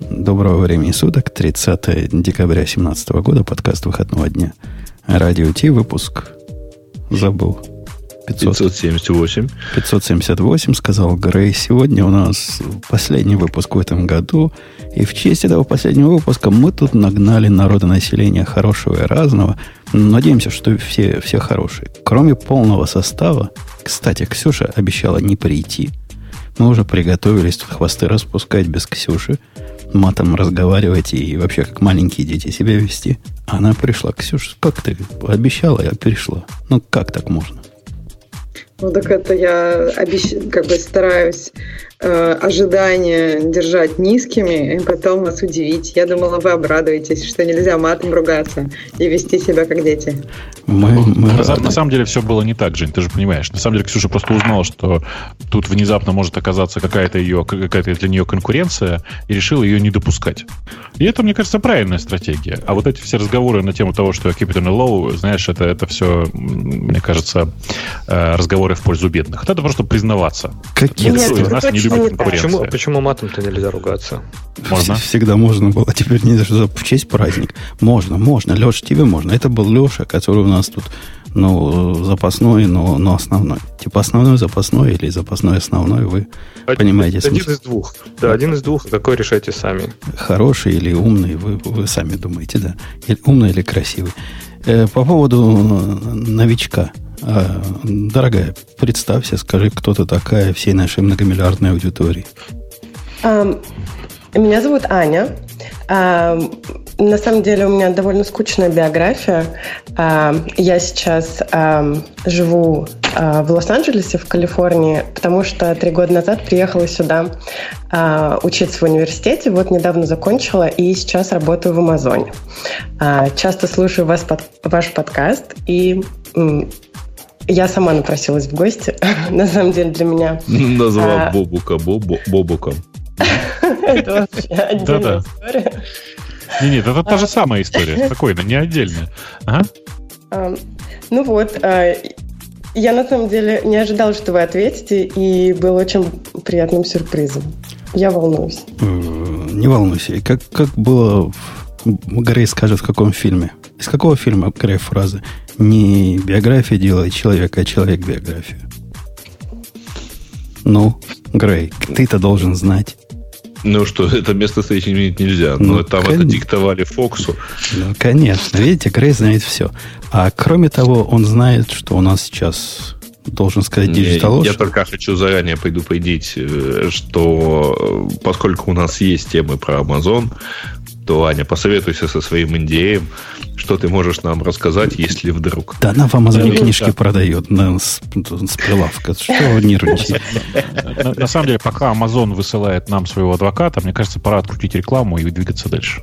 Доброго времени суток, 30 декабря 2017 года, подкаст выходного дня. Радио Ти, выпуск забыл. 500, 578. 578, сказал Грей. Сегодня у нас последний выпуск в этом году. И в честь этого последнего выпуска мы тут нагнали народонаселения хорошего и разного. Надеемся, что все, все хорошие. Кроме полного состава, кстати, Ксюша обещала не прийти. Мы уже приготовились тут хвосты распускать без Ксюши, матом разговаривать и вообще как маленькие дети себя вести. Она пришла. Ксюша, как ты обещала, я пришла. Ну, как так можно? Ну так это я обещ... как бы стараюсь э, ожидания держать низкими и потом вас удивить. Я думала, вы обрадуетесь, что нельзя матом ругаться и вести себя как дети. Мы, мы на, на самом деле все было не так, Жень, ты же понимаешь. На самом деле Ксюша просто узнала, что тут внезапно может оказаться какая-то ее какая-то для нее конкуренция и решила ее не допускать. И это, мне кажется, правильная стратегия. А вот эти все разговоры на тему того, что keep it on low, знаешь, это, это все, мне кажется, э, разговоры в пользу бедных. Это просто признаваться. Какие Никто из нас не любит конкуренцию. Почему, почему матом-то нельзя ругаться? Можно? Всегда можно было, теперь не за в честь праздник. Можно, можно. Леша, тебе можно. Это был Леша, который у нас тут, ну, запасной, но, но основной. Типа основной, запасной или запасной, основной, вы один, понимаете Один смысл. из двух. Да, один из двух. Какой решайте сами. Хороший или умный, вы, вы сами думаете, да. Или умный или красивый. Э, по поводу новичка. Э, дорогая, представься, скажи, кто ты такая всей нашей многомиллиардной аудитории. Меня зовут Аня. На самом деле у меня довольно скучная биография. Я сейчас живу uh, в Лос-Анджелесе, в Калифорнии, потому что три года назад приехала сюда uh, учиться в университете. Вот недавно закончила и сейчас работаю в Амазоне. Часто слушаю вас ваш подкаст и я сама напросилась в гости. На самом деле для меня... Назвала а... Бобука Бобу, Бобуком. Это вообще отдельная история. Не, нет, это та же самая история. Спокойно, не отдельная. Ну вот, я на самом деле не ожидала, что вы ответите, и был очень приятным сюрпризом. Я волнуюсь. Не волнуйся. И как, как было... Грей скажет, в каком фильме. Из какого фильма Грей фразы? Не биография делает человека, а человек биографию. Ну, Грей, ты-то должен знать. Ну что, это место встречи изменить нельзя. Ну, Но там кон- это диктовали Фоксу. Ну, конечно. Видите, Грей знает все. А кроме того, он знает, что у нас сейчас должен сказать Digital Я Ocean. только хочу заранее предупредить, э, что э, поскольку у нас есть темы про Amazon, то, Аня, посоветуйся со своим NDA, что ты можешь нам рассказать, если вдруг. Да она в Амазоне Да, книжки да. продает на, с, с прилавка. Что вы нервничаете? На, на самом деле, пока Amazon высылает нам своего адвоката, мне кажется, пора открутить рекламу и двигаться дальше.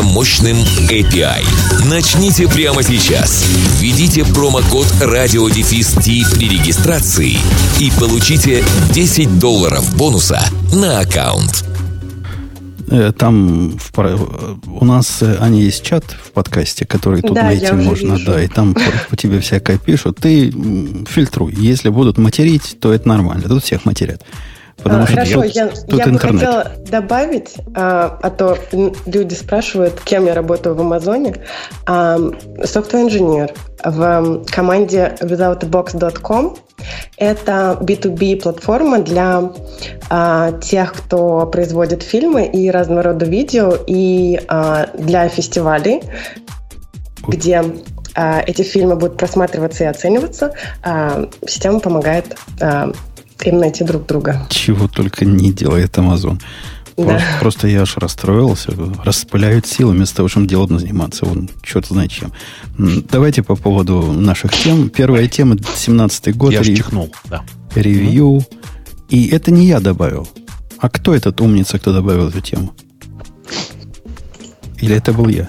мощным API. Начните прямо сейчас. Введите промокод Ти при регистрации и получите 10 долларов бонуса на аккаунт. Э, Там в у нас, э, Аня, есть чат в подкасте, который тут Да, найти можно, вижу. да, и там по, по тебе всякое пишут. Ты фильтруй. Если будут материть, то это нормально. Тут всех матерят. Потому А, что Хорошо, тут, я, тут я бы интернет. хотела добавить, а, а то люди спрашивают, кем я работаю в Амазоне. А, Софтвер-инженер в команде withoutabox.com. Это B2B платформа для а, тех, кто производит фильмы и разного рода видео, и а, для фестивалей, где а, эти фильмы будут просматриваться и оцениваться. А, система помогает а, им найти друг друга. Чего только не делает Amazon. Да. Просто, просто я аж расстроился. Распыляют силы вместо того, чтобы делом заниматься. Вон, черт знает чем. Давайте по поводу наших тем. Первая тема 17 год. Я же ре- чихнул, да. ревью. И это не я добавил. А кто этот умница, кто добавил эту тему? Или это был я?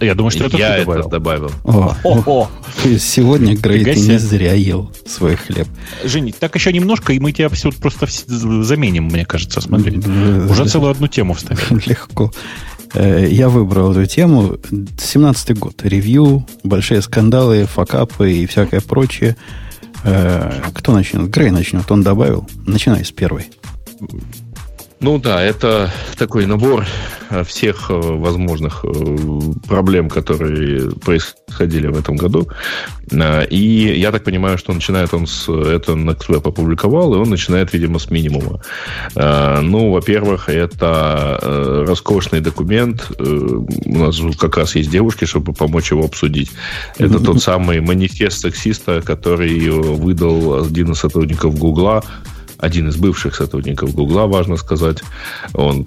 Я думаю, что это Я ты это добавил. добавил. О, О, о. сегодня, Грей, ты не зря ел свой хлеб. Жень, так еще немножко, и мы тебя все просто заменим, мне кажется, смотри. Уже целую одну тему вставим. Легко. Э, Я выбрал эту тему. 17-й год. Ревью, большие скандалы, факапы и всякое прочее. Э, Кто начнет? Грей начнет. Он добавил. Начинай с первой. Ну да, это такой набор э, всех э, возможных э, проблем, которые происходили в этом году. И я так понимаю, что начинает он с... Это NextWeb опубликовал, и он начинает, видимо, с минимума. Ну, во-первых, это роскошный документ. У нас как раз есть девушки, чтобы помочь его обсудить. Это тот самый манифест сексиста, который выдал один из сотрудников Гугла один из бывших сотрудников Гугла, важно сказать. Он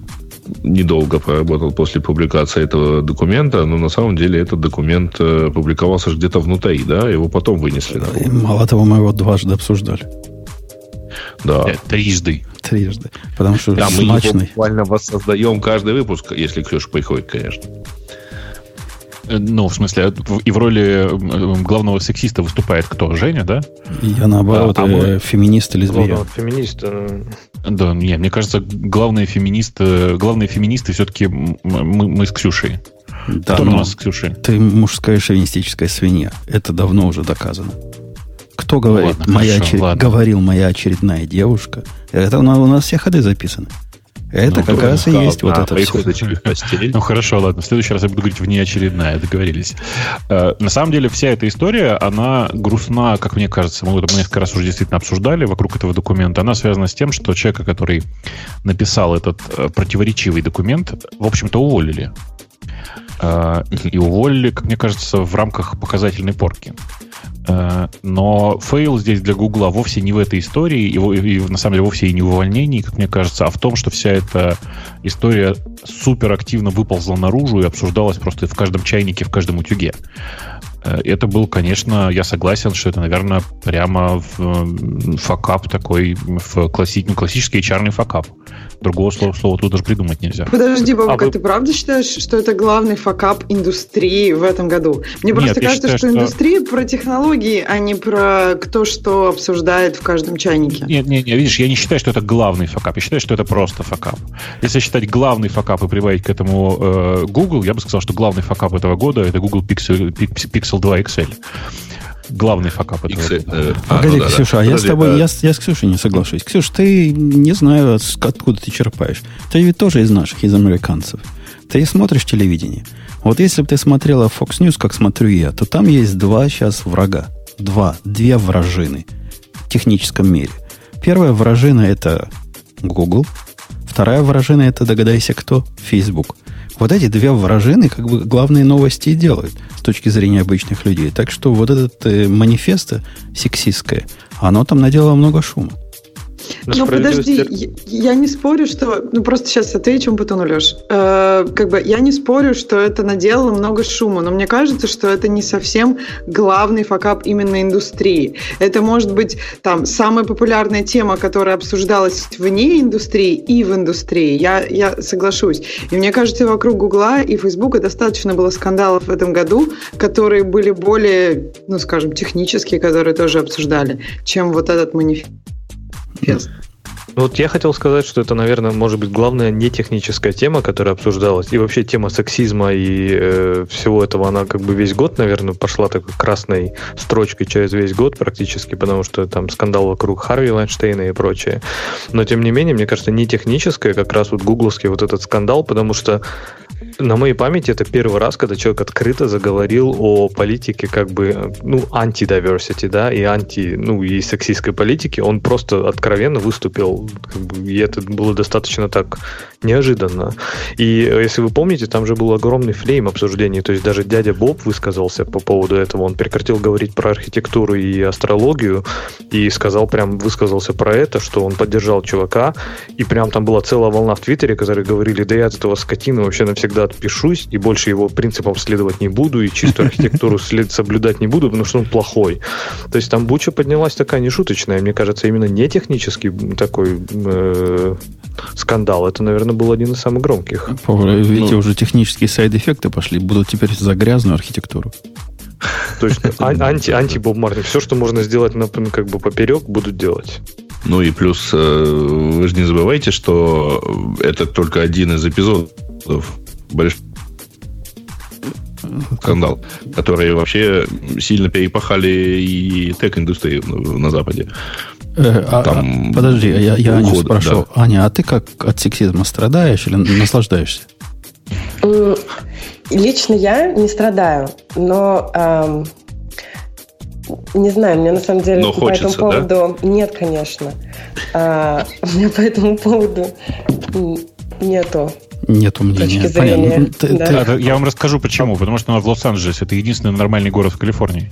недолго проработал после публикации этого документа, но на самом деле этот документ э, публиковался же где-то внутри, да, его потом вынесли. на И Мало того, мы его дважды обсуждали. Да. Э, Трижды. Трижды. Потому что Да, мы его смачный. буквально воссоздаем каждый выпуск, если Ксюша приходит, конечно. Ну, в смысле, и в роли главного сексиста выступает кто? Женя, да? Я наоборот, А, а э, феминист или Главного феминиста. э, Да, не, мне кажется, главные феминисты, главные феминисты все-таки мы, мы с Ксюшей. Да, Кто ну, у нас с Ксюшей? Ты мужская шовинистическая свинья. Это давно уже доказано. Кто говорит, ладно, моя хорошо, очеред- ладно. говорил моя очередная девушка? Это у нас все ходы записаны. Это Ну, как раз и есть вот да, это все. Ну хорошо, ладно. В следующий раз я буду говорить внеочередная, договорились. Э, на самом деле вся эта история, она грустна, как мне кажется. Мы это несколько раз уже действительно обсуждали вокруг этого документа. Она связана с тем, что человека, который написал этот э, противоречивый документ, в общем-то, уволили. Э, и уволили, как мне кажется, в рамках показательной порки. Э, Но fail здесь для Гугла вовсе не в этой истории, во- и на самом деле вовсе и не в увольнении, как мне кажется, а в том, что вся эта история супер активно выползла наружу и обсуждалась просто в каждом чайнике, в каждом утюге. Э, Это был, конечно, я согласен, что это, наверное, прямо в факап такой, в класси- ну, классический пиарный факап. Другого слова, слова тут даже придумать нельзя. Подожди, Бобук, А а, вы- ты правда считаешь, что это главный факап индустрии в этом году? Мне Нет, просто кажется, считаю, что, что- индустрия про технологии, а не про кто что обсуждает в каждом чайнике. Нет, нет, нет, видишь, я не считаю, что это главный факап. Я считаю, что это просто факап. Если считать главный факап и прибавить к этому э, Google, я бы сказал, что главный факап этого года это Google Pixel, Pix- Pixel 2 XL. Главный факап этого э, а, Погоди, ну да, да. Ксюша, а я с тобой, а- я, с- я с Ксюшей не соглашусь. Ксюш, ты не знаю, откуда ты черпаешь. Ты ведь тоже из наших, из американцев. Ты смотришь телевидение. Вот если бы ты смотрела Fox News, как смотрю я, то там есть два сейчас врага. Два, две вражины в техническом мире. Первая вражина это Google. Вторая вражина это, догадайся, кто? Facebook. Вот эти две вражины как бы главные новости делают с точки зрения обычных людей. Так что вот этот э, манифест сексистское, оно там наделало много шума. На Ну, подожди, я, я не спорю, что... Ну, просто сейчас отвечу Батону, Леш. Э, как бы я не спорю, что это наделало много шума, но мне кажется, что это не совсем главный факап именно индустрии. Это может быть там самая популярная тема, которая обсуждалась вне индустрии и в индустрии. Я, я соглашусь. И мне кажется, вокруг Гугла и Фейсбука достаточно было скандалов в этом году, которые были более, ну, скажем, технические, которые тоже обсуждали, чем вот этот манифест. Ну, Вот я хотел сказать, что это, наверное, может быть главная не техническая тема, которая обсуждалась. И вообще тема сексизма и э, всего этого, она как бы весь год, наверное, пошла такой красной строчкой через весь год практически, потому что там скандал вокруг Харви Вайнштейна и прочее. Но, тем не менее, мне кажется, не техническая, как раз вот гугловский вот этот скандал, потому что на моей памяти это первый раз, когда человек открыто заговорил о политике как бы, ну, анти-diversity, да, и анти, ну, и сексистской политике. Он просто откровенно выступил, как бы, и это было достаточно так неожиданно. И э, если вы помните, там же был огромный флейм обсуждений, то есть даже дядя Боб высказался по поводу этого, он прекратил говорить про архитектуру и астрологию, и сказал прям, высказался про это, что он поддержал чувака, и прям там была целая волна в Твиттере, которые говорили, да я от этого скотины вообще навсегда навсегда отпишусь и больше его принципам следовать не буду, и чистую архитектуру след, соблюдать не буду, потому что он плохой. То есть там буча поднялась такая нешуточная. Мне кажется, именно не технический такой э, скандал. Это, наверное, был один из самых громких. Видите, ну, уже технические сайд-эффекты пошли. Будут теперь за грязную архитектуру. То есть анти, анти Боб Мартин. Все, что можно сделать на, как бы поперек, будут делать. Ну и плюс, э, вы же не забывайте, что это только один из эпизодов большого скандал, которые вообще сильно перепахали и тег-индустрию на Западе. Э, а, Там а, подожди, я, я Аню спрошу. Да. Аня, а ты как от сексизма страдаешь или наслаждаешься? Лично я не страдаю, но эм, не знаю, мне на самом деле но по хочется, этому поводу да? нет, конечно. А, у меня по этому поводу нету Нету мнения. Точки зрения. Понятно. Ну, да. Да, я вам расскажу почему. Потому что она в Лос-Анджелесе. Это единственный нормальный город в Калифорнии.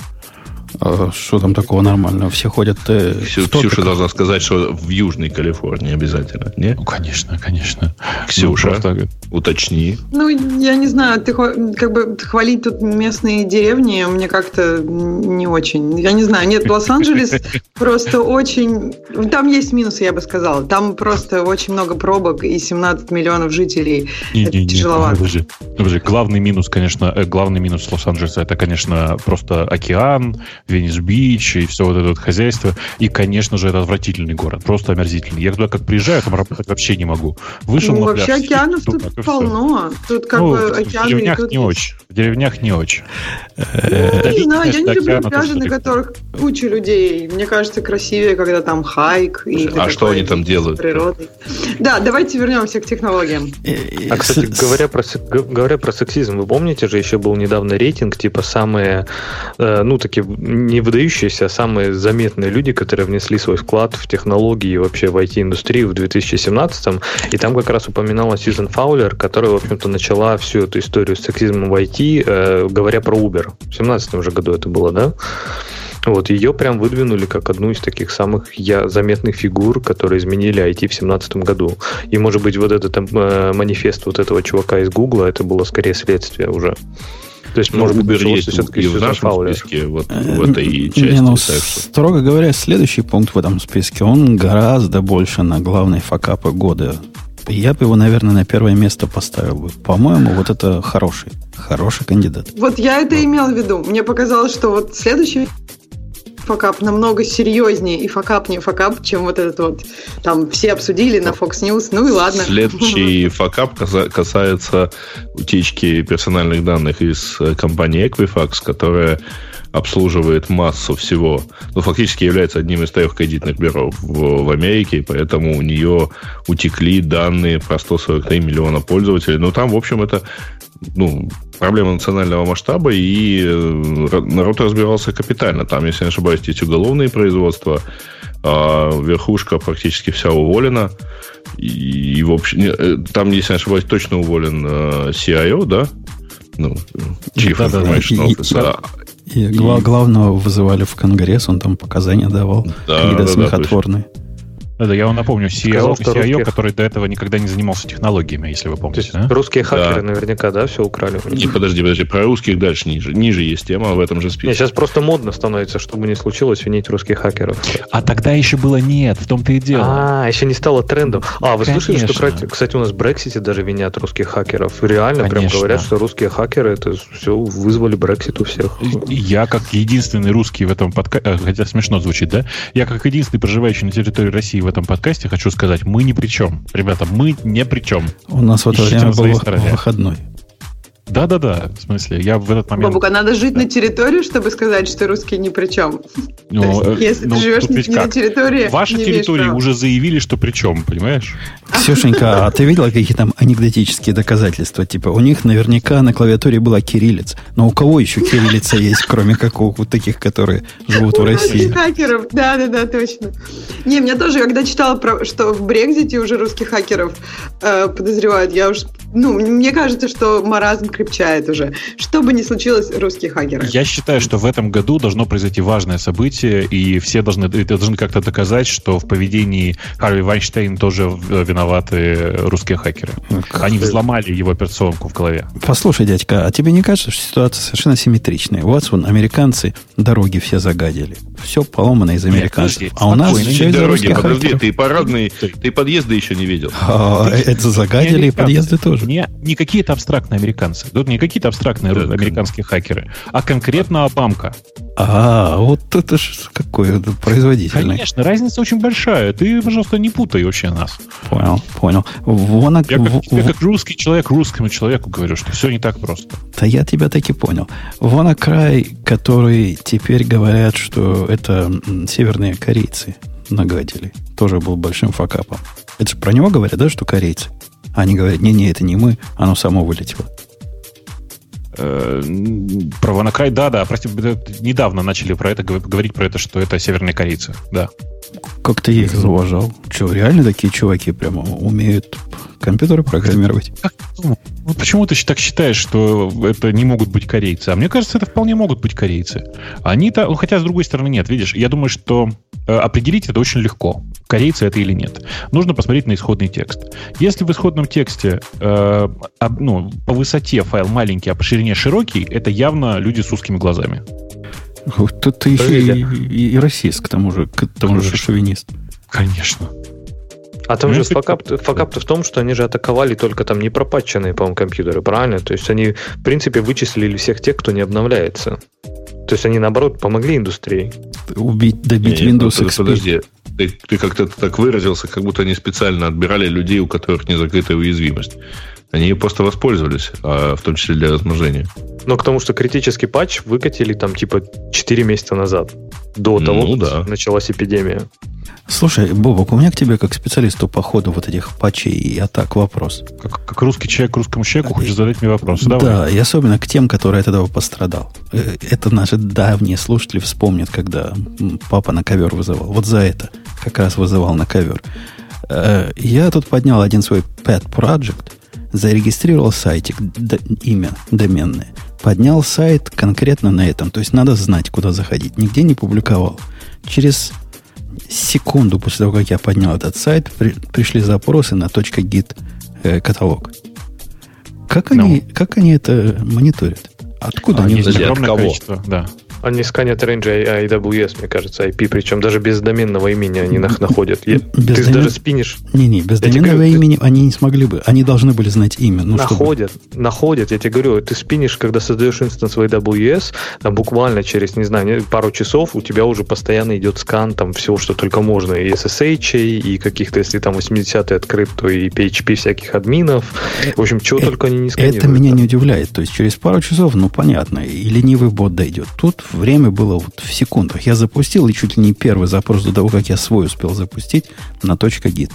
А что там такого нормального? Все ходят... Э, Ксю, Ксюша должна сказать, что в Южной Калифорнии обязательно, не? Ну, конечно, конечно. Ксюша, ну, просто... уточни. Ну, я не знаю, ты как бы хвалить тут местные деревни мне как-то не очень. Я не знаю, нет, Лос-Анджелес просто очень... Там есть минусы, я бы сказала. Там просто очень много пробок и 17 миллионов жителей. Не, это не, тяжеловато. Подожди, подожди. Главный минус, конечно, э, главный минус Лос-Анджелеса это, конечно, просто океан, Венес-Бич и все вот это вот хозяйство. И, конечно же, это отвратительный город. Просто омерзительный. Я туда как приезжаю, там работать вообще не могу. Вышел ну, на вообще пляж, океанов тут так, полно. Тут как ну, бы океаны... В деревнях тут... не очень. В деревнях не очень. Ну, не знаю, я не люблю пляжи, на которых куча людей. Мне кажется, красивее, когда там хайк. И а что они там делают? Природой. Да, давайте вернемся к технологиям. А, кстати, говоря про, говоря про сексизм, вы помните же, еще был недавно рейтинг, типа самые, э, ну, такие не выдающиеся, а самые заметные люди, которые внесли свой вклад в технологии и вообще в IT-индустрию в 2017 И там как раз упоминалась Сьюзен Фаулер, которая, в общем-то, начала всю эту историю с сексизмом в IT, э, говоря про Uber. В 2017 уже году это было, да? Вот, ее прям выдвинули как одну из таких самых я, заметных фигур, которые изменили IT в 2017 году. И, может быть, вот этот э, манифест вот этого чувака из Гугла, это было скорее следствие уже. То есть, может быть, есть все-таки и в нашем Фаулер. списке, вот в этой части. Не, ну, строго говоря, следующий пункт в этом списке, он гораздо больше на главные факапы года. Я бы его, наверное, на первое место поставил бы. По-моему, вот это хороший, хороший кандидат. Вот я это имел в виду. Мне показалось, что вот следующий факап намного серьезнее и факапнее факап, чем вот этот вот, там все обсудили на Fox News, ну и ладно. Следующий факап касается утечки персональных данных из э, компании Equifax, которая обслуживает массу всего, ну, фактически является одним из трех кредитных бюро в, в Америке, поэтому у нее утекли данные про 143 миллиона пользователей. Но там, в общем, это ну, проблема национального масштаба, и э, народ разбирался капитально. Там, если не ошибаюсь, есть уголовные производства, а верхушка практически вся уволена. И, и в общем, э, там, если не ошибаюсь, точно уволен э, CIO, да? Ну, Chief да, Information да, Officer. И, и, и, и главного вызывали в Конгресс, он там показания давал, да, какие-то да, смехотворные. Да, да, я вам напомню, CIO, Сказал, CIO русских... который до этого никогда не занимался технологиями, если вы помните. То есть, да? Русские хакеры да. наверняка, да, все украли. Не, подожди, подожди, про русских дальше ниже. Ниже есть тема в этом же списке. Нет, сейчас просто модно становится, чтобы не случилось, винить русских хакеров. А тогда еще было нет, в том-то и дело. А, еще не стало трендом. А, вы Конечно. слышали, что, кстати, у нас в Брексите даже винят русских хакеров? Реально Конечно. прям говорят, что русские хакеры это все вызвали Брексит у всех. Я как единственный русский в этом подкасте, э, хотя смешно звучит, да? Я как единственный проживающий на территории России в этом подкасте хочу сказать, мы ни при чем. Ребята, мы не при чем. У нас в это время был выходной. Да-да-да, в смысле, я в этот момент... Бабука, надо жить да. на территории, чтобы сказать, что русские ни при чем. Ну, есть, если ну, ты живешь не, не на территории... Ваши территории уже заявили, что при чем, понимаешь? Ксюшенька, а ты видела какие там анекдотические доказательства? Типа, у них наверняка на клавиатуре была кириллица. Но у кого еще кириллица есть, кроме как у таких, которые живут в России? хакеров, да-да-да, точно. Не, меня тоже, когда читала, про, что в Брекзите уже русских хакеров э, подозревают, я уж... Ну, мне кажется, что маразм крепчает уже. Что бы ни случилось, русские хакеры. Я считаю, что в этом году должно произойти важное событие, и все должны, должны как-то доказать, что в поведении Харви Вайнштейн тоже виноват виноваты русские хакеры. Они взломали его операционку в голове. Послушай, дядька, а тебе не кажется, что ситуация совершенно симметричная? У вас вон американцы дороги все загадили. Все поломано из американцев. Нет, а у нас из дороги, подожди, хакеров. ты парадный, ты подъезды еще не видел. А, это загадили и подъезды тоже. Не, не какие-то абстрактные американцы. Тут не какие-то абстрактные Да, американские хакеры, а конкретно Обамка. А, вот это ж какой это производительный. Конечно, разница очень большая. Ты, пожалуйста, не путай вообще нас. Понял, понял. Вон, Я как, в- в- как русский человек русскому человеку говорю, что все не так просто. Да я тебя таки понял. Вон край, который теперь говорят, что это северные корейцы нагадили. Тоже был большим факапом. Это же про него говорят, да, что корейцы? Они говорят, не-не, это не мы, оно само вылетело. Э, Про Ванакрай, да, да, прости, недавно начали про это гов- говорить про это, что это северные корейцы, да. Как-то я их зауважал. Че, реально такие чуваки прямо умеют компьютеры программировать? Ну, почему ты так считаешь, что это не могут быть корейцы? А мне кажется, это вполне могут быть корейцы. Они-то, ну, хотя с другой стороны нет, видишь, я думаю, что э, определить это очень легко, корейцы это или нет. Нужно посмотреть на исходный текст. Если в исходном тексте э, об- ну, по высоте файл маленький, а по ширине широкий, это явно люди с узкими глазами. Вот ты еще и, и- и расист, к тому же, к тому же шовинист. Конечно. А там Ну, же факап, факап-то в том, что они же атаковали только там не пропатченные, по-моему, компьютеры, правильно? То есть они, в принципе, вычислили всех тех, кто не обновляется. То есть они, наоборот, помогли индустрии. Убить, добить Не, Windows ну, XP. Подожди, ты, ты как-то так выразился, как будто они специально отбирали людей, у которых не закрытая уязвимость. Они просто воспользовались, а, в том числе для размножения. Но к тому, что критический патч выкатили там типа 4 месяца назад. До Ну, того, да. как началась эпидемия. Слушай, Бобок, у меня к тебе, как специалисту по ходу вот этих патчей и атак, вопрос. Как, как русский человек русскому человеку хочешь задать мне вопрос? Давай. Да, и особенно к тем, которые от этого пострадал. Э, Это наши давние слушатели вспомнят, когда папа на ковер вызывал. Вот за это как раз вызывал на ковер. Э, Я тут поднял один свой pet project, зарегистрировал сайтик, д- имя доменное, поднял сайт конкретно на этом. То есть надо знать, куда заходить. Нигде не публиковал. Через секунду после того, как я поднял этот сайт, при- пришли запросы на .git э, каталог. Как Ну. они, как они это мониторят? Откуда А, они Подожди, узнали? от огромное кого? количество, да. Они сканят range AWS, мне кажется, IP, причем даже без доменного имени они их находят. Я- Без ты домен- даже спинишь, Не-не, без Я доменного говорю, имени они не смогли бы. Они должны были знать имя. Ну, чтобы... находят, находят, я тебе говорю, ты спинишь, когда создаешь инстанс в AWS, там буквально через, не знаю, пару часов у тебя уже постоянно идет скан там всего, что только можно, и SSH, и каких-то, если там 80-й открыт, то и PHP всяких админов. В общем, чего Э, только они не сканируют. Это меня не удивляет. То есть через пару часов, ну понятно, и ленивый бот дойдет. Тут время было вот в секундах. Я запустил, и чуть ли не первый запрос до того, как я свой успел запустить на .git.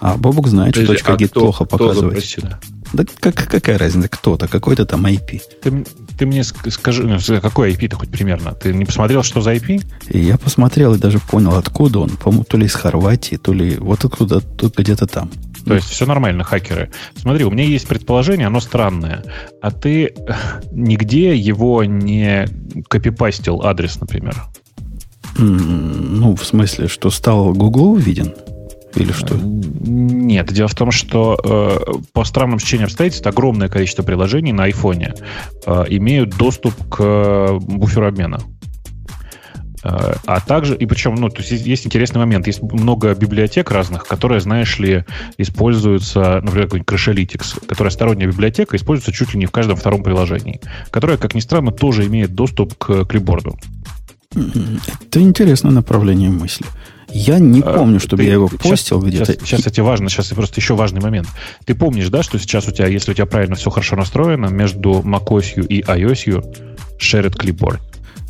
А Бобук знает, что Подожди, а .git кто- плохо кто показывает запросил? Да как, какая разница, кто-то, какой-то там IP. Ты, ты мне ск- скажи, ну, какой IP ты хоть примерно? Ты не посмотрел, что за IP? И я посмотрел и даже понял, откуда он. По-моему, то ли из Хорватии, то ли вот откуда, тут где-то там. То есть все нормально, хакеры. Смотри, у меня есть предположение, оно странное. А ты нигде его не копипастил адрес, например? Ну, в смысле, что стал Гуглу виден? Или что? Нет, дело в том, что э, по странным стечениям обстоятельств огромное количество приложений на айфоне э, имеют доступ к э, буферу обмена. А также, и причем, ну, то есть есть, интересный момент, есть много библиотек разных, которые, знаешь ли, используются, например, какой-нибудь Crashlytics, которая сторонняя библиотека, используется чуть ли не в каждом втором приложении, которая, как ни странно, тоже имеет доступ к клипборду. Это интересное направление мысли. Я не А, помню, чтобы ты- я его сейчас- постил где-то. Сейчас, сейчас, кстати, важно, сейчас просто еще важный момент. Ты помнишь, да, что сейчас у тебя, если у тебя правильно все хорошо настроено, между macOS и iOS shared clipboard.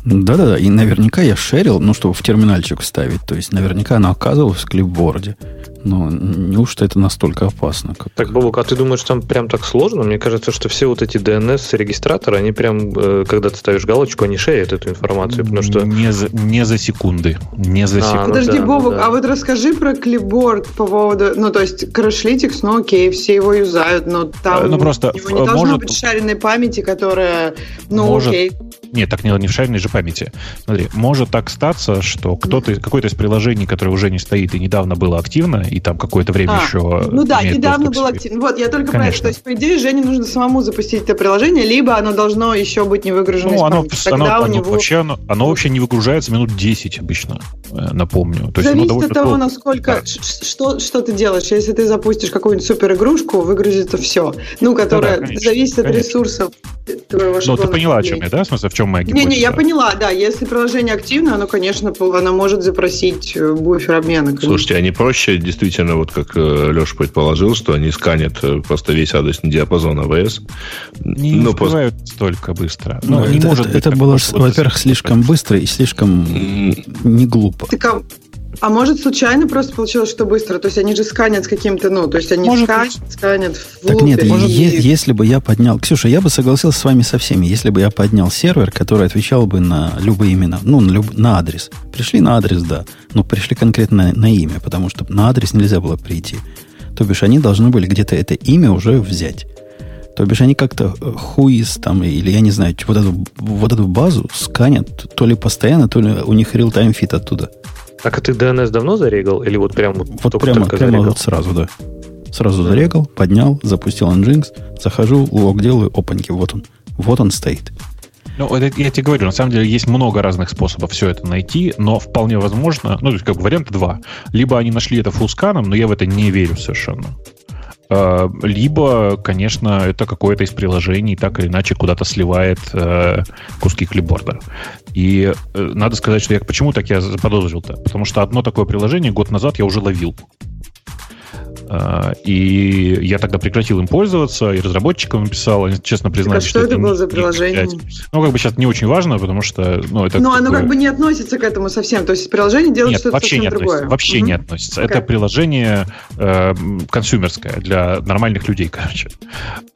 Да-да-да, и наверняка я шерил, ну, чтобы в терминальчик вставить. То есть, наверняка оно оказывалось в клипборде. Но неужто это настолько опасно? Как... Так, Бобук, а ты думаешь, там прям так сложно? Мне кажется, что все вот эти DNS-регистраторы, они прям, э, когда ты ставишь галочку, они шерят эту информацию, потому что... Не за, не за секунды. Не за А, секунды. ну Подожди, да, ну Бобок, да. а вот расскажи про клипборд по поводу... Ну, то есть, Crashlytics, ну окей, все его юзают, но там ну, просто, у него не э, должно может- быть шаренной памяти, которая... Ну, Может. окей. Нет, так не, не в шаренной же памяти. Смотри, может так статься, что кто-то, какое-то из приложений, которое уже не стоит и недавно было активно, и там какое-то время А, еще... Ну да, недавно было активно. Вот, я только про это. Конечно. То есть, по идее, Жене нужно самому запустить это приложение, либо оно должно еще быть не выгружено из Ну, оно, памяти. оно- Тогда у оно него... вообще, оно, оно вообще не выгружается минут 10 обычно, э, напомню. То есть Зависит довольно от того, долго. насколько Да. что, что ты делаешь. Если ты запустишь какую-нибудь супер игрушку, выгрузится все. Ну, которая конечно, зависит от конечно. ресурсов твоего Ну, ты поняла, о чем я, да? В смысле, в чем моя гипотеза? Не-не, я поняла, да. Если приложение активно, оно, конечно, оно может запросить э, буфер обмена. конечно. Слушайте, а не проще, действительно, вот как Леша предположил, что они сканят э, просто весь адресный диапазон АВС? Не Ну, пос- успевают столько быстро. Ну, Ну, не это, может это, быть это было, во-первых, слишком быстро и слишком не глупо. Так, а, может, случайно просто получилось, что быстро? То есть они же сканят с каким-то, ну, то есть они Может сканят, сканят в Так нет, е- и- если бы я поднял... Ксюша, я бы согласился с вами со всеми, если бы я поднял сервер, который отвечал бы на любые имена, ну, на, люб- на адрес. Пришли на адрес, да, но пришли конкретно на, на имя, потому что на адрес нельзя было прийти. То бишь они должны были где-то это имя уже взять. То бишь они как-то э, хуиз там, или я не знаю, вот эту, вот эту базу сканят то ли постоянно, то ли у них real-time фит оттуда. Так а ты DNS давно зарегал? Или вот прям вот, прямо, только прямо зарегал? вот сразу, да. Сразу зарегал, поднял, запустил Nginx, захожу, лог делаю, опаньки, вот он. Вот он стоит. Ну, это я тебе говорю, на самом деле есть много разных способов все это найти, но вполне возможно, ну, то есть как бы варианта два. Либо они нашли это фулсканом, но я в это не верю совершенно. А, Либо, конечно, это какое-то из приложений так или иначе куда-то сливает э, куски клипборда. И э, надо сказать, что я почему так я заподозрил-то? Потому что одно такое приложение год назад я уже ловил. А, И я тогда прекратил им пользоваться, и разработчикам написал, они честно Так, признались, а что это им было за приложение? Ну, как бы сейчас не очень важно, потому что, ну, это... Но оно такое- как бы не относится к этому совсем. То есть приложение делает что-то вообще совсем не относится. другое. Вообще Мгм. не относится. Окей. Это приложение э, консюмерское для нормальных людей, короче.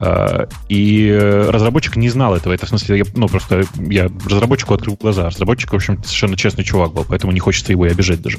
Э, и разработчик не знал этого. Это в смысле, я, ну, просто я разработчику открыл глаза. Разработчик, в общем, совершенно честный чувак был, поэтому не хочется его и обижать даже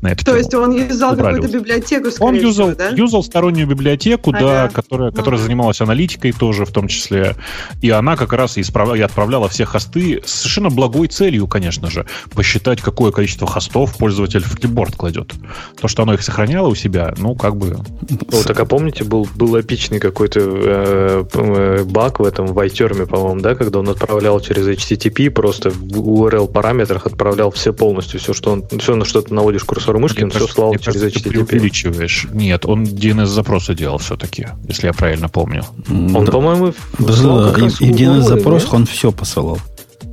на эту То тему. есть он юзал какую-то библиотеку, Он скорее юзал, всего, да? юзал стороннюю библиотеку, да, Ага. которая, которая Ага. занималась аналитикой тоже, в том числе. И она как раз и, исправ- и отправляла все хосты с совершенно благой целью, конечно же, посчитать, какое количество хостов пользователь в клипборд кладет. То, что оно их сохраняло у себя, ну, как бы... Ну, так а помните, был, был эпичный какой-то э, э, баг в этом в iTerm, по-моему, да, когда он отправлял через HTTP, просто в URL параметрах отправлял все полностью, все, что он, все, на что ты наводишь курсор мышки, он все слал через кажется, ты HTTP. преувеличиваешь. Нет, он DNS-запросы делал все-таки, если я правильно помню. Он, Да. по-моему, как и, и URL, он все посылал.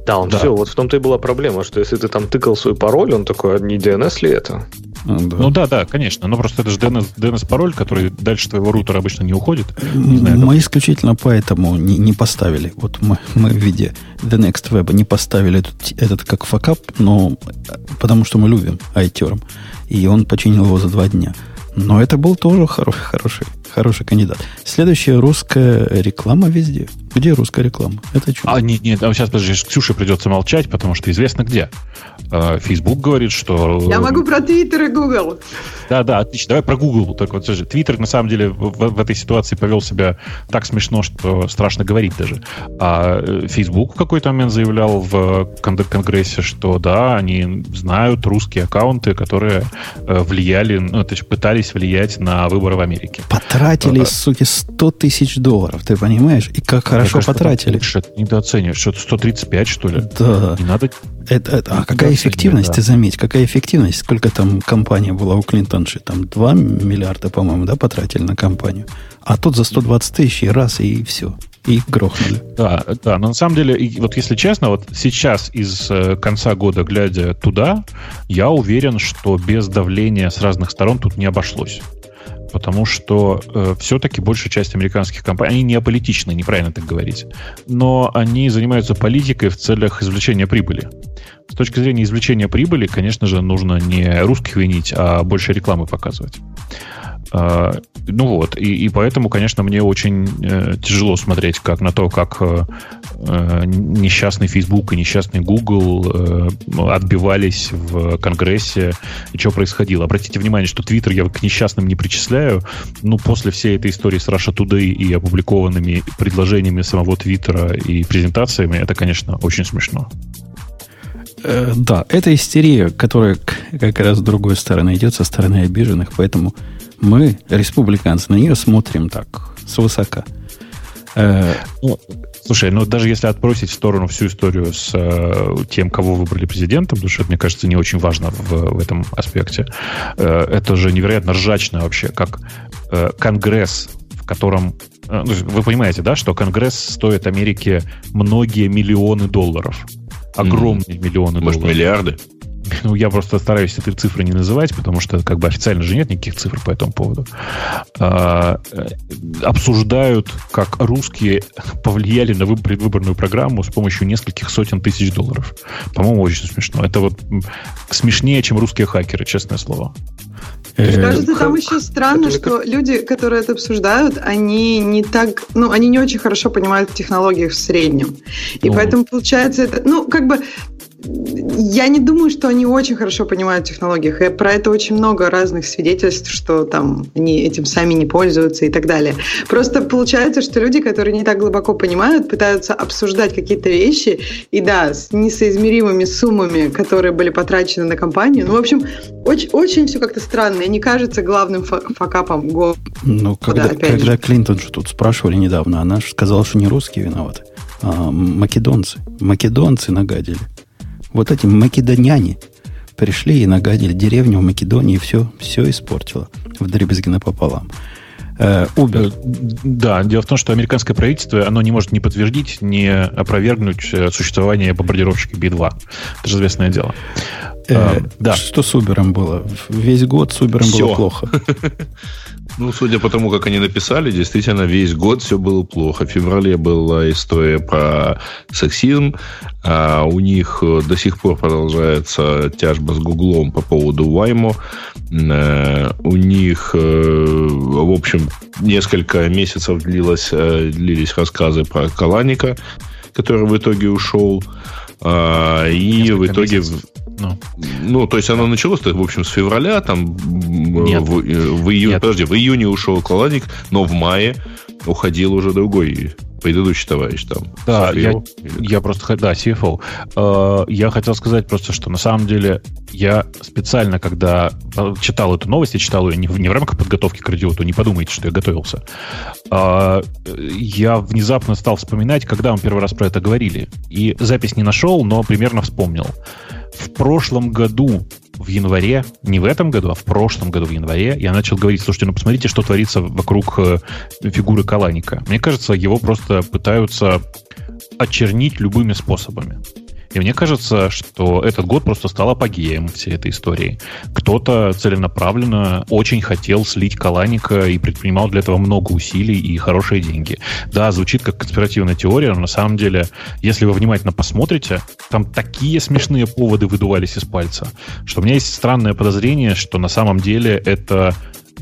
Да, он Да. все. Вот в том-то и была проблема, что если ты там тыкал свой пароль, он такой, а не DNS ли это? А, да. Ну да, да, конечно. Но просто это же DNS, DNS-пароль, который дальше твоего рутера обычно не уходит. Не знаю, мы исключительно поэтому не, не поставили. Вот мы, мы в виде The Next Web не поставили этот, этот как факап, но потому что мы любим iTerm. И он починил его за два дня. Но это был тоже хороший, хороший, хороший кандидат. Следующая русская реклама везде. Где русская реклама? Это что? А, нет, нет, а сейчас, подожди, Ксюше придется молчать, потому что известно где. Э, Facebook говорит, что... Я могу про Твиттер и Google. Да, да, отлично. Давай про Google. Только вот, слушай, Твиттер, на самом деле, в, в этой ситуации повел себя так смешно, что страшно говорить даже. А э, Facebook в какой-то момент заявлял в кон- Конгрессе, что да, они знают русские аккаунты, которые э, влияли, ну, то есть пытались влиять на выборы в Америке. Потратили, Ага. суки, 100 тысяч долларов, ты понимаешь? И как хорошо кажется, потратили. ты недооцениваешь. Что-то 135, что ли? Да. Не надо Это, это- а какая эффективность, да. ты заметь, какая эффективность, сколько там компания была у Клинтонши, там 2 миллиарда, по-моему, да, потратили на компанию, а тут за 120 тысяч и раз, и все, и грохнули. Да, да, но на самом деле, и вот если честно, вот сейчас из э, конца года, глядя туда, я уверен, что без давления с разных сторон тут не обошлось. Потому что э, все-таки большая часть американских компаний, они не аполитичны, неправильно так говорить, но они занимаются политикой в целях извлечения прибыли. С точки зрения извлечения прибыли, конечно же, нужно не русских винить, а больше рекламы показывать. А, ну вот, и, и поэтому, конечно, мне очень э, тяжело смотреть как на то, как э, э, несчастный Facebook и несчастный Google э, отбивались в Конгрессе, и что происходило. Обратите внимание, что Twitter я к несчастным не причисляю, ну, после всей этой истории с Russia Today и опубликованными предложениями самого Твиттера и презентациями, это, конечно, очень смешно. Э, да, это истерия, которая как раз с другой стороны идет, со стороны обиженных, поэтому мы, республиканцы, на нее смотрим так, свысока. Э, ну, слушай, ну даже если отбросить в сторону всю историю с э, тем, кого выбрали президентом, потому что это, мне кажется, не очень важно в, в этом аспекте, э, это же невероятно ржачно вообще, как э, Конгресс, в котором э, ну, вы понимаете, да, что Конгресс стоит Америке многие миллионы долларов. Огромные mm. миллионы Может, долларов. миллиарды? Ну, я просто стараюсь этой цифры не называть, потому что как бы официально же нет никаких цифр по этому поводу. А, э, обсуждают, как русские повлияли на предвыборную программу с помощью нескольких сотен тысяч долларов. По-моему, очень смешно. Это вот смешнее, чем русские хакеры, честное слово. Мне э, кажется, там еще странно, что люди, которые это обсуждают, они не так, ну, они не очень хорошо понимают в технологиях в среднем. И ну. поэтому получается это, ну, как бы я не думаю, что они очень хорошо понимают в технологиях. И про это очень много разных свидетельств, что там они этим сами не пользуются и так далее. Просто получается, что люди, которые не так глубоко понимают, пытаются обсуждать какие-то вещи, и да, с несоизмеримыми суммами, которые были потрачены на компанию. Ну, в общем, очень, очень все как-то странно, и не кажется главным факапом года. Ну, когда, когда Клинтон же тут спрашивали недавно, она же сказала, что не русские виноваты, а македонцы. Македонцы нагадили. Вот эти македоняне пришли и нагадили деревню в Македонии, и все, все испортило в дребезги напополам. Э, Uber. Да, дело в том, что американское правительство, оно не может ни подтвердить, ни опровергнуть э, существование бомбардировщика B-2. Это же известное дело. Э, да. Что с Uber было? Весь год с Uber было плохо. Ну, судя по тому, как они написали, действительно, весь год все было плохо. В феврале была история про сексизм. А у них э, до сих пор продолжается тяжба с Гуглом по поводу Ваймо. Э, у них, э, в общем, несколько месяцев длилось, длились рассказы про Каланика, который в итоге ушел. А, и несколько в итоге... Месяцев ну, ну то есть оно началось, в общем, с февраля, там Нет. в, в июне, Нет. подожди, в июне ушел Каладик, но в мае уходил уже другой предыдущий товарищ там. Да, CFO, я, я просто, да, CFO. Э, я хотел сказать просто, что на самом деле я специально, когда читал эту новость, я читал ее не в, не в рамках подготовки к радиоту, не подумайте, что я готовился. Э, я внезапно стал вспоминать, когда мы первый раз про это говорили. И запись не нашел, но примерно вспомнил в прошлом году в январе, не в этом году, а в прошлом году в январе, я начал говорить, слушайте, ну посмотрите, что творится вокруг э, фигуры Каланика. Мне кажется, его просто пытаются очернить любыми способами. И мне кажется, что этот год просто стал апогеем всей этой истории. Кто-то целенаправленно очень хотел слить Каланика и предпринимал для этого много усилий и хорошие деньги. Да, звучит как конспиративная теория, но на самом деле, если вы внимательно посмотрите, там такие смешные поводы выдувались из пальца, что у меня есть странное подозрение, что на самом деле это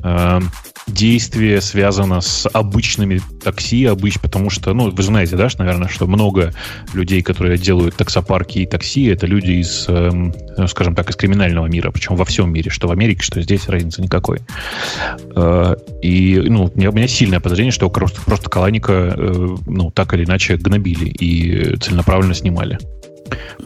э, действие связано с обычными такси, обыч, потому что, ну, вы знаете, да, что, наверное, что много людей, которые делают таксопарки и такси, это люди из, э, скажем так, из криминального мира, причем во всем мире, что в Америке, что здесь, разницы никакой. Э, и, ну, у меня, у меня сильное подозрение, что просто, просто Каланика, э, ну, так или иначе гнобили и целенаправленно снимали.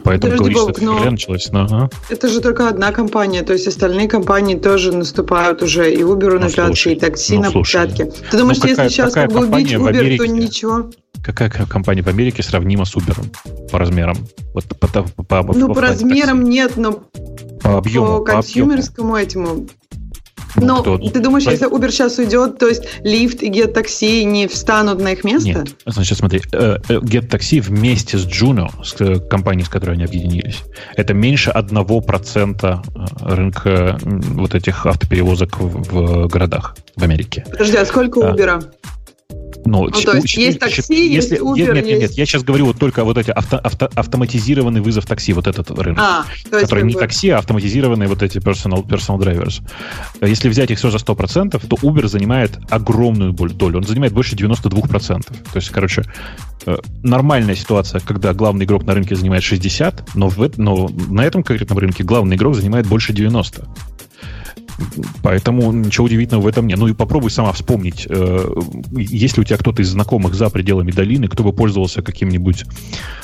Поэтому говоришь, что это но началось. Но, ага. Это же только одна компания, то есть остальные компании тоже наступают уже, и Uber на ну, пятки, и такси ну, на слушай. пятки. Ты думаешь, ну, какая, если сейчас как бы убить Uber, Америке, то ничего? Какая компания в Америке сравнима с Uber по размерам? Вот по, по, по, ну, по, по размерам такси. нет, но по объему, по консюмерскому этому но кто? ты думаешь, если Uber сейчас уйдет, то есть лифт и Get Taxi не встанут на их место? Нет. Значит, смотри, э, э, Get Taxi вместе с Juno, с э, компанией, с которой они объединились, это меньше 1% рынка вот этих автоперевозок в, в городах в Америке. Подожди, а сколько Uber? Ну, ну то есть есть такси, если, есть Uber, нет, нет, нет, нет, я сейчас говорю вот только вот эти авто, авто, автоматизированный вызов такси, вот этот рынок, а, который не бы... такси, а автоматизированные вот эти personal, personal drivers. Если взять их все за 100%, то Uber занимает огромную долю, он занимает больше 92%. То есть, короче, э, нормальная ситуация, когда главный игрок на рынке занимает 60, но, в, но на этом конкретном рынке главный игрок занимает больше 90. Поэтому ничего удивительного в этом нет. Ну и попробуй сама вспомнить, э, есть ли у тебя кто-то из знакомых за пределами долины, кто бы пользовался каким-нибудь,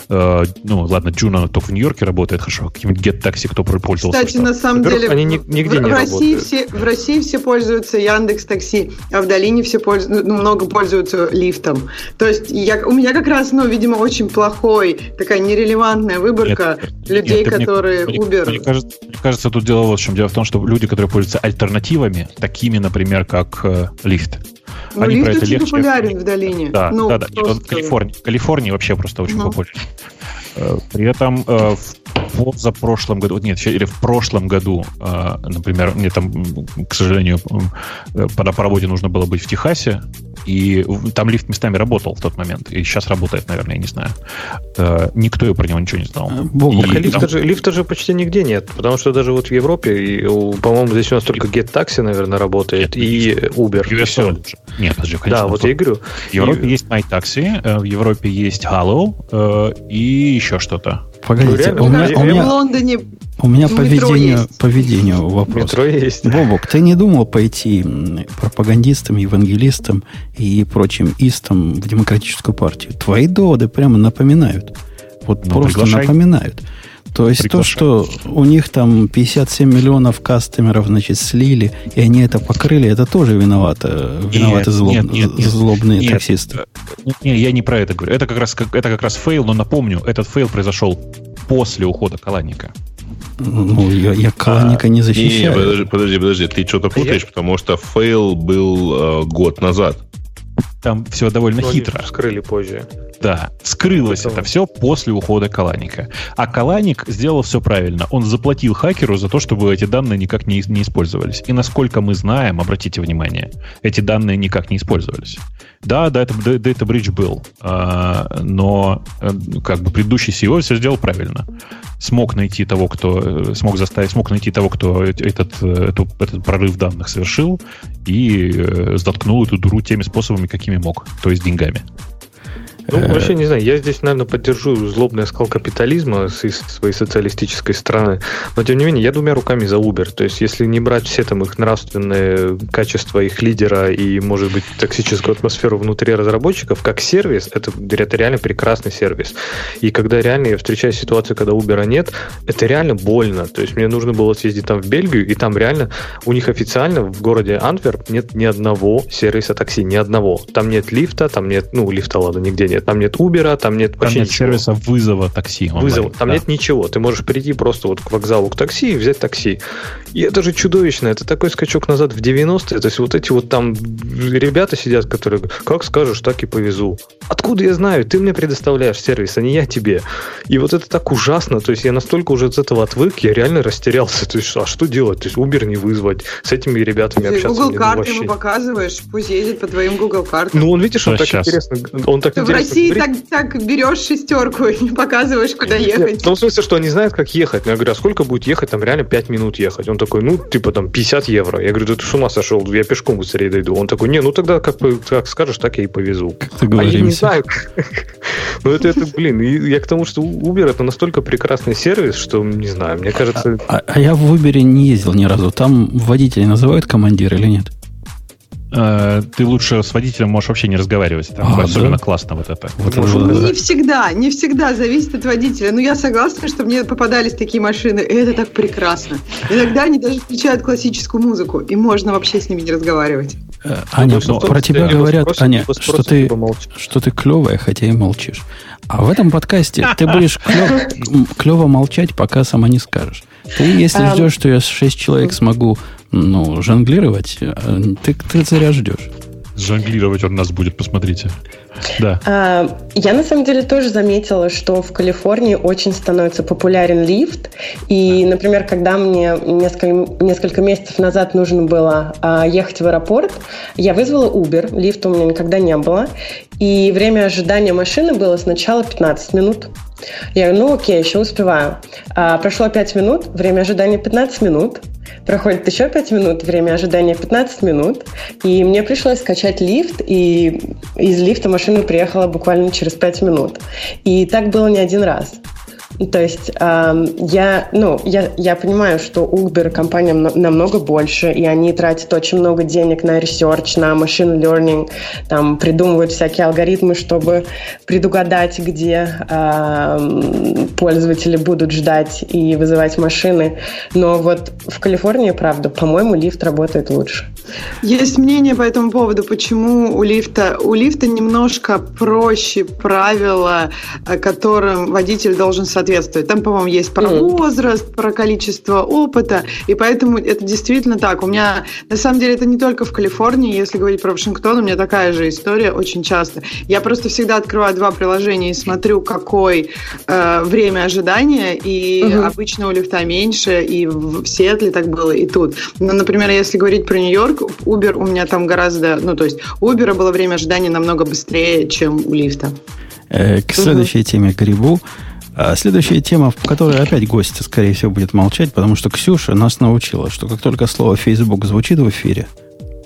э, ну ладно, Джуна только в Нью-Йорке работает хорошо, каким-нибудь Get Taxi, кто пользовался. Кстати, на самом деле, они нигде в, не в России все В России все пользуются Яндекс Такси, а в долине все пользуются, ну, много пользуются лифтом. То есть я, у меня как раз, ну, видимо, очень плохой, такая нерелевантная выборка нет, людей, нет, которые мне, Uber... Мне кажется, мне кажется, тут дело вот в чем. Дело в том, что люди, которые пользуются альтернативами, такими, например, как э, лифт. Ну, Они лифт про это очень легче. популярен в долине. Да, ну, да, да. Просто... в Калифорнии, в Калифорнии вообще просто очень угу. популярен. Э, при этом э, в за прошлом году, нет, или в прошлом году, э, например, мне там, к сожалению, по, по работе нужно было быть в Техасе, и там лифт местами работал в тот момент, и сейчас работает, наверное, я не знаю. Никто про него ничего не знал. Бог, и, лифта, там... же, лифта же почти нигде нет, потому что даже вот в Европе, по-моему, здесь у нас только Get Taxi, наверное, работает, нет, и Uber. И все. Нет, подожди, конечно. Да, вот я говорю. В Европе и... есть MyTaxi, в Европе есть Hallow и еще что-то. Погодите, ну, у меня, у меня, в Лондоне у меня по ведению, по ведению вопрос. Метро есть. Бобок, ты не думал пойти пропагандистом, евангелистом и прочим истом в демократическую партию? Твои доводы прямо напоминают. Вот ну, просто приглашай. напоминают. То есть то, что у них там 57 миллионов customer ов, значит, слили, и они это покрыли, это тоже виновато, виноваты злоб, нет, нет, нет, злобные нет, таксисты. Нет, нет, я не про это говорю. Это как раз, это как раз fail, но напомню, этот fail произошел после ухода Каланика. Ну, я, я Каланика а, не защищаю. Не, подожди, подожди, подожди, ты что-то путаешь, я... потому что fail был э, год назад. Там все довольно Но хитро. Скрыли позже. Да, скрылось это все после ухода Каланика. А Каланик сделал все правильно. Он заплатил хакеру за то, чтобы эти данные никак не, не использовались. И насколько мы знаем, обратите внимание, эти данные никак не использовались. Да, да, это Data Breach был, а, но э, как бы предыдущий CEO все сделал правильно. Смог найти того, кто э, смог заставить, смог найти того, кто этот, э, эту, этот прорыв данных совершил, и заткнул эту дуру теми способами, какими мог, то есть деньгами. Ну, вообще, не знаю, я здесь, наверное, поддержу злобный оскал капитализма с своей социалистической стороны, но, тем не менее, я двумя руками за Uber. То есть, если не брать все там их нравственные качества их лидера и, может быть, токсическую атмосферу внутри разработчиков, как сервис, это, это реально прекрасный сервис. И когда реально я встречаю ситуацию, когда Uber нет, это реально больно. То есть, мне нужно было съездить там в Бельгию, и там реально у них официально в городе Антверп нет ни одного сервиса такси, ни одного. Там нет лифта, там нет, ну, лифта, ладно, нигде нет нет. Там нет Uber, там нет там вообще нет ничего. сервиса вызова такси. Вызова. Там да. нет ничего. Ты можешь прийти просто вот к вокзалу к такси и взять такси. И это же чудовищно. Это такой скачок назад в 90-е. То есть вот эти вот там ребята сидят, которые как скажешь, так и повезу. Откуда я знаю? Ты мне предоставляешь сервис, а не я тебе. И вот это так ужасно. То есть я настолько уже от этого отвык, я реально растерялся. То есть, а что делать? То есть Uber не вызвать, с этими ребятами Ты общаться. Google карты ему показываешь, пусть едет по твоим Google картам. Ну, он, видишь, он так сейчас? интересно, он так интересно России так, так берешь шестерку и не показываешь, куда ехать. Нет, в том смысле, что они знают, как ехать. Но я говорю, а сколько будет ехать? Там реально 5 минут ехать. Он такой, ну, типа там 50 евро. Я говорю, да ты с ума сошел, я пешком быстрее дойду. Он такой, не, ну тогда как, как скажешь, так я и повезу. Как. А я не знаю. Ну, это, это, блин, я к тому, что Uber это настолько прекрасный сервис, что, не знаю, мне кажется... А, а я в Uber не ездил ни разу. Там водители называют командир или нет? Э, ты лучше с водителем можешь вообще не разговаривать. Там а, особенно да? классно вот это. Вот не всегда, не всегда зависит от водителя. Но я согласна, что мне попадались такие машины, и это так прекрасно. Иногда они даже включают классическую музыку, и можно вообще с ними не разговаривать. Э, Аня, ну, про тебя говорят, спросим, Аня, что ты, что ты клевая, хотя и молчишь. А в этом подкасте ты будешь клев, клево молчать, пока сама не скажешь. Ты, если эм. ждешь, что я с шесть человек смогу ну, жонглировать, э, ты, ты зря ждешь. Жонглировать он нас будет, посмотрите. Да. А, я на самом деле тоже заметила, что в Калифорнии очень становится популярен лифт. И, например, когда мне несколько, несколько месяцев назад нужно было а, ехать в аэропорт, я вызвала Uber, лифта у меня никогда не было. И время ожидания машины было сначала 15 минут. Я говорю, ну окей, еще успеваю. А, прошло 5 минут, время ожидания 15 минут. Проходит еще 5 минут, время ожидания 15 минут. И мне пришлось скачать лифт, и из лифта машина приехала буквально через 5 минут. И так было не один раз. То есть э, я, ну, я, я понимаю, что Uber компания намного больше, и они тратят очень много денег на research, на machine learning, там придумывают всякие алгоритмы, чтобы предугадать, где э, пользователи будут ждать и вызывать машины. Но вот в Калифорнии, правда, по-моему, лифт работает лучше. Есть мнение по этому поводу, почему у лифта у лифта немножко проще правила, э, которым водитель должен соответствовать. Там, по-моему, есть про возраст, про количество опыта, и поэтому это действительно так. У меня, на самом деле, это не только в Калифорнии, если говорить про Вашингтон, у меня такая же история очень часто. Я просто всегда открываю два приложения и смотрю, какое э, время ожидания, и угу. обычно у лифта меньше, и в Сиэтле так было, и тут. Но, например, если говорить про Нью-Йорк, Uber у меня там гораздо, ну, то есть у Uber было время ожидания намного быстрее, чем у лифта. Э, к следующей теме грибу. А следующая тема, в которой опять гость, скорее всего, будет молчать, потому что Ксюша нас научила, что как только слово Facebook звучит в эфире,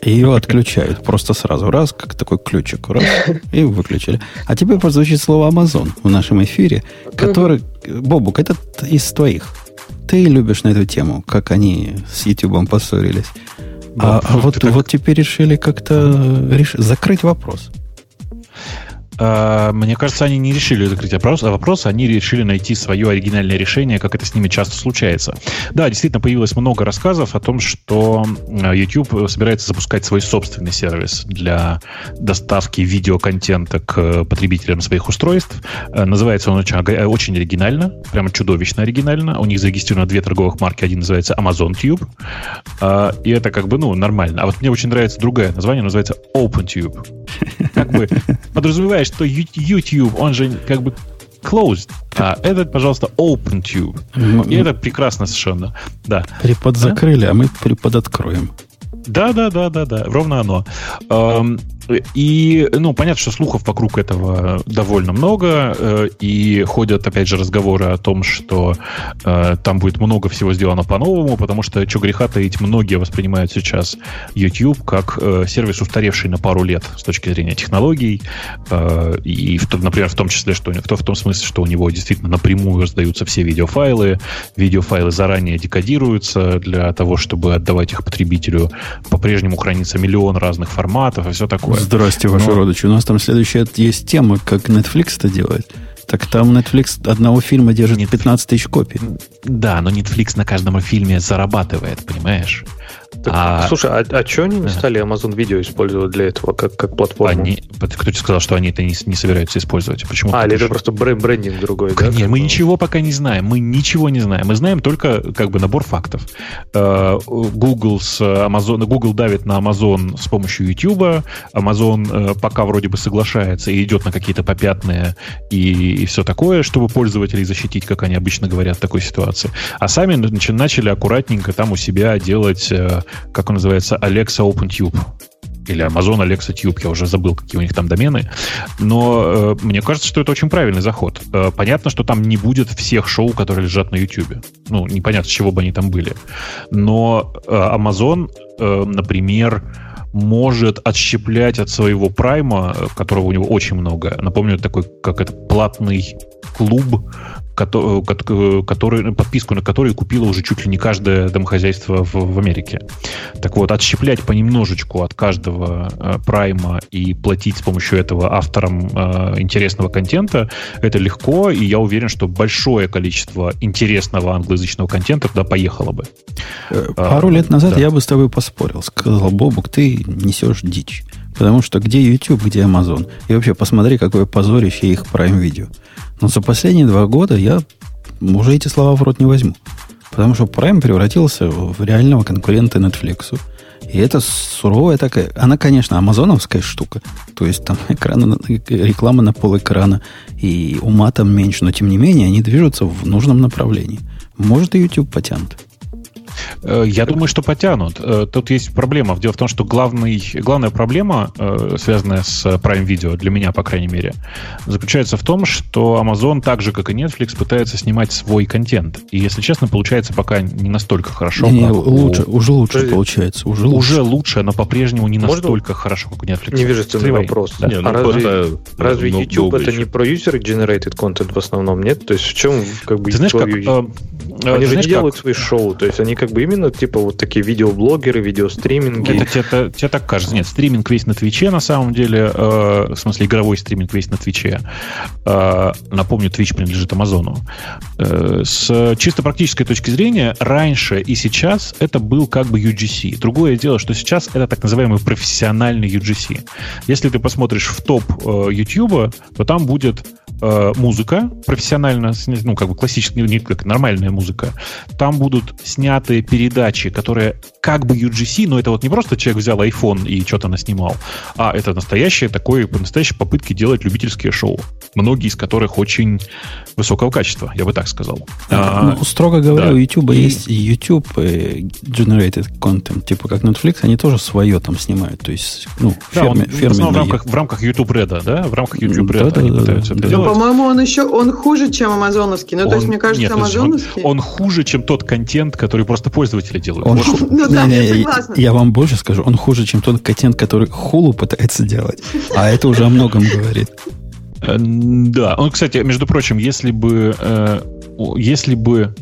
ее отключают просто сразу. Раз, как такой ключик, раз, и выключили. А теперь прозвучит слово Amazon в нашем эфире, который... Бобук, этот из твоих. Ты любишь на эту тему, как они с YouTube поссорились. А, а вот, так... вот теперь решили как-то реш... закрыть вопрос. А, мне кажется, они не решили закрыть вопрос, а вопрос они решили найти свое оригинальное решение, как это с ними часто случается. Да, действительно, появилось много рассказов о том, что а, YouTube собирается запускать свой собственный сервис для доставки видеоконтента к потребителям своих устройств. А, называется он очень, очень оригинально, прямо чудовищно оригинально. У них зарегистрировано две торговых марки. Один называется Amazon Tube, и это как бы, ну, нормально. А вот мне очень нравится другое название, называется OpenTube. Как бы подразумевая, что YouTube, он же как бы closed, а этот, пожалуйста, OpenTube. И это прекрасно совершенно. Да. Приподзакрыли, а? а мы приподоткроем. Да, да, да, да, да, ровно оно. И, ну, понятно, что слухов вокруг этого довольно много, э, и ходят, опять же, разговоры о том, что э, там будет много всего сделано по-новому, потому что, что греха таить, многие воспринимают сейчас YouTube как э, сервис, устаревший на пару лет с точки зрения технологий, и, например, в том числе, что в том смысле, что у него действительно напрямую раздаются все видеофайлы, видеофайлы заранее декодируются для того, чтобы отдавать их потребителю, по-прежнему хранится миллион разных форматов и все такое. Здрасте, ваши Но... родичи. У нас там следующая есть тема, как Netflix это делает. Так там Netflix одного фильма держит Netflix. 15 тысяч копий. Да, но Netflix на каждом фильме зарабатывает, понимаешь? Так, а, слушай, а, а что они не стали Amazon Video использовать для этого как, как платформу? Они, кто тебе сказал, что они это не, не собираются использовать? Почему? А, или это просто брендинг другой, да? Нет, мы ничего пока не знаем. Мы ничего не знаем. Мы знаем только как бы набор фактов. Э, Google с Amazon, Google давит на Amazon с помощью YouTube. Amazon э, пока вроде бы соглашается и идет на какие-то попятные и, и все такое, чтобы пользователей защитить, как они обычно говорят в такой ситуации. А сами начали аккуратненько там у себя делать э, как он называется, Alexa OpenTube или Amazon Alexa Tube, я уже забыл, какие у них там домены. Но э, мне кажется, что это очень правильный заход. Э, понятно, что там не будет всех шоу, которые лежат на YouTube. Ну, непонятно, с чего бы они там были. Но э, Amazon, э, например, может отщеплять от своего прайма, э, которого у него очень много. Напомню, такой, как это, платный клуб, который, который, подписку на который купила уже чуть ли не каждое домохозяйство в, в Америке. Так вот, отщеплять понемножечку от каждого э, прайма и платить с помощью этого авторам э, интересного контента, это легко, и я уверен, что большое количество интересного англоязычного контента туда поехало бы. Э, пару а, лет назад да. я бы с тобой поспорил. Сказал, Бобук, ты несешь дичь. Потому что где YouTube, где Amazon? И вообще посмотри, какое позорище их Prime Video. Но за последние два года я уже эти слова в рот не возьму. Потому что Prime превратился в реального конкурента Netflix. И это суровая такая... Она, конечно, амазоновская штука. То есть там экрана, реклама на пол экрана. И ума там меньше. Но, тем не менее, они движутся в нужном направлении. Может, и YouTube потянут. Э, я думаю, что потянут. Э, тут есть проблема. Дело в том, что главный, главная проблема, э, связанная с Prime Video, для меня, по крайней мере, заключается в том, что Amazon, так же, как и Netflix, пытается снимать свой контент. И, если честно, получается пока не настолько хорошо. Не, лучше, у... уже лучше получается. Уже лучше. уже лучше, но по-прежнему не Можно настолько хорошо, как у Netflix. Невежественный Сливай. вопрос. Да. Не, ну, а разве, разве ну, YouTube это не про user-generated content в основном, нет? То есть в чем как бы... Ты знаешь, как... Они же не делают свои шоу, то есть они как бы именно типа вот такие видеоблогеры, видеостриминги. Это тебе, тебе так кажется. Нет, стриминг весь на Твиче на самом деле, э, в смысле игровой стриминг весь на Твиче. Э, напомню, Twitch принадлежит Амазону. Э, с чисто практической точки зрения, раньше и сейчас это был как бы UGC. Другое дело, что сейчас это так называемый профессиональный UGC. Если ты посмотришь в топ э, YouTube, то там будет э, музыка профессионально, ну, как бы классическая, не как нормальная музыка. Там будут сняты передачи, которые как бы UGC, но это вот не просто человек взял iPhone и что-то наснимал, а это настоящее такое, настоящие попытки делать любительские шоу. Многие из которых очень высокого качества, я бы так сказал. А, ну, строго говоря, да. у YouTube и... есть YouTube э, generated content, типа как Netflix, они тоже свое там снимают. То есть, ну, да, ферме, он, в, рамках, в рамках YouTube Red, да? В рамках YouTube Red да, они да, пытаются да, это да. делать. По-моему, он еще он хуже, чем амазоновский. Ну, он, то есть, мне кажется, нет, амазоновский... Он, он хуже, чем тот контент, который просто пользователи делают. Он вот. ну, да, не, не, я, я вам больше скажу, он хуже, чем тот контент, который Хулу пытается делать. А это уже о многом говорит. Э, да, он, кстати, между прочим, если бы, э, если бы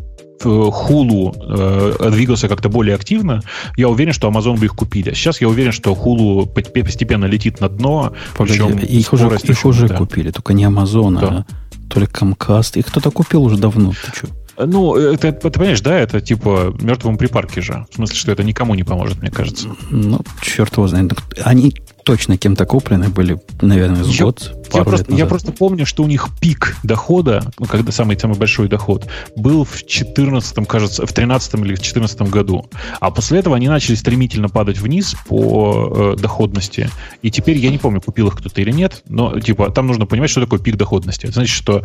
Хулу э, двигался как-то более активно, я уверен, что Amazon бы их купили. Сейчас я уверен, что Хулу постепенно летит на дно. Погоди, их уже, их уже да. купили, только не Amazon, да. а то ли Comcast. Их кто-то купил уже давно. Ты что? Ну, это, ты понимаешь, да, это типа мертвому припарке же. В смысле, что это никому не поможет, мне кажется. Ну, черт его знает. Они точно кем-то куплены были, наверное, с я, год. Я просто, я просто помню, что у них пик дохода, ну, когда самый самый большой доход, был в 14 кажется, в 13 или в 14 году. А после этого они начали стремительно падать вниз по э, доходности. И теперь я не помню, купил их кто-то или нет, но типа там нужно понимать, что такое пик доходности. Это значит, что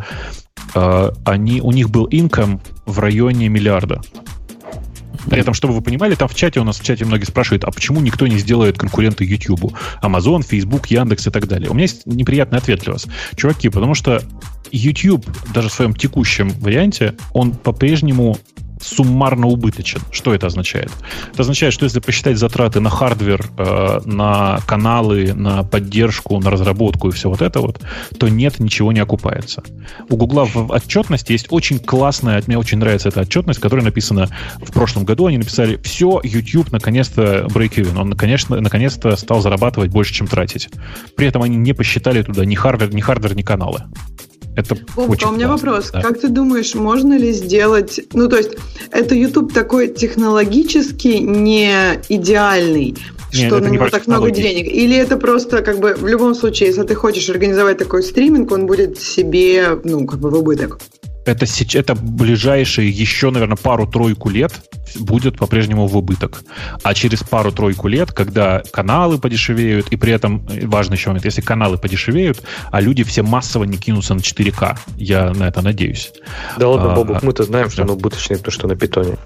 э, они, у них был инком в районе миллиарда. При этом, чтобы вы понимали, там в чате у нас в чате многие спрашивают, а почему никто не сделает конкуренты YouTube? Amazon, Facebook, Яндекс и так далее. У меня есть неприятный ответ для вас. Чуваки, потому что YouTube даже в своем текущем варианте, он по-прежнему суммарно убыточен. Что это означает? Это означает, что если посчитать затраты на hardware, э, на каналы, на поддержку, на разработку и все вот это вот, то нет, ничего не окупается. У Гугла в отчетности есть очень классная, мне очень нравится эта отчетность, которая написана в прошлом году. Они написали, все, YouTube наконец-то break-even. Он, конечно, наконец-то стал зарабатывать больше, чем тратить. При этом они не посчитали туда ни hardware, ни hardware, ни каналы. Это Вовка, очень а у меня классно, вопрос. Да. Как ты думаешь, можно ли сделать... Ну, то есть, это YouTube такой технологически не идеальный, Нет, что на него так много денег? Или это просто, как бы, в любом случае, если ты хочешь организовать такой стриминг, он будет себе, ну, как бы в убыток? Это, это ближайшие еще, наверное, пару-тройку лет будет по-прежнему в убыток. А через пару-тройку лет, когда каналы подешевеют, и при этом, э, важный еще момент, если каналы подешевеют, а люди все массово не кинутся на 4К, я на это надеюсь. Да ладно, а, Бобук, мы-то знаем, что да. он убыточный, потому что на питоне.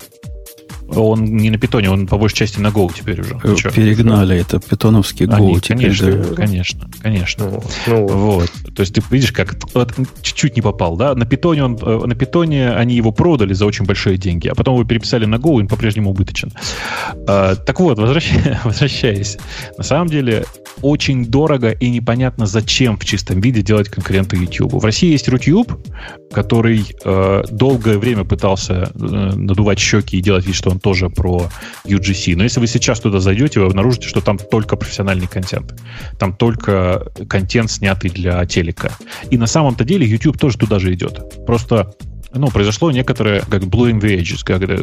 Он не на питоне, он по большей части на Go теперь уже. Э, перегнали, это питоновский Go Они, теперь. Конечно, да. конечно, конечно. Ну, ну, вот. То есть ты видишь, как вот, чуть-чуть не попал, да? На питоне, он, э, на питоне они его продали за очень большие деньги, а потом его переписали на Go, и он по-прежнему убыточен. А, так вот, возвращаясь, возвращаясь, на самом деле очень дорого и непонятно зачем в чистом виде делать конкуренты YouTube. В России есть Рутюб, который э, долгое время пытался э, надувать щеки и делать вид, что он тоже про UGC. Но если вы сейчас туда зайдете, вы обнаружите, что там только профессиональный контент. Там только контент, снятый для телека. И на самом-то деле YouTube тоже туда же идет. Просто ну, произошло некоторое, как blowing the edges, как это,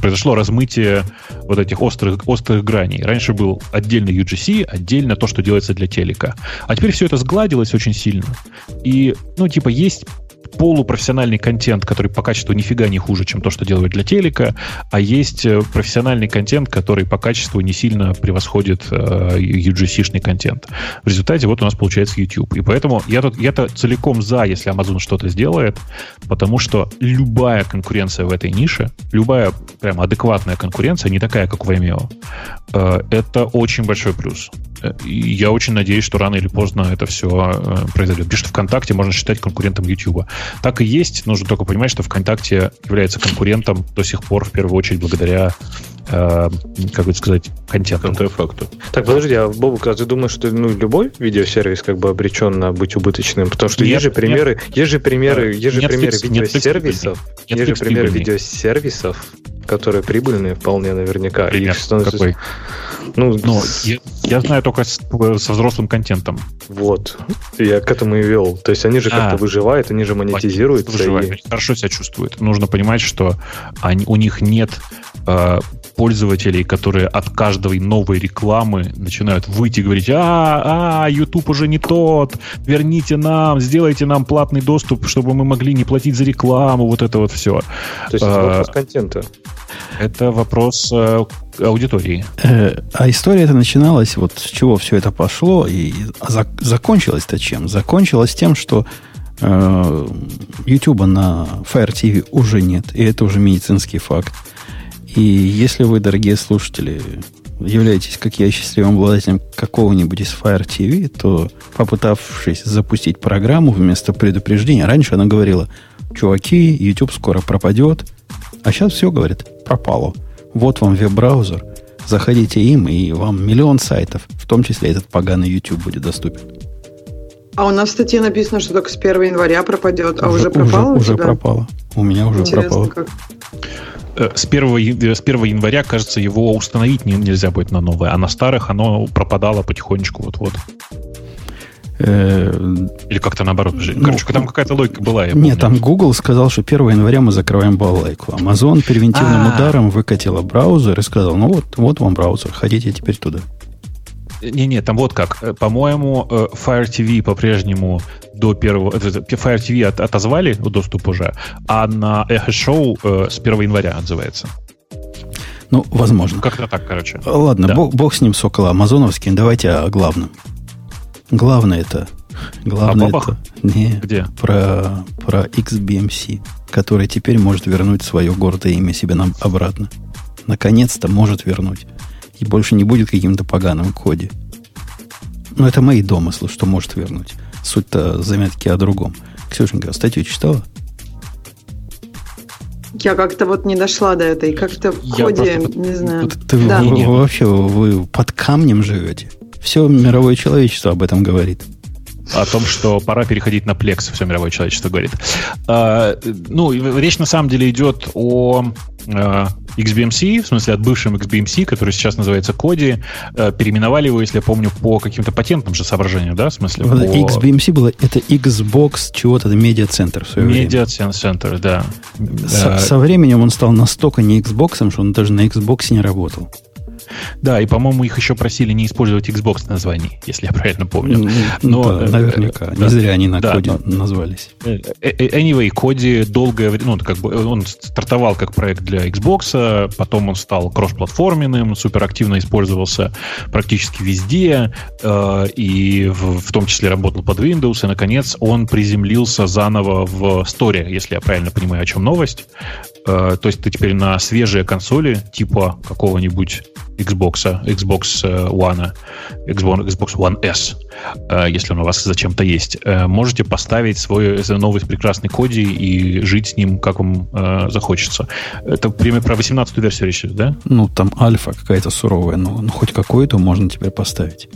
произошло размытие вот этих острых, острых граней. Раньше был отдельно UGC, отдельно то, что делается для телека. А теперь все это сгладилось очень сильно. И, ну, типа, есть полупрофессиональный контент, который по качеству нифига не хуже, чем то, что делают для телека, а есть э, профессиональный контент, который по качеству не сильно превосходит э, UGC-шный контент. В результате вот у нас получается YouTube. И поэтому я тут, я-то целиком за, если Amazon что-то сделает, потому что любая конкуренция в этой нише, любая прям адекватная конкуренция, не такая, как в Vimeo, э, это очень большой плюс. И я очень надеюсь, что рано или поздно это все э, произойдет. Потому что ВКонтакте можно считать конкурентом YouTube. Так и есть. Нужно только понимать, что ВКонтакте является конкурентом до сих пор, в первую очередь, благодаря э, как бы сказать, контенту. Контрафакту. Так, подожди, а Бобук, а ты думаешь, что ну, любой видеосервис как бы обречен на быть убыточным? Потому что нет, есть же примеры, нет. есть же примеры, есть же примеры видеосервисов, есть же примеры видеосервисов, которые прибыльные вполне наверняка. Пример становится... какой? Ну, ну я, я знаю только с, со взрослым контентом. Вот. Я к этому и вел. То есть они же как-то а, выживают, они же монетизируются. Выживают, и... хорошо себя чувствуют. Нужно понимать, что они, у них нет э, пользователей, которые от каждой новой рекламы начинают выйти и говорить, а, а, YouTube уже не тот, верните нам, сделайте нам платный доступ, чтобы мы могли не платить за рекламу, вот это вот все. То есть это вопрос контента. Это вопрос э, аудитории. Э, а история это начиналась, вот с чего все это пошло, и закончилось-то чем? Закончилось тем, что э, YouTube на Fire TV уже нет, и это уже медицинский факт. И если вы, дорогие слушатели, являетесь, как я, счастливым обладателем какого-нибудь из Fire TV, то, попытавшись запустить программу вместо предупреждения, раньше она говорила, чуваки, YouTube скоро пропадет, а сейчас все, говорит, пропало. Вот вам веб-браузер, заходите им, и вам миллион сайтов, в том числе этот поганый YouTube будет доступен. А у нас в статье написано, что только с 1 января пропадет, а уже, уже пропало Уже, уже пропало. У меня уже Интересно, пропало. Как? Э, с 1, с 1 января, кажется, его установить нельзя будет на новое, а на старых оно пропадало потихонечку вот-вот. Э, Или как-то наоборот. Ну, Короче, там какая-то логика была. Я нет, там Google сказал, что 1 января мы закрываем балалайку. Amazon превентивным А-а-а. ударом выкатила браузер и сказал, ну вот, вот вам браузер, ходите теперь туда. Не-не, там вот как. Э, по-моему, Fire TV по-прежнему до первого... Fire TV от, отозвали доступ уже, а на Echo Show с 1 января отзывается. Ну, возможно. Как-то так, короче. Ладно, да. бог, бог с ним, сокола амазоновский. Давайте о главном. Главное это... Главное это... Не, Где? Про, про XBMC, который теперь может вернуть свое гордое имя себе нам обратно. Наконец-то может вернуть. И больше не будет каким-то поганым коде. Но это мои домыслы, что может вернуть. Суть-то заметки о другом. Ксюшенька, статью читала? Я как-то вот не дошла до этой. Как-то в ходе, просто... не знаю. Ты, да. вы, вы, вообще вы под камнем живете? Все мировое человечество об этом говорит о том, что пора переходить на Plex, все мировое человечество говорит. А, ну, речь на самом деле идет о а, XBMC, в смысле от бывшем XBMC, который сейчас называется Коди, а, переименовали его, если я помню, по каким-то патентным же соображениям, да, в смысле? По... XBMC было, это Xbox чего-то, медиа-центр в свое Медиа-центр, да. Со, со временем он стал настолько не Xbox, что он даже на Xbox не работал. Да, и, по-моему, их еще просили не использовать Xbox названий, если я правильно помню. Но, да, э, наверняка. Да, не зря они на да, коде но, назвались. Э, э, anyway, Коди долгое время, ну, как бы он стартовал как проект для Xbox, потом он стал кроссплатформенным, суперактивно использовался практически везде, и в, в том числе работал под Windows, и, наконец, он приземлился заново в Store, если я правильно понимаю, о чем новость. То есть ты теперь на свежие консоли, типа какого-нибудь Xbox, Xbox э, One, Xbox One S, э, если он у вас зачем-то есть, э, можете поставить свой новый прекрасный коди и жить с ним, как вам захочется. Это время про 18-ю версию речь, да? Ну, там альфа какая-то суровая, но ну, хоть какую-то можно теперь поставить.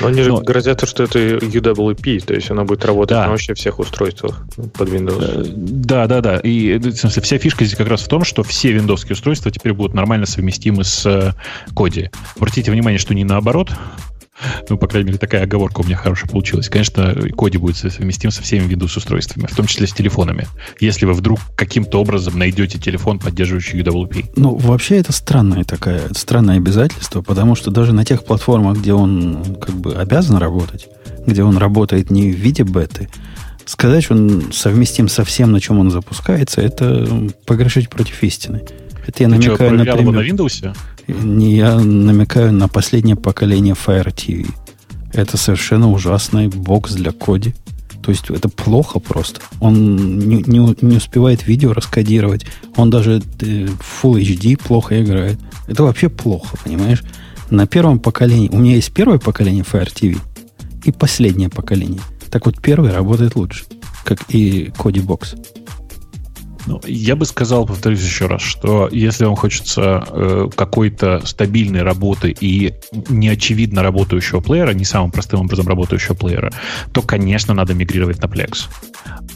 Но они же Но... грозятся, что это UWP, то есть она будет работать да. на вообще всех устройствах под Windows. Да, да, да. И в смысле, вся фишка здесь как раз в том, что все виндовские устройства теперь будут нормально совместимы с Коди. Обратите внимание, что не наоборот, ну, по крайней мере, такая оговорка у меня хорошая получилась. Конечно, Коди будет совместим со всеми Windows-устройствами, в том числе с телефонами. Если вы вдруг каким-то образом найдете телефон, поддерживающий UWP. Ну, вообще это странное такое, странное обязательство, потому что даже на тех платформах, где он как бы обязан работать, где он работает не в виде беты, сказать, что он совместим со всем, на чем он запускается, это погрешить против истины. Это я Ты намекаю, что, например, на Windows? не я намекаю на последнее поколение Fire TV. Это совершенно ужасный бокс для коди. То есть это плохо просто. Он не, не, не успевает видео раскодировать. Он даже э, Full HD плохо играет. Это вообще плохо, понимаешь? На первом поколении... У меня есть первое поколение Fire TV и последнее поколение. Так вот, первый работает лучше, как и Коди Бокс. Ну, я бы сказал, повторюсь еще раз, что если вам хочется э, какой-то стабильной работы и неочевидно работающего плеера, не самым простым образом работающего плеера, то, конечно, надо мигрировать на Plex.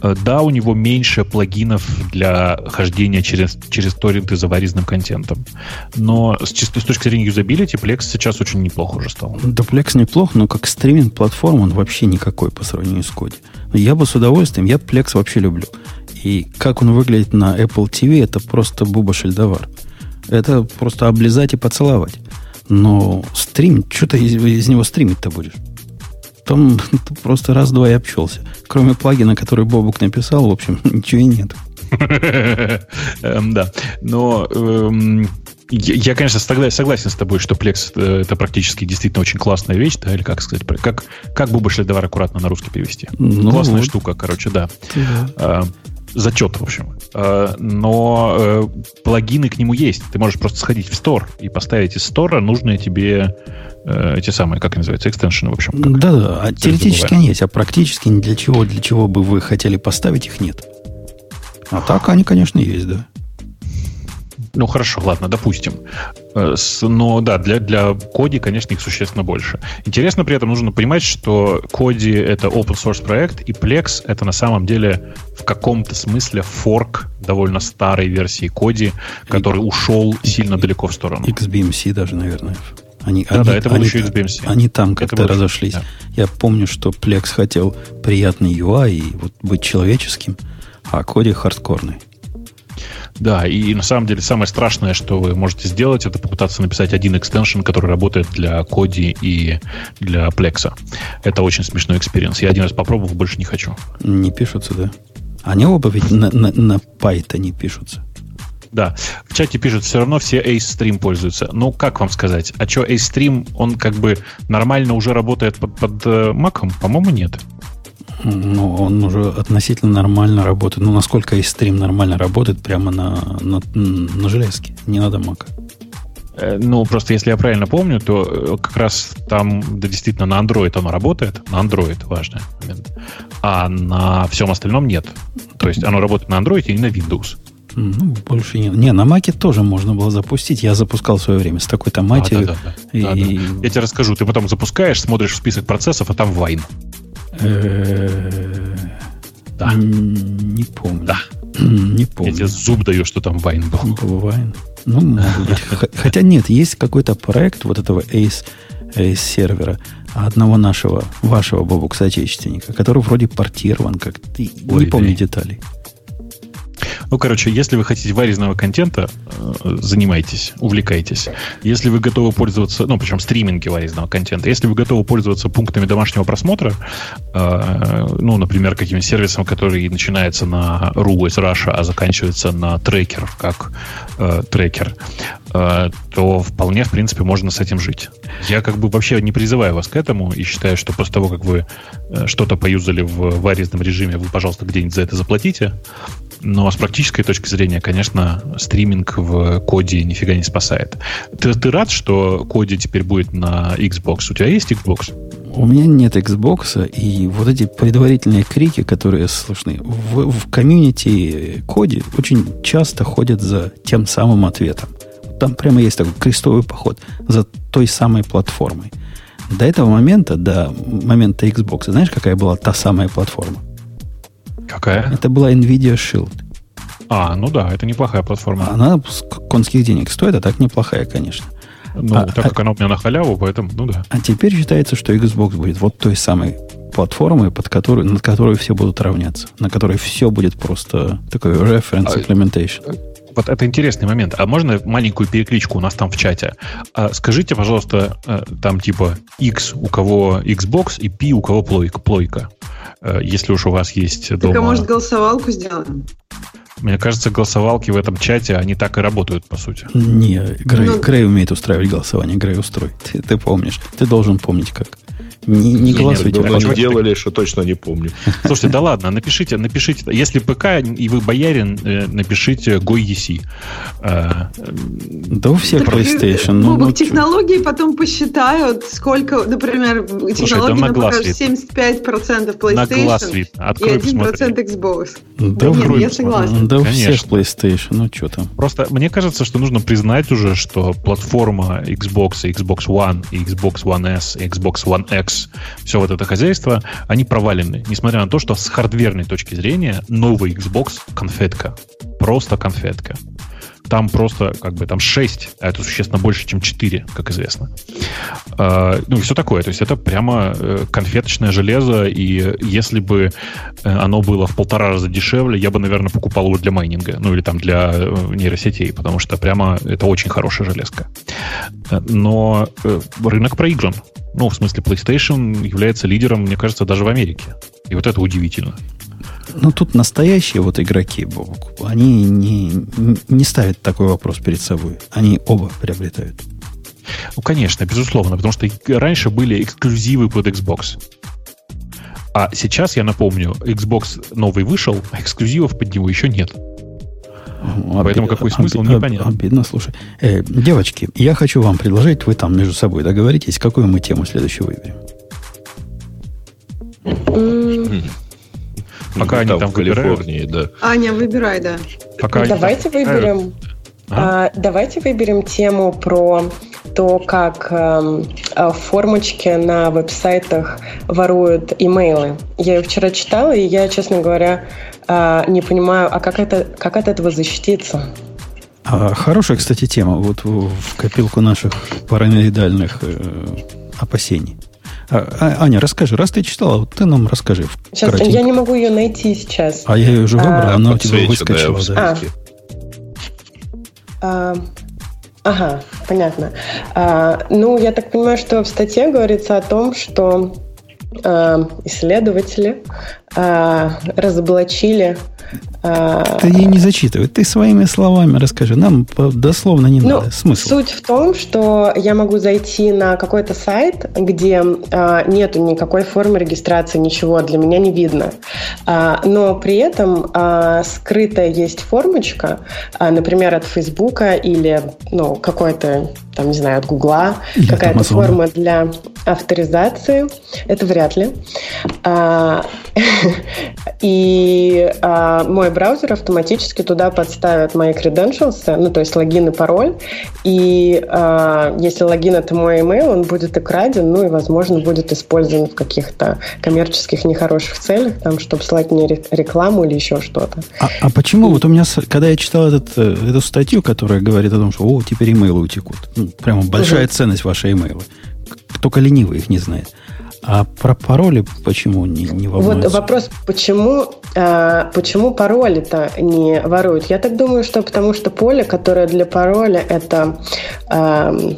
Э, да, у него меньше плагинов для хождения через, через торренты за варизным контентом. Но с, с точки зрения юзабилити, Plex сейчас очень неплохо уже стал. Да, Plex неплохо, но как стриминг-платформа он вообще никакой по сравнению с Коди. Я бы с удовольствием, я Plex вообще люблю. И как он выглядит на Apple TV, это просто буба шельдовар. Это просто облизать и поцеловать. Но стрим, что ты из, из него стримить-то будешь? Там просто раз-два и обчелся. Кроме плагина, который Бобук написал, в общем, ничего и нет. Эм, Да. Но эм, я, конечно, согла- согласен с тобой, что Plex э, это практически действительно очень классная вещь, да, или как сказать, как, как Буба Шельдовар аккуратно на русский перевести. Ну Классная вот. штука, короче, да. А, Зачет, в общем. А, Но э, плагины к нему есть. Ты можешь просто сходить в стор и поставить из стора нужные тебе э, эти самые, как они называются, экстеншены, в общем. Да-да, а теоретически они есть, а практически ни для чего, для чего бы вы хотели поставить, их нет. А так они, конечно, есть, да. Ну хорошо, ладно, допустим. Э, Но да, для, для Коди, конечно, их существенно больше. Интересно при этом нужно понимать, что Коди это open source проект, и Plex это на самом деле в каком-то смысле форк довольно старой версии Коди, который ушел сильно далеко в сторону. XBMC даже, наверное. Они, Да, они, да, это был они, еще XBMC. Они там как-то разошлись. да. Я помню, что Plex хотел приятный UI и вот быть человеческим, а Kodi хардкорный. Да, и на самом деле самое страшное, что вы можете сделать, это попытаться написать один extension, который работает для Kodi и для Plex. Это очень смешной experience. Я один раз попробовал, больше не хочу. Не пишутся, да? Они оба ведь на, на, на Python пишутся. Да, в чате пишут, все равно все Ace Stream пользуются. Ну, как вам сказать? А что, Ace Stream, он как бы нормально уже работает под, под э, Mac'ом? По-моему, нет. Ну, он уже относительно нормально работает. Ну, насколько и стрим нормально работает прямо на, на, на железке. Не надо мака. Э, Ну, просто если я правильно помню, то э, как раз там, да, действительно, на Android оно работает. На Android, важный момент. А на всем остальном нет. То есть оно работает на Android и на Windows. Ну, больше не... Не, на маке тоже можно было запустить. Я запускал в свое время с такой-то матерью. А, да, да, да. И- Да, да. Я тебе расскажу. Ты потом запускаешь, смотришь в список процессов, а там Wine. Э, Да. Не помню. Да. Не Я помню. тебе зуб даю, что там Wine был. Ну, может быть. Х- Хотя нет, есть какой-то проект вот этого Ace, Ace сервера одного нашего, вашего Бобук соотечественника, который вроде портирован как Не помню деталей. Ну, короче, если вы хотите варезного контента, э, занимайтесь, увлекайтесь. Если вы готовы пользоваться, ну, причем стриминги варезного контента, если вы готовы пользоваться пунктами домашнего просмотра, э, ну, например, каким-нибудь сервисом, который начинается на RU из Russia, а заканчивается на трекер, как э, трекер, э, то вполне, в принципе, можно с этим жить. Я как бы вообще не призываю вас к этому и считаю, что после того, как вы э, что-то поюзали в варезном режиме, вы, пожалуйста, где-нибудь за это заплатите. Но с практической точки зрения, конечно, стриминг в коде нифига не спасает. Ты, ты рад, что коде теперь будет на Xbox? У тебя есть Xbox? У меня нет Xbox, и вот эти предварительные крики, которые слышны, в, в комьюнити коде очень часто ходят за тем самым ответом. Там прямо есть такой крестовый поход за той самой платформой. До этого момента, до момента Xbox, знаешь, какая была та самая платформа? Какая? Это была Nvidia Shield. А, ну да, это неплохая платформа. Она конских денег стоит, а так неплохая, конечно. ну, а- так как она у меня на халяву, поэтому, ну да. А теперь считается, что Xbox будет вот той самой платформой, под которую, над которой все будут равняться, на которой все будет просто такой reference А- implementation. Вот это интересный момент. А можно маленькую перекличку у нас там в чате? А скажите, пожалуйста, э, там типа X у кого Xbox и P у кого плойка. плойка. Э, если уж у вас есть Так, дома... а может, голосовалку сделаем? Мне кажется, голосовалки в этом чате, они так и работают, по сути. Не, Грей, Ну- Грей умеет устраивать голосование. Грей устроит. Ты, ты помнишь. Ты должен помнить как. Не, не голосуйте. Чувак- не делали, что точно не помню. Слушайте, да ладно, напишите, напишите. Если ПК и вы боярин, э, напишите GoEC. Э, Да у всех Так, PlayStation. э, Ну, ну, чё? технологии потом посчитают, сколько, например, технологии на нам глаз покажут видно. 75% на глаз PlayStation видно. и Открой, 1% посмотри. Xbox. Да, нет, вроде- я согласна. Да у всех. PlayStation. Ну, что там. Просто мне кажется, что нужно признать уже, что платформа Xbox, Xbox One, Xbox One S, Xbox One X, все вот это хозяйство, они провалены. Несмотря на то, что с хардверной точки зрения новый Xbox конфетка. Просто конфетка. Там просто, как бы, там 6, а это существенно больше, чем 4, как известно. А, ну и все такое. То есть это прямо э, конфеточное железо, и если бы э, оно было в полтора раза дешевле, я бы, наверное, покупал его для майнинга, ну или там для э, нейросетей, потому что прямо это очень хорошая железка. Э, Но э, рынок проигран. Ну, в смысле, PlayStation является лидером, мне кажется, даже в Америке. И вот это удивительно. Ну, тут настоящие вот игроки, они не, не ставят такой вопрос перед собой. Они оба приобретают. Ну, конечно, безусловно, потому что раньше были эксклюзивы под Xbox. А сейчас, я напомню, Xbox новый вышел, а эксклюзивов под него еще нет. Оби- Поэтому какой смысл, оби- непонятно. Обидно, слушай. Э, девочки, я хочу вам предложить, вы там между собой договоритесь, какую мы тему следующую выберем. Пока они там в Калифорнии, да. Аня, выбирай, да. Пока они Давайте выберем. А? а, давайте выберем тему про то, как эм, а, формочки на веб-сайтах воруют имейлы. Я ее вчера читала, и я, честно говоря, а, не понимаю, а как, это, как от этого защититься? А, хорошая, кстати, тема вот в, в копилку наших параноидальных э, опасений. А, а, Аня, расскажи, раз ты читала, вот ты нам расскажи. Сейчас кратенько. я не могу ее найти сейчас. А я ее уже выбрал, А, она у тебя выскочила. в да. списке. А, ага, понятно. А, ну, я так понимаю, что в статье говорится о том, что а, исследователи а, разоблачили. Ты ей не зачитывай, ты своими словами расскажи. Нам дословно не Ну, надо. Смысл. Суть в том, что я могу зайти на какой-то сайт, где а, нету никакой формы регистрации, ничего для меня не видно. А, но при этом а, скрытая есть формочка, а, например, от Фейсбука или ну, какой-то, там, не знаю, от Гугла, какая-то форма для авторизации. Это вряд ли. А, И а, мой браузер автоматически туда подставит мои credentials, ну, то есть логин и пароль. И а, если логин это мой email, он будет украден, ну и, возможно, будет использован в каких-то коммерческих нехороших целях, там, чтобы слать мне ре- рекламу или еще что-то. А, а почему вот у меня, когда я читал этот, э, эту статью, которая говорит о том, что о, теперь имейлы утекут. Ну, прямо большая ценность вашей имейлы. Только ленивый их не знает. А про пароли почему не, не Вот волнуются? вопрос, почему, а, почему пароли-то не воруют? Я так думаю, что потому что поле, которое для пароля, это ам,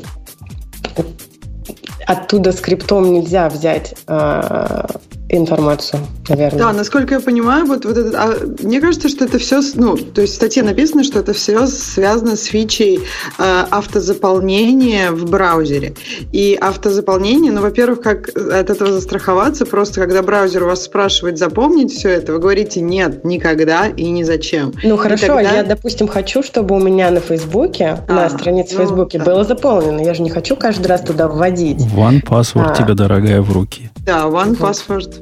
оттуда скриптом нельзя взять а, информацию, наверное. Да, насколько я понимаю, вот, вот это, а, мне кажется, что это все, ну, то есть в статье написано, что это все связано с фичей э, автозаполнения в браузере. И автозаполнение, ну, во-первых, как от этого застраховаться, просто когда браузер вас спрашивает запомнить все это, вы говорите нет, никогда и ни зачем. Ну хорошо, тогда- я, допустим, хочу, чтобы у меня на Фейсбуке, на А, странице ну, Фейсбуке да. было заполнено. Я же не хочу каждый раз туда вводить. One password А. тебе, дорогая, в руки. Да, One Password.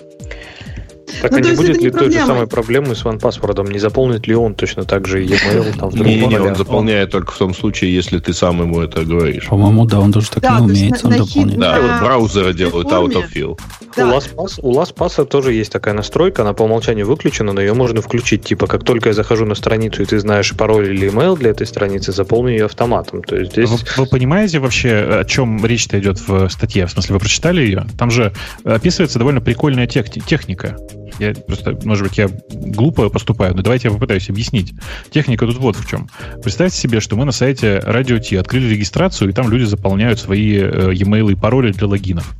Так Ну, а не будет ли той же проблема. самой проблемы с OnePassword? Не заполнит ли он точно так же e-mail там в другом Не, не, он заполняет только в том случае, если ты сам ему это говоришь. По-моему, да, он тоже так не умеет, он дополняет. Да, вот браузеры делают autofill. У LastPass, у LastPass тоже есть такая настройка, она по умолчанию выключена, но ее можно включить. Типа, как только я захожу на страницу, и ты знаешь пароль или email для этой страницы, заполни ее автоматом. То есть здесь... Вы, вы понимаете вообще, о чем речь-то идет в статье? В смысле, вы прочитали ее? Там же описывается довольно прикольная тех- техника. Я просто, может быть, я глупо поступаю, но давайте я попытаюсь объяснить. Техника тут вот в чем. Представьте себе, что мы на сайте Radio T открыли регистрацию, и там люди заполняют свои э, e-mail и пароли для логинов.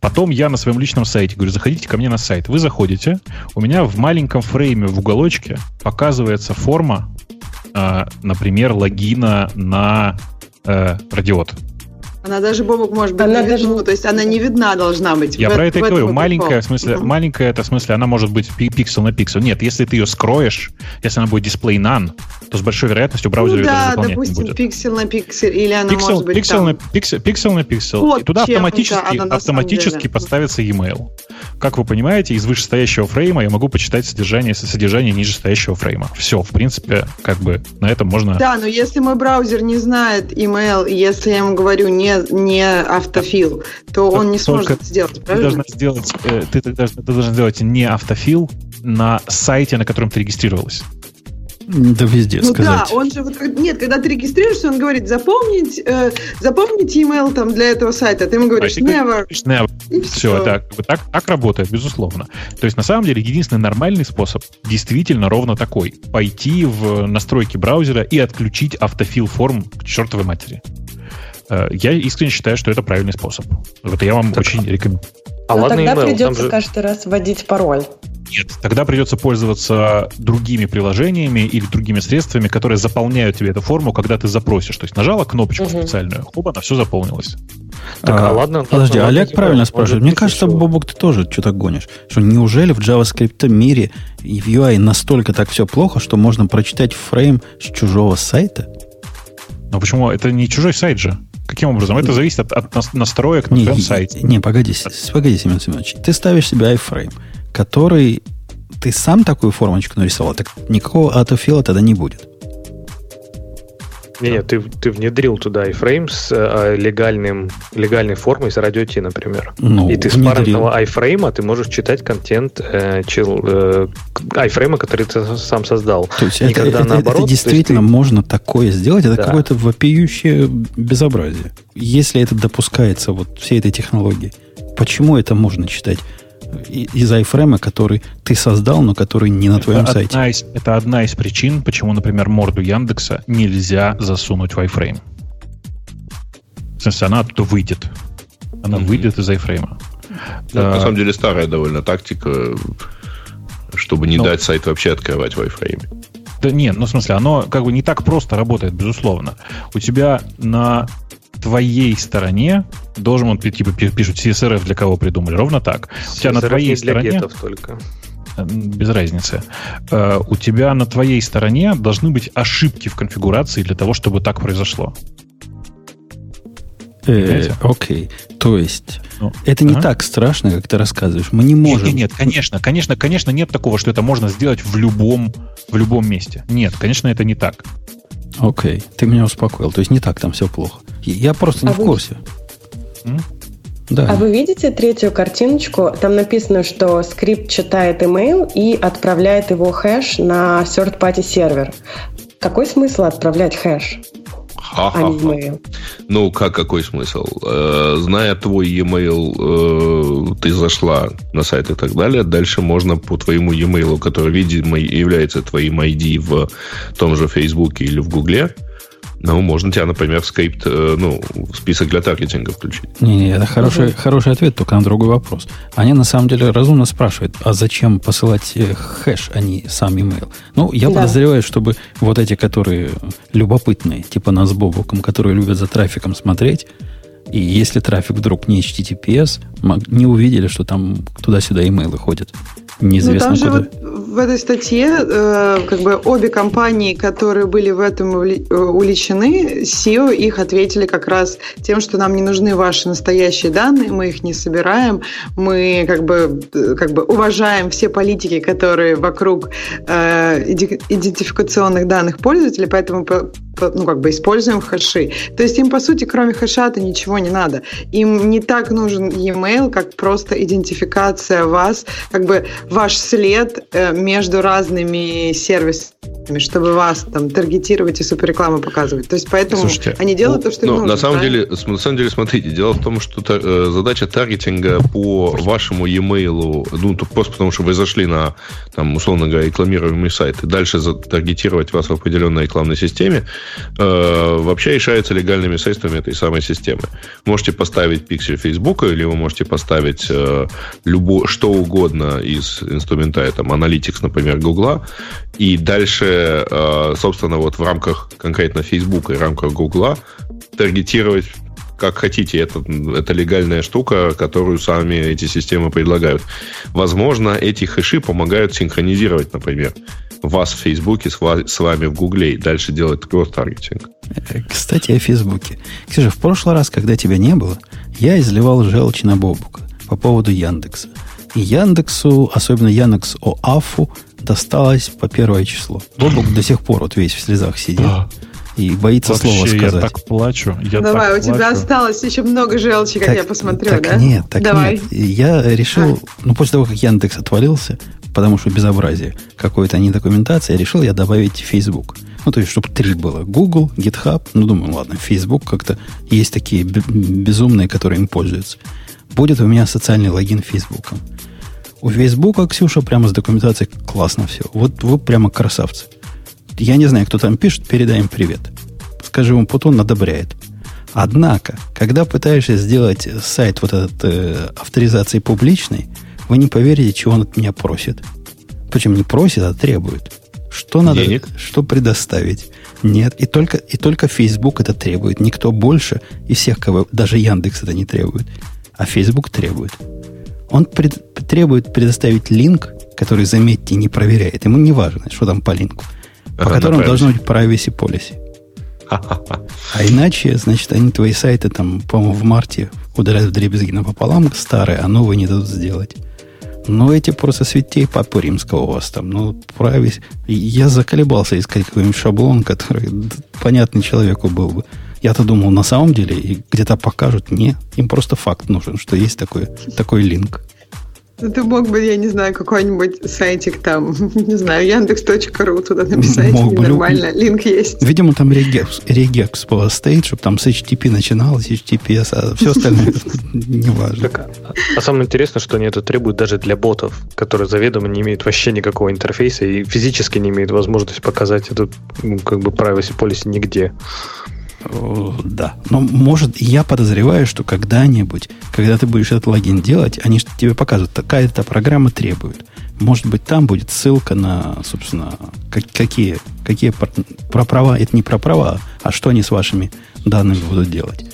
Потом я на своем личном сайте говорю, заходите ко мне на сайт. Вы заходите, у меня в маленьком фрейме в уголочке показывается форма, э, например, логина на э, радиот. Она даже, Бобок, может быть, Она не даже- видна, то есть она не видна должна быть. Я В про эт- это и говорю. Маленькая, в смысле, Мгм. маленькая, это в смысле, она может быть пи- пиксель на пиксель. Нет, если ты ее скроешь, если она будет display none, то с большой вероятностью браузер Ну ее даже да, не допустим, будет. пиксель на пиксель, или она Пиксель, может быть пиксель, там... на, пиксель, пиксель на пиксель. Вот и туда автоматически, она автоматически деле. подставится e-mail. Как вы понимаете, из вышестоящего фрейма я могу почитать содержание, содержание нижестоящего фрейма. Все, в принципе, как бы на этом можно... Да, но если мой браузер не знает email, если я ему говорю не, не автофил, то он не Только сможет сделать, Ты правильно? должна сделать, э, ты, ты должна, ты должна сделать не автофил на сайте, на котором ты регистрировалась. Да везде Ну сказать. да, он же вот нет, когда ты регистрируешься, он говорит запомнить, э, запомнить email там для этого сайта, ты ему говоришь А ты never, говоришь never. и Все, все. это как бы так, так работает, безусловно. То есть, на самом деле, единственный нормальный способ действительно ровно такой. Пойти в настройки браузера и отключить автофил форм к чертовой матери. Э, Я искренне считаю, что это правильный способ. Вот я вам очень рекомендую. А Но ладно, тогда email, придется же... каждый раз вводить пароль. Нет, тогда придется пользоваться другими приложениями или другими средствами, которые заполняют тебе эту форму, когда ты запросишь. То есть нажала кнопочку Мгм. специальную, хоп, она все заполнилось. Так, а ладно, Подожди, ладно, Олег email, правильно спрашивает. Мне кажется, что- Бобок, ты тоже что-то гонишь. Что неужели в JavaScript мире и в UI настолько так все плохо, что можно прочитать фрейм с чужого сайта? Но почему? Это не чужой сайт же. Каким образом? Это зависит от, от нас- настроек на Не, твоем не, сайте. не, погоди, с- погоди, Семен Семенович. Ты ставишь себе iFrame, который ты сам такую формочку нарисовал, так никакого автофила тогда не будет. Не, нет, ты, ты внедрил туда iframe с э, легальным, легальной формой с радио T, например. Ну, и ты с парного iframe ты можешь читать контент э, чел, э, iframe, который ты сам создал. То есть это, это- это наоборот, то есть действительно ты- можно такое сделать, это Да. какое-то вопиющее безобразие. Если это допускается вот всей этой технологии, почему это можно читать из iFrame, который ты создал, но который не на твоем это, сайте? одна из, это одна из причин, почему, например, морду Яндекса нельзя засунуть в iFrame. В смысле, она оттуда выйдет. Она Мгм. выйдет из iFrame. Ну, А, на самом деле старая довольно тактика, чтобы не Ну. дать сайт вообще открывать в iFrame. Да нет, ну в смысле, оно как бы не так просто работает, безусловно. У тебя на твоей стороне должен он, типа, пи- пишут CSRF для кого придумали, ровно так. У тебя на CSRF твоей не для стороне... гетов только. Э, Без разницы. Э, У тебя на твоей стороне должны быть ошибки в конфигурации для того, чтобы так произошло. Э, окей. То есть Ну, это не ага. так страшно, как ты рассказываешь. Мы не можем. нет, нет, конечно, конечно, конечно, нет такого, что это можно сделать в любом, в любом месте. Нет, конечно, это не так. Окей, ты меня успокоил. То есть не так там все плохо. Я просто не А в вы- курсе. М? Да. А вы видите третью картиночку? Там написано, что скрипт читает email и отправляет его хэш на third-party сервер. Какой смысл отправлять хэш, а Ха-ха-ха. email? Ну, как какой смысл? Э, зная твой e-mail, э, ты зашла на сайт и так далее, дальше можно по твоему e-mail, который, видимо, является твоим ID в том же Фейсбуке или в Гугле, ну, можно тебя, например, в скрипт, э, ну, в список для таргетинга включить. Не, не, это хороший, хороший ответ, только на другой вопрос. Они на самом деле разумно спрашивают, а зачем посылать э, хэш, а не сам email? Ну, я Да. подозреваю, чтобы вот эти, которые любопытные, типа нас с Бобуком, которые любят за трафиком смотреть, и если трафик вдруг не HTTPS, не увидели, что там туда-сюда имейлы ходят. Ну, Неизвестно там же куда. вот в этой статье э, как бы обе компании, которые были в этом э, увлечены, SEO их ответили как раз тем, что нам не нужны ваши настоящие данные, мы их не собираем, мы как бы, э, как бы уважаем все политики, которые вокруг э, идентификационных данных пользователей, поэтому по- по- ну, как бы используем хэши. То есть им, по сути, кроме хэша-то ничего не надо. Им не так нужен e-mail, как просто идентификация вас, как бы ваш след э, между разными сервисами чтобы вас там таргетировать и суперрекламу показывать. То есть поэтому Слушайте, они делают ну, то, что ну, им нужно. На самом, деле, на самом деле, смотрите, дело в том, что э, задача таргетинга по вашему e-mail, ну, просто потому что вы зашли на, там, условно говоря, рекламируемый сайт, и дальше таргетировать вас в определенной рекламной системе, э, вообще решается легальными средствами этой самой системы. Можете поставить пиксель Facebook, или вы можете поставить э, любо, что угодно из инструментария, там, Analytics, например, Гугла, и дальше, э, собственно, вот в рамках конкретно Facebook и в рамках Гугла таргетировать как хотите. Это, это легальная штука, которую сами эти системы предлагают. Возможно, эти хэши помогают синхронизировать, например, вас в Фейсбуке с, с вами в Гугле и дальше делать кросс-таргетинг. Кстати, о Фейсбуке. Ксюша, в прошлый раз, когда тебя не было, я изливал желчь на Бобука по поводу Яндекса. И Яндексу, особенно Яндекс ОАФу, досталось по первое число. Бобук до сих пор вот весь в слезах сидит. И боится Вообще, слова сказать. я так плачу. Я Давай, так у тебя плачу. осталось еще много желчи, как так, я посмотрю, так да? нет, так Давай. нет. Я решил, а. ну, после того, как Яндекс отвалился, потому что безобразие какой-то не документации, я решил я добавить Facebook. Ну, то есть, чтобы три было. Google, GitHub, ну, думаю, ладно, Facebook как-то есть такие безумные, которые им пользуются. Будет у меня социальный логин Facebook. У Facebook, Ксюша, прямо с документацией классно все. Вот вы прямо красавцы. Я не знаю, кто там пишет, передай им привет. Скажи ему, Путун одобряет. Однако, когда пытаешься сделать сайт вот этот э, авторизации публичной, вы не поверите, чего он от меня просит. Причем не просит, а требует. Что надо, Денег? что предоставить? Нет, и только, и только Facebook это требует. Никто больше из всех, кого даже Яндекс это не требует. А Facebook требует. Он пред, требует предоставить линк, который, заметьте, не проверяет. Ему не важно, что там по линку по которым должно быть privacy policy. А иначе, значит, они твои сайты там, по-моему, в марте удаляют в дребезги напополам старые, а новые не дадут сделать. Но эти просто святей Папы Римского у вас там. Ну, правись. Я заколебался искать какой-нибудь шаблон, который понятный человеку был бы. Я-то думал, на самом деле, и где-то покажут. Не, им просто факт нужен, что есть такой, такой линк. Ну, ты мог бы, я не знаю, какой-нибудь сайтик там, не знаю, яндекс.ру туда написать, мог бы, нормально, линк есть. Видимо, там регекс, регекс было стоит, чтобы там с HTTP начиналось, HTTPS, а все остальное не важно. А самое интересное, что они это требуют даже для ботов, которые заведомо не имеют вообще никакого интерфейса и физически не имеют возможности показать эту ну, как бы privacy policy нигде. Да. Но может, я подозреваю, что когда-нибудь, когда ты будешь этот логин делать, они что тебе показывают, такая-то программа требует. Может быть, там будет ссылка на, собственно, какие, какие про права, это не про права, а что они с вашими данными будут делать.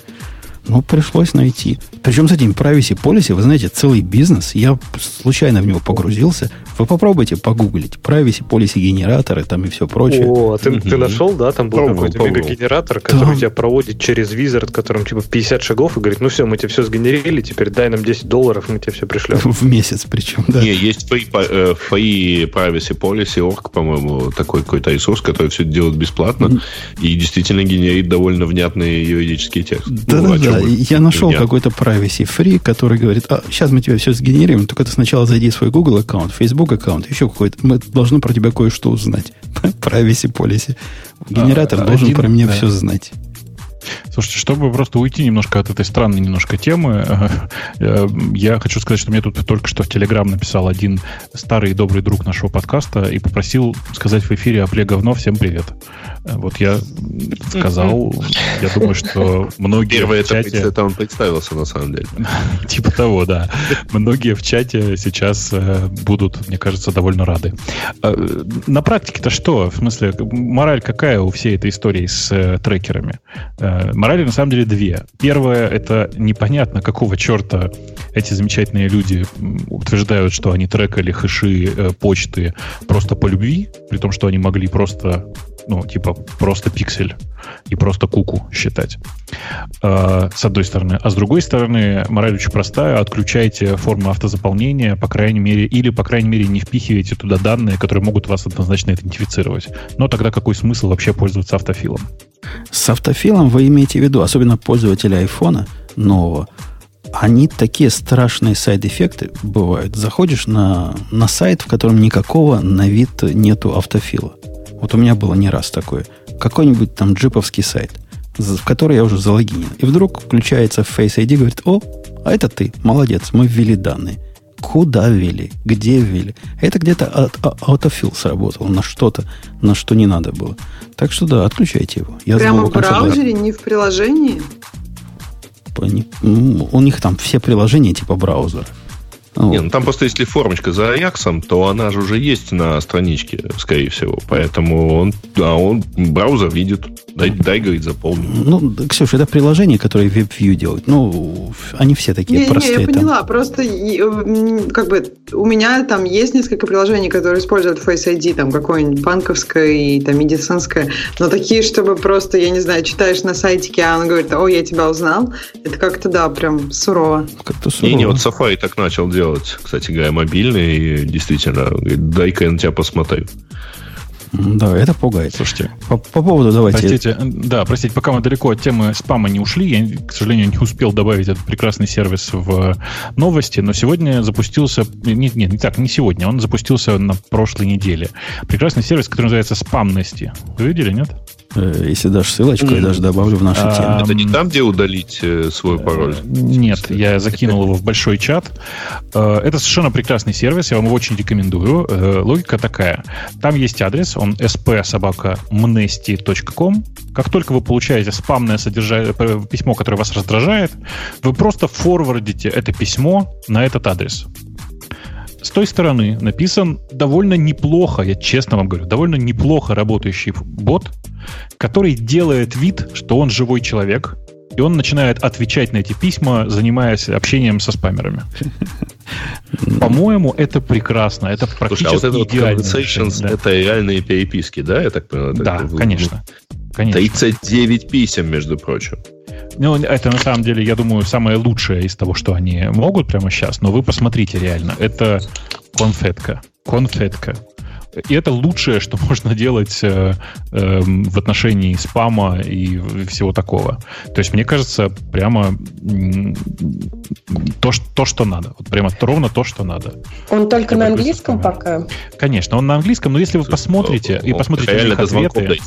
Ну, пришлось найти. Причем с этим privacy policy, вы знаете, целый бизнес. Я случайно в него погрузился. Вы попробуйте погуглить. Privacy policy генераторы там и все прочее. О, а ты, mm-hmm. ты нашел, да? Там был какой-то мегагенератор, который там... тебя проводит через Wizard, которым типа 50 шагов и говорит, ну все, мы тебе все сгенерили, теперь дай нам 10 долларов, мы тебе все пришлем. В месяц причем, да. Не, есть FAI, э, FAI Privacy Policy, Org, по-моему, такой какой-то ресурс, который все делает бесплатно mm-hmm. и действительно генерит довольно внятные юридические тексты. Да-да-да, ну, я нашел какой-то privacy free, который говорит, а, сейчас мы тебе все сгенерируем, только ты сначала зайди в свой Google аккаунт, Facebook аккаунт, еще какой-то. Мы должны про тебя кое-что узнать. privacy policy. Генератор а, должен один, про меня да. все знать. Слушайте, чтобы просто уйти немножко от этой странной немножко темы, э, я хочу сказать, что мне тут только что в Телеграм написал один старый и добрый друг нашего подкаста и попросил сказать в эфире «Апле говно, всем привет». Э, вот я сказал, я думаю, что многие Первое в чате... это он представился, на самом деле. Типа того, да. Многие в чате сейчас э, будут, мне кажется, довольно рады. На практике-то что? В смысле, мораль какая у всей этой истории с трекерами? Морали на самом деле две. Первое, это непонятно, какого черта эти замечательные люди утверждают, что они трекали хэши э, почты просто по любви, при том, что они могли просто ну, типа, просто пиксель и просто куку считать. Э, с одной стороны. А с другой стороны, мораль очень простая. Отключайте форму автозаполнения, по крайней мере, или, по крайней мере, не впихивайте туда данные, которые могут вас однозначно идентифицировать. Но тогда какой смысл вообще пользоваться автофилом? С автофилом вы имеете в виду, особенно пользователи айфона нового, они такие страшные сайд-эффекты бывают. Заходишь на, на сайт, в котором никакого на вид нету автофила. Вот у меня было не раз такое. Какой-нибудь там джиповский сайт, в который я уже залогинен. И вдруг включается Face ID и говорит, о, а это ты, молодец, мы ввели данные. Куда ввели? Где ввели? Это где-то от, аутофил сработал на что-то, на что не надо было. Так что да, отключайте его. Я Прямо в браузере, не в приложении? У них там все приложения типа браузера. Вот. Не, ну там просто если формочка за Аяксом, то она же уже есть на страничке, скорее всего. Поэтому он, а он браузер видит. Дай, дай говорит, заполни. Ну, Ксюша, это приложение, которое WebView делает. Ну, они все такие не, простые. Не, я поняла. Там. Просто как бы у меня там есть несколько приложений, которые используют Face ID, там какое-нибудь банковское и там медицинское. Но такие, чтобы просто, я не знаю, читаешь на сайтике, а он говорит, о, я тебя узнал. Это как-то, да, прям сурово. Как-то сурово. Не, не, вот Safari так начал делать, кстати говоря, мобильный. И действительно, дай-ка я на тебя посмотрю. Да, это пугает. Слушайте, по, по поводу давайте... Простите, да, простите, пока мы далеко от темы спама не ушли, я, к сожалению, не успел добавить этот прекрасный сервис в новости, но сегодня запустился... Нет, нет, не так, не сегодня, он запустился на прошлой неделе. Прекрасный сервис, который называется «Спамности». Вы видели, нет? Э, если дашь ссылочку, я даже добавлю в нашу тему. Это не там, где удалить э, свой пароль? Нет, я закинул его в большой чат. Э, это совершенно прекрасный сервис, я вам его очень рекомендую. Логика такая. Там есть адрес, он sp-mnesty.com. Как только вы получаете спамное содержание, письмо, которое вас раздражает, вы просто форвардите это письмо на этот адрес с той стороны написан довольно неплохо, я честно вам говорю, довольно неплохо работающий бот, который делает вид, что он живой человек, и он начинает отвечать на эти письма, занимаясь общением со спамерами. По-моему, это прекрасно. Это практически Слушай, а вот это. Вот да. это реальные переписки, да? Я так понимаю? Да, так, конечно. конечно. 39 писем, между прочим. Ну, это на самом деле, я думаю, самое лучшее из того, что они могут прямо сейчас. Но вы посмотрите реально. Это конфетка. Конфетка. И это лучшее, что можно делать э, э, в отношении спама и всего такого. То есть, мне кажется, прямо э, то, что, то, что надо. Вот прямо ровно то, что надо. Он только Я на английском пока? Конечно, он на английском, но если вы посмотрите и посмотрите на их ответы...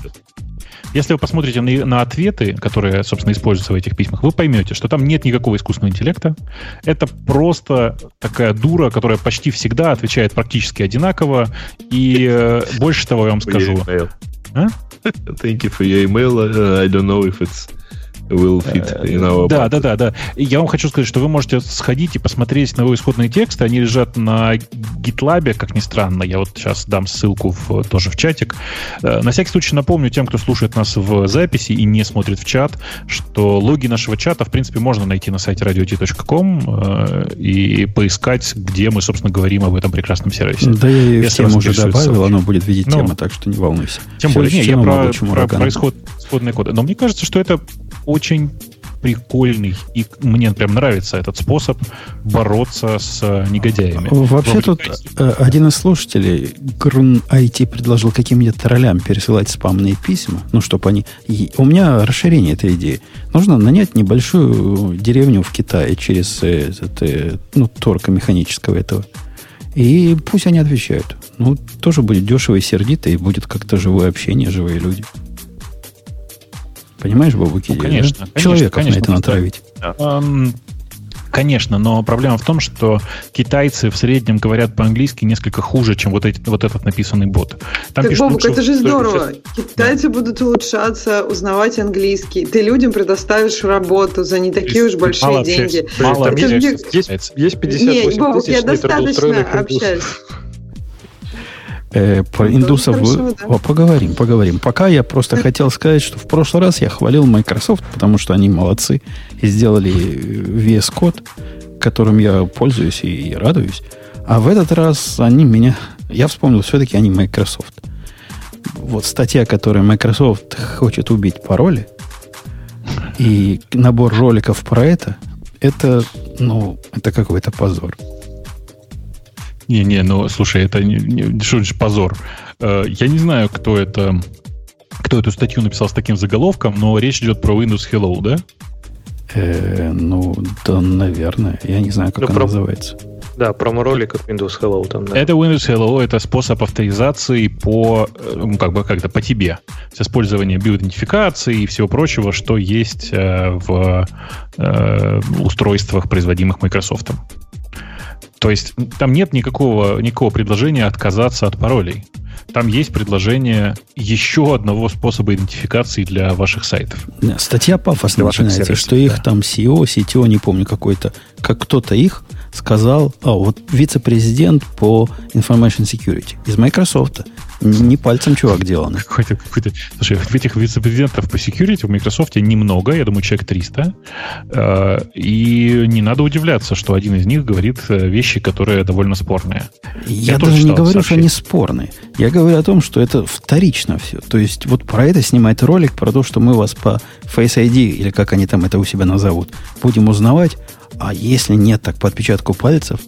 Если вы посмотрите на, на ответы, которые, собственно, используются в этих письмах, вы поймете, что там нет никакого искусственного интеллекта. Это просто такая дура, которая почти всегда отвечает практически одинаково. И э, больше того я вам скажу. А? Thank you for your email. Uh, I don't know if it's will fit in our Да, да, да, да. Я вам хочу сказать, что вы можете сходить и посмотреть на его исходные тексты. Они лежат на GitLab, как ни странно. Я вот сейчас дам ссылку в, тоже в чатик. Э, на всякий случай напомню тем, кто слушает нас в записи и не смотрит в чат, что логи нашего чата, в принципе, можно найти на сайте radio.com э, и поискать, где мы, собственно, говорим об этом прекрасном сервисе. Да, я ее в тему уже добавил, оно будет видеть ну, тема, так что не волнуйся. Тем более, не, я про, про, про исход, исходные коды. Но мне кажется, что это очень прикольный, и мне прям нравится этот способ бороться с негодяями. Вообще тут э, один из слушателей, Грун IT, предложил каким-нибудь троллям пересылать спамные письма, ну, чтобы они... у меня расширение этой идеи. Нужно нанять небольшую деревню в Китае через э, этот, э, ну, торка механического этого. И пусть они отвечают. Ну, тоже будет дешево и сердито, и будет как-то живое общение, живые люди. Понимаешь, Бабуки? Ну, конечно, да? Человеков конечно, на это натравить. Да. Конечно, но проблема в том, что китайцы в среднем говорят по-английски несколько хуже, чем вот, эти, вот этот написанный бот. Там так, Бобук, это же здорово. Китайцы да. будут улучшаться, узнавать английский. Ты людям предоставишь работу за не такие уж большие мало деньги. Мало, это же... есть, есть 58 Не, Бобук, я достаточно общаюсь. Э, про ну, индусов хорошо, да. поговорим, поговорим. Пока я просто хотел сказать, что в прошлый раз я хвалил Microsoft, потому что они молодцы и сделали VS Code, которым я пользуюсь и, и радуюсь. А в этот раз они меня... Я вспомнил, все-таки они Microsoft. Вот статья, которая Microsoft хочет убить пароли, и набор роликов про это, это, ну, это какой-то позор. Не-не, ну, слушай, это не, не, что же позор. Э, я не знаю, кто это, кто эту статью написал с таким заголовком, но речь идет про Windows Hello, да? Э, ну, да, наверное. Я не знаю, как ну, она про... называется. Да, промо-ролик от Windows Hello там, да. Это Windows Hello, это способ авторизации по, э, ну, как бы, как-то по тебе. С использованием биоидентификации и всего прочего, что есть э, в э, устройствах, производимых Microsoft. То есть там нет никакого, никакого предложения отказаться от паролей. Там есть предложение еще одного способа идентификации для ваших сайтов. Статья пафосно начинается, что их да. там CEO, CTO, не помню какой-то, как кто-то их сказал, а вот вице-президент по Information Security из Microsoft. Не пальцем чувак делан. Какой-то, какой-то... Слушай, этих вице-президентов по security в Microsoft немного, я думаю, человек 300. Э, и не надо удивляться, что один из них говорит э, вещи, которые довольно спорные. Я, я даже не говорю, что они спорные. Я говорю о том, что это вторично все. То есть вот про это снимает ролик, про то, что мы вас по Face ID, или как они там это у себя назовут, будем узнавать, а если нет, так по отпечатку пальцев.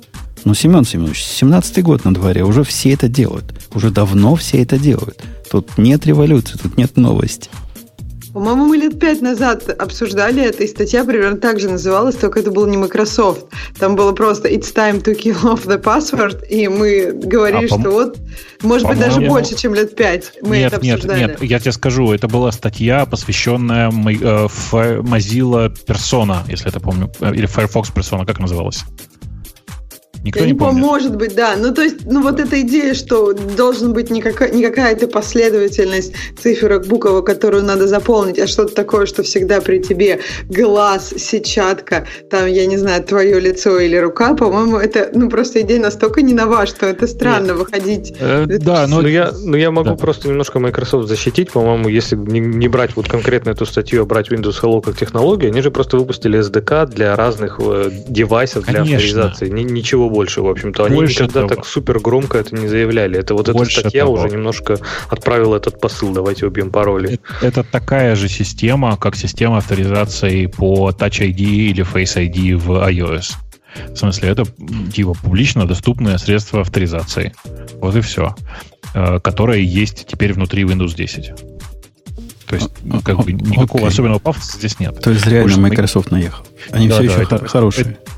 Ну, Семен Семенович, 17-й год на дворе, уже все это делают. Уже давно все это делают. Тут нет революции, тут нет новости. По-моему, мы лет пять назад обсуждали это, и статья примерно так же называлась, только это был не Microsoft. Там было просто «It's time to kill off the password», и мы говорили, а, что вот, может быть, даже больше, чем лет пять мы нет, это обсуждали. Нет, нет, я тебе скажу, это была статья, посвященная э, Mozilla Persona, если это помню, э, или Firefox Persona, как называлась? Никто я не, не помню, может быть, да. Ну, то есть, ну, вот эта идея, что должен быть не, какая- не какая-то последовательность циферок, букв, которую надо заполнить, а что-то такое, что всегда при тебе глаз, сетчатка, там, я не знаю, твое лицо или рука, по-моему, это, ну, просто идея настолько не нова, что это странно Нет. выходить. Э, да, но, но, я, но я могу да. просто немножко Microsoft защитить, по-моему, если не, не брать вот конкретно эту статью, а брать Windows Hello как технологию, они же просто выпустили SDK для разных э, девайсов, для Конечно. авторизации. Ни, ничего больше, в общем-то. Они больше никогда того. так супер громко это не заявляли. Это вот больше эта статья того. уже немножко отправила этот посыл. Давайте убьем пароли. Это, это такая же система, как система авторизации по Touch ID или Face ID в iOS. В смысле, это типа публично доступное средство авторизации. Вот и все. Э, которое есть теперь внутри Windows 10. То есть, ну, как бы никакого okay. особенного пафоса здесь нет. То есть реально Больше Microsoft мы... наехал. Они да, все да, еще это, хорошие. Это,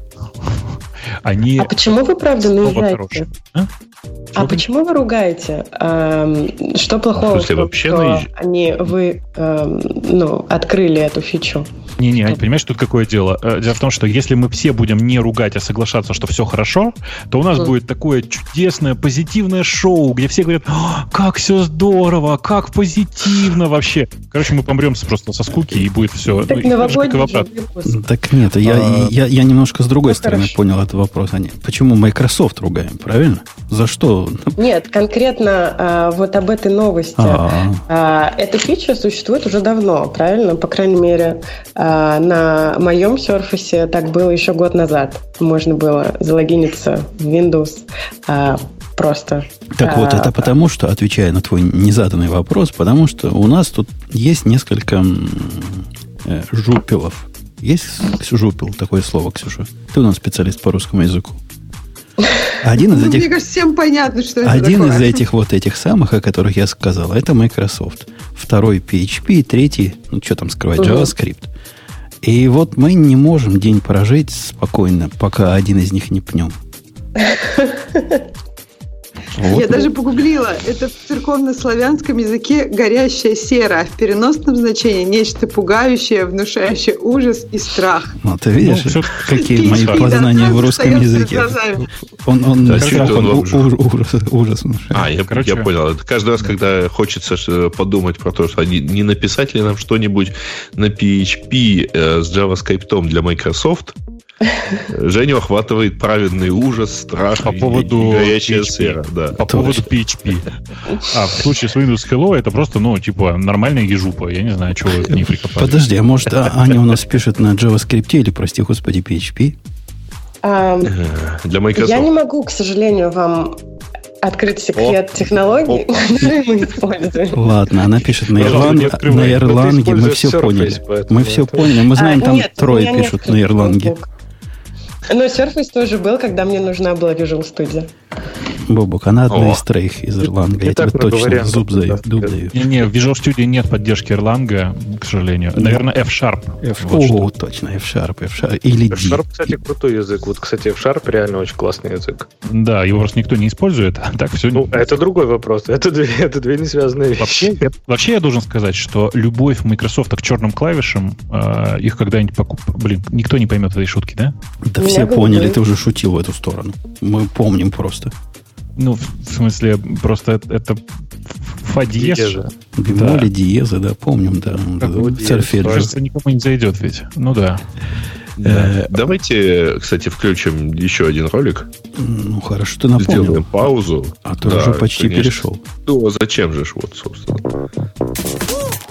они... А почему вы правда наезжаете? А? а почему вы ругаете? Эм, что плохого, в вообще что наезж... они, вы эм, ну, открыли эту фичу? Не-не, что? понимаешь, тут какое дело? Э, дело в том, что если мы все будем не ругать, а соглашаться, что все хорошо, то у нас mm. будет такое чудесное, позитивное шоу, где все говорят, как все здорово, как позитивно вообще. Короче, мы помрем просто со скуки, и будет все. Так ну, новогодний Так нет, я, а... я, я немножко с другой ну, стороны хорошо. понял этот вопрос. А почему Microsoft ругаем, правильно? За что? Нет, конкретно а, вот об этой новости. А, а, эта фича существует уже давно, правильно? По крайней мере, а, на моем Surface так было еще год назад. Можно было залогиниться в Windows а, просто. Так а, вот, это потому что, отвечая на твой незаданный вопрос, потому что у нас тут есть несколько э, жупелов. Есть жупел, такое слово, Ксюша? Ты у нас специалист по русскому языку. Один из ну, этих... Мне кажется, всем понятно, что это Один такое. из этих вот этих самых, о которых я сказал, это Microsoft. Второй PHP, третий, ну что там скрывать, JavaScript. И вот мы не можем день прожить спокойно, пока один из них не пнем. Вот. Я даже погуглила. Это в церковно-славянском языке горящая сера, а в переносном значении нечто пугающее, внушающее ужас и страх. Ну, ты видишь, ну, какие мои познания в русском языке. Он, он да, страх, он, он ужас, ужас внушает. А, я, Короче, я понял. Это каждый раз, когда хочется подумать про то, что они не написать ли нам что-нибудь на PHP э, с JavaScript для Microsoft, Женю охватывает праведный ужас, страх по поводу горячая PHP. сфера. Да. По поводу PHP. А в случае с Windows Hello это просто, ну, типа, нормальная ежупа. Я не знаю, чего вы к ней прикопали. Подожди, а может а Аня у нас пишет на JavaScript или, прости господи, PHP? А, Для Microsoft. Я не могу, к сожалению, вам открыть секрет о, технологий, которые мы используем. Ладно, она пишет на, Ирланд, на Ирланге, мы все поняли. Мы все поняли, мы знаем, там трое пишут на Ирланге. Но Surface тоже был, когда мне нужна была Visual Studio. Бобок, она одна О. из троих из Erlang. Я тебе точно зуб даю. Не, не, в Visual Studio нет поддержки Erlang, к сожалению. Наверное, F-Sharp. F вот О, точно, F-Sharp, F-Sharp. Или D. F-Sharp, кстати, крутой язык. Вот, кстати, F-Sharp реально очень классный язык. Да, его просто никто не использует. А так все... Ну, это другой вопрос. Это две, это две не связанные вещи. Вообще, я, вообще я должен сказать, что любовь Microsoft к черным клавишам, э, их когда-нибудь покуп... Блин, никто не поймет этой шутки, да? Да все поняли, ты уже шутил в эту сторону. Мы помним просто. Ну, в смысле, просто это фа диез. Бемоли, да. диеза, да, помним, да. Сольфеджио. Кажется, никому не зайдет ведь. Ну да. Да. Э, Давайте, кстати, включим еще один ролик. Ну, хорошо, ты напомнил. Сделаем паузу. А то да, уже почти конечно. перешел. Ну, а зачем же вот, собственно.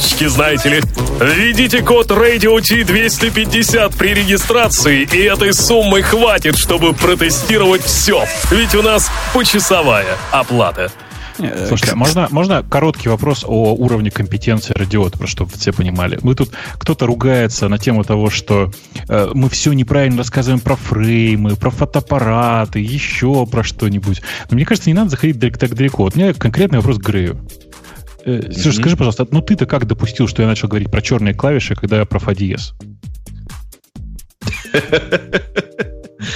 фишечки, знаете ли. Введите код Radio T250 при регистрации, и этой суммы хватит, чтобы протестировать все. Ведь у нас почасовая оплата. Э, Слушайте, а можно, можно короткий вопрос о уровне компетенции радиота, просто чтобы все понимали. Мы тут, кто-то ругается на тему того, что э, мы все неправильно рассказываем про фреймы, про фотоаппараты, еще про что-нибудь. Но мне кажется, не надо заходить так далеко. Вот у меня конкретный вопрос к Грею. Э, Сереж, скажи, пожалуйста, ну ты-то как допустил, что я начал говорить про черные клавиши, когда я про фа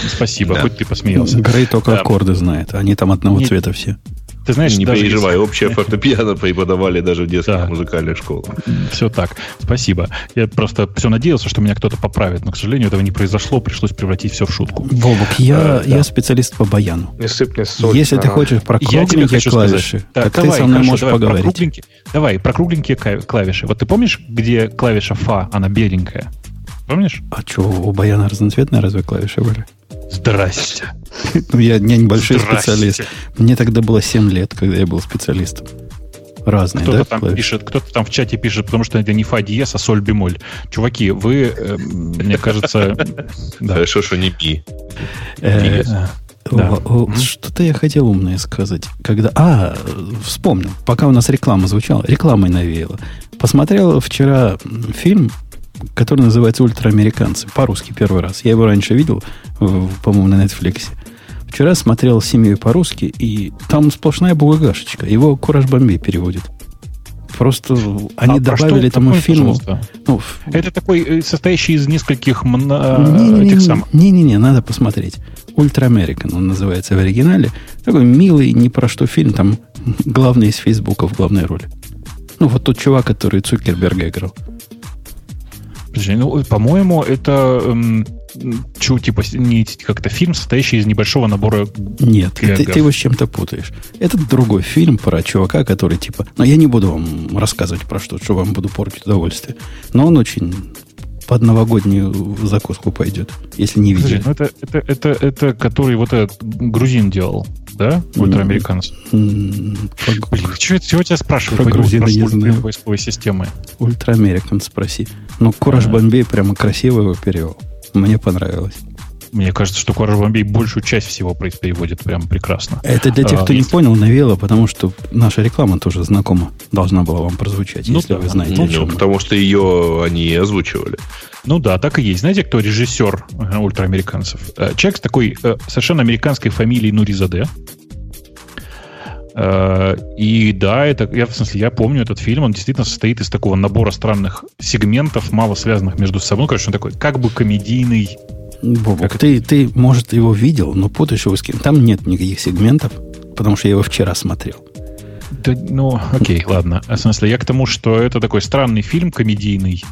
Спасибо, хоть ты посмеялся. Грей только аккорды знает, они там одного цвета все. Ты знаешь, не переживай, если... общее фортепиано преподавали даже в детских да. музыкальных школах. Все так. Спасибо. Я просто все надеялся, что меня кто-то поправит, но, к сожалению, этого не произошло, пришлось превратить все в шутку. Бобок, я, а, я специалист по баяну. Не сыпь мне соль. Если ты хочешь про кругленькие клавиши, так, так давай, ты со мной хорошо, можешь давай, поговорить. Про кругленькие, давай, про кругленькие клавиши. Вот ты помнишь, где клавиша фа, она беленькая? Помнишь? А что, у баяна разноцветные разве клавиши были? Здрасте. Ну, я не небольшой специалист. Мне тогда было 7 лет, когда я был специалистом. Разные, кто-то да? Там клавиши? пишет, кто-то там в чате пишет, потому что это не фа диез, а соль бемоль. Чуваки, вы, э, мне кажется... Хорошо, что не пи. Э, что-то я хотел умное сказать. Когда... А, вспомнил. Пока у нас реклама звучала, рекламой навеяла. Посмотрел вчера фильм который называется «Ультраамериканцы». По-русски первый раз. Я его раньше видел, по-моему, на Netflix. Вчера смотрел «Семью по-русски», и там сплошная бугагашечка. Его «Кураж Бомбей» переводит. Просто они а добавили этому фильму... Ну, Это такой, э, состоящий из нескольких мно... этих самых... Не-не-не, надо посмотреть. «Ультра Американ» он называется в оригинале. Такой милый, ни про что фильм. Там главный из Фейсбука в главной роли. Ну, вот тот чувак, который Цукерберга играл. Подожди, ну, по-моему, это эм, чу, типа не как-то фильм, состоящий из небольшого набора. Нет, ты, ты его с чем-то путаешь. Это другой фильм про чувака, который типа. Но я не буду вам рассказывать про что, что вам буду портить удовольствие. Но он очень под новогоднюю закуску пойдет, если не видели. ну это, это, это, это который вот этот грузин делал, да? Ультраамериканец. Блин, чего, чего тебя спрашивают? Про грузина не знаю. поисковой системы. Ультраамериканец спроси. Ну, Кураж Бомбей прямо красиво его перевел. Мне понравилось. Мне кажется, что Кураж Бомбей большую часть всего переводит прямо прекрасно. Это для тех, кто а, не понял, навело, потому что наша реклама тоже знакома должна была вам прозвучать, ну, если да. вы знаете. Ну, ну, потому что ее они озвучивали. Ну да, так и есть. Знаете, кто режиссер э, ультраамериканцев? Э, человек с такой э, совершенно американской фамилией Нуризаде. И да, это, я, в смысле, я помню этот фильм, он действительно состоит из такого набора странных сегментов, мало связанных между собой. Ну, конечно, он такой как бы комедийный, Бобок, ты, ты, может, его видел, но путаешь его с кем. Там нет никаких сегментов, потому что я его вчера смотрел. Да, ну, окей, ладно. В смысле, я к тому, что это такой странный фильм, комедийный,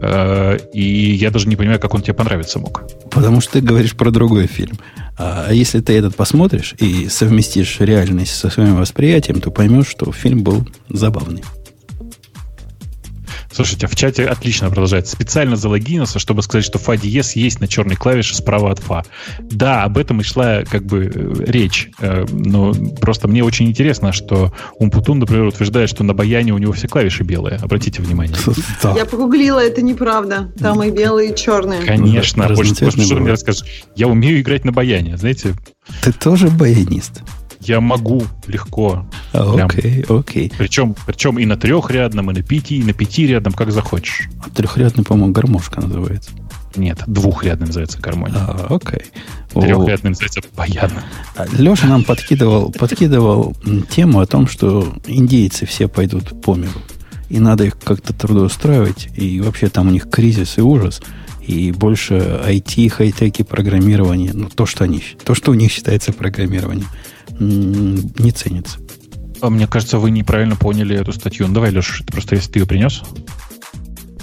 э, и я даже не понимаю, как он тебе понравиться мог. Потому что ты говоришь про другой фильм. А если ты этот посмотришь и совместишь реальность со своим восприятием, то поймешь, что фильм был забавный. Слушайте, в чате отлично продолжает. Специально залогинился, чтобы сказать, что фа диез есть на черной клавише справа от фа. Да, об этом и шла как бы э, речь. Э, но просто мне очень интересно, что Умпутун, например, утверждает, что на баяне у него все клавиши белые. Обратите внимание. Я погуглила, это неправда. Там и белые, и черные. Конечно. Больше, что ты мне расскажешь? Я умею играть на баяне, знаете. Ты тоже баянист? Я могу легко. Окей, окей. Причем, причем и на трехрядном, и на пяти, и на пятирядном, как захочешь. А трехрядный, по-моему, гармошка называется. Нет, двухрядный называется гармония. А, окей. Трехрядный называется баян. А, Леша нам подкидывал, подкидывал тему о том, что индейцы все пойдут по миру. И надо их как-то трудоустраивать. И вообще там у них кризис и ужас. И больше IT, хай-теки, программирование. Ну, то, что они, то, что у них считается программированием не ценится. А мне кажется, вы неправильно поняли эту статью. Ну, давай, Леша, просто если ты ее принес.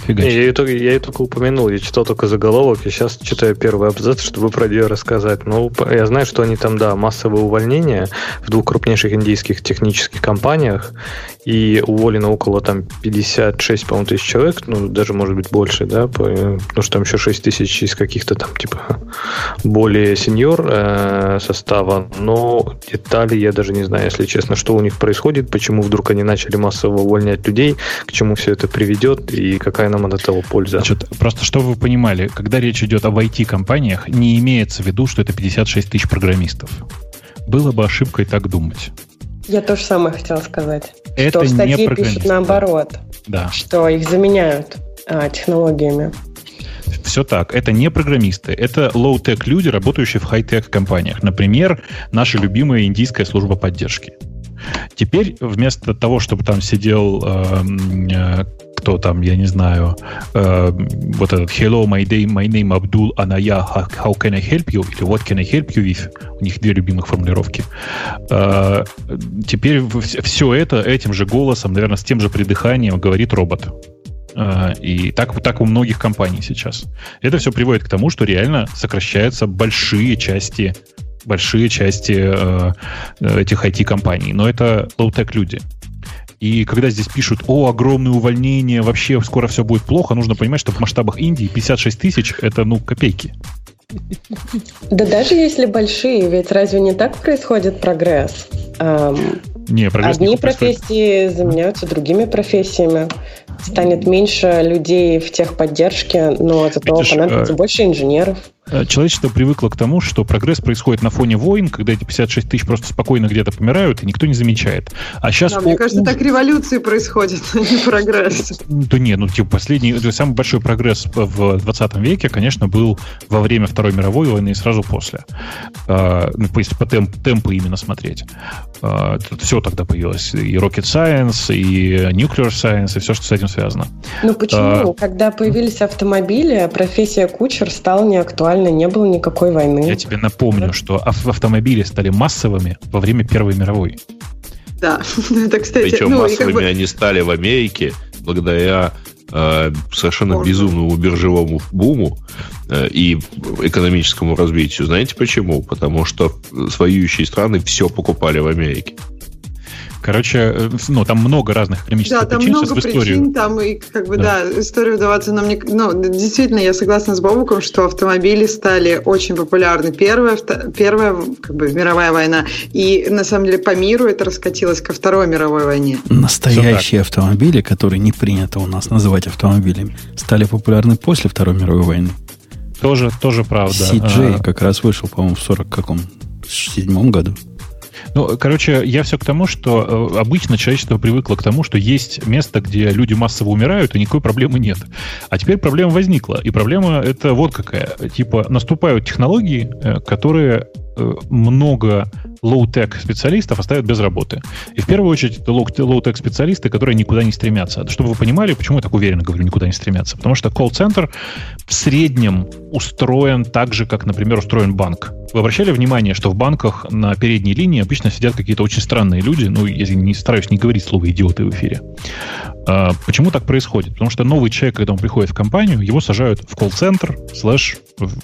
Фига я, я ее только упомянул, я читал только заголовок, и сейчас читаю первый абзац, чтобы про нее рассказать. Ну, я знаю, что они там, да, массовые увольнения в двух крупнейших индийских технических компаниях, и уволено около там 56, по-моему, тысяч человек, ну, даже, может быть, больше, да, потому что там еще 6 тысяч из каких-то там, типа, более сеньор э, состава, но детали я даже не знаю, если честно, что у них происходит, почему вдруг они начали массово увольнять людей, к чему все это приведет, и какая нам от этого польза. Значит, просто чтобы вы понимали, когда речь идет об IT-компаниях, не имеется в виду, что это 56 тысяч программистов. Было бы ошибкой так думать. Я то же самое хотела сказать. Это что в статье не пишут наоборот. Да. Что их заменяют а, технологиями. Все так. Это не программисты. Это low-tech люди, работающие в хай-тек компаниях. Например, наша любимая индийская служба поддержки. Теперь вместо того, чтобы там сидел э, кто там, я не знаю, э, вот этот Hello, my, day, my name Abdul Anaya, how can I help you? Или What can I help you with? У них две любимых формулировки. Э, теперь все это этим же голосом, наверное, с тем же придыханием говорит робот. Э, и так, так у многих компаний сейчас. Это все приводит к тому, что реально сокращаются большие части большие части э, этих IT-компаний. Но это low-tech люди. И когда здесь пишут, о, огромное увольнение, вообще скоро все будет плохо, нужно понимать, что в масштабах Индии 56 тысяч – это, ну, копейки. Да даже если большие, ведь разве не так происходит прогресс? Не, прогресс Одни не профессии заменяются другими профессиями. Станет меньше людей в техподдержке, но зато Видишь, понадобится э, больше инженеров. Э, Человечество привыкло к тому, что прогресс происходит на фоне войн, когда эти 56 тысяч просто спокойно где-то помирают, и никто не замечает. А сейчас... Да, мне кажется, так революции происходят, а не прогресс. Да нет, ну типа последний, самый большой прогресс в 20 веке, конечно, был во время Второй мировой войны и сразу после. А, ну, если по темп, темпу именно смотреть. А, все тогда появилось. И Rocket Science, и Nuclear Science, и все, что с этим связано. Ну почему? А, Когда появились автомобили, профессия кучер стала неактуальной, не было никакой войны. Я тебе напомню, что ав- автомобили стали массовыми во время Первой мировой. Да, это, кстати... Причем ну, массовыми как бы- они стали в Америке благодаря э, совершенно Форду. безумному биржевому буму э, и экономическому развитию. Знаете почему? Потому что воюющие страны все покупали в Америке. Короче, э, ну, там много разных экономических Да, там причин. много Сейчас в историю. причин, там и как бы, Да. да, историю вдаваться нам не... Ну, действительно, я согласна с Бобуком, что автомобили стали очень популярны. Первая, первая как бы, мировая война. И, на самом деле, по миру это раскатилось ко Второй мировой войне. Настоящие автомобили, которые не принято у нас называть автомобилями, стали популярны после Второй мировой войны. Тоже, тоже правда. CJ А, как раз вышел, по-моему, в 40 каком? седьмом году. Ну, короче, я все к тому, что э, обычно человечество привыкло к тому, что есть место, где люди массово умирают, и никакой проблемы нет. А теперь проблема возникла. И проблема это вот какая. Типа, наступают технологии, э, которые э, много low-tech специалистов оставят без работы. И в первую очередь это low- low-tech специалисты, которые никуда не стремятся. Чтобы вы понимали, почему я так уверенно говорю, никуда не стремятся. Потому что колл-центр в среднем устроен так же, как, например, устроен банк. Вы обращали внимание, что в банках на передней линии обычно сидят какие-то очень странные люди, ну, я не стараюсь не говорить слово «идиоты» в эфире. А, почему так происходит? Потому что новый человек, когда он приходит в компанию, его сажают в колл-центр слэш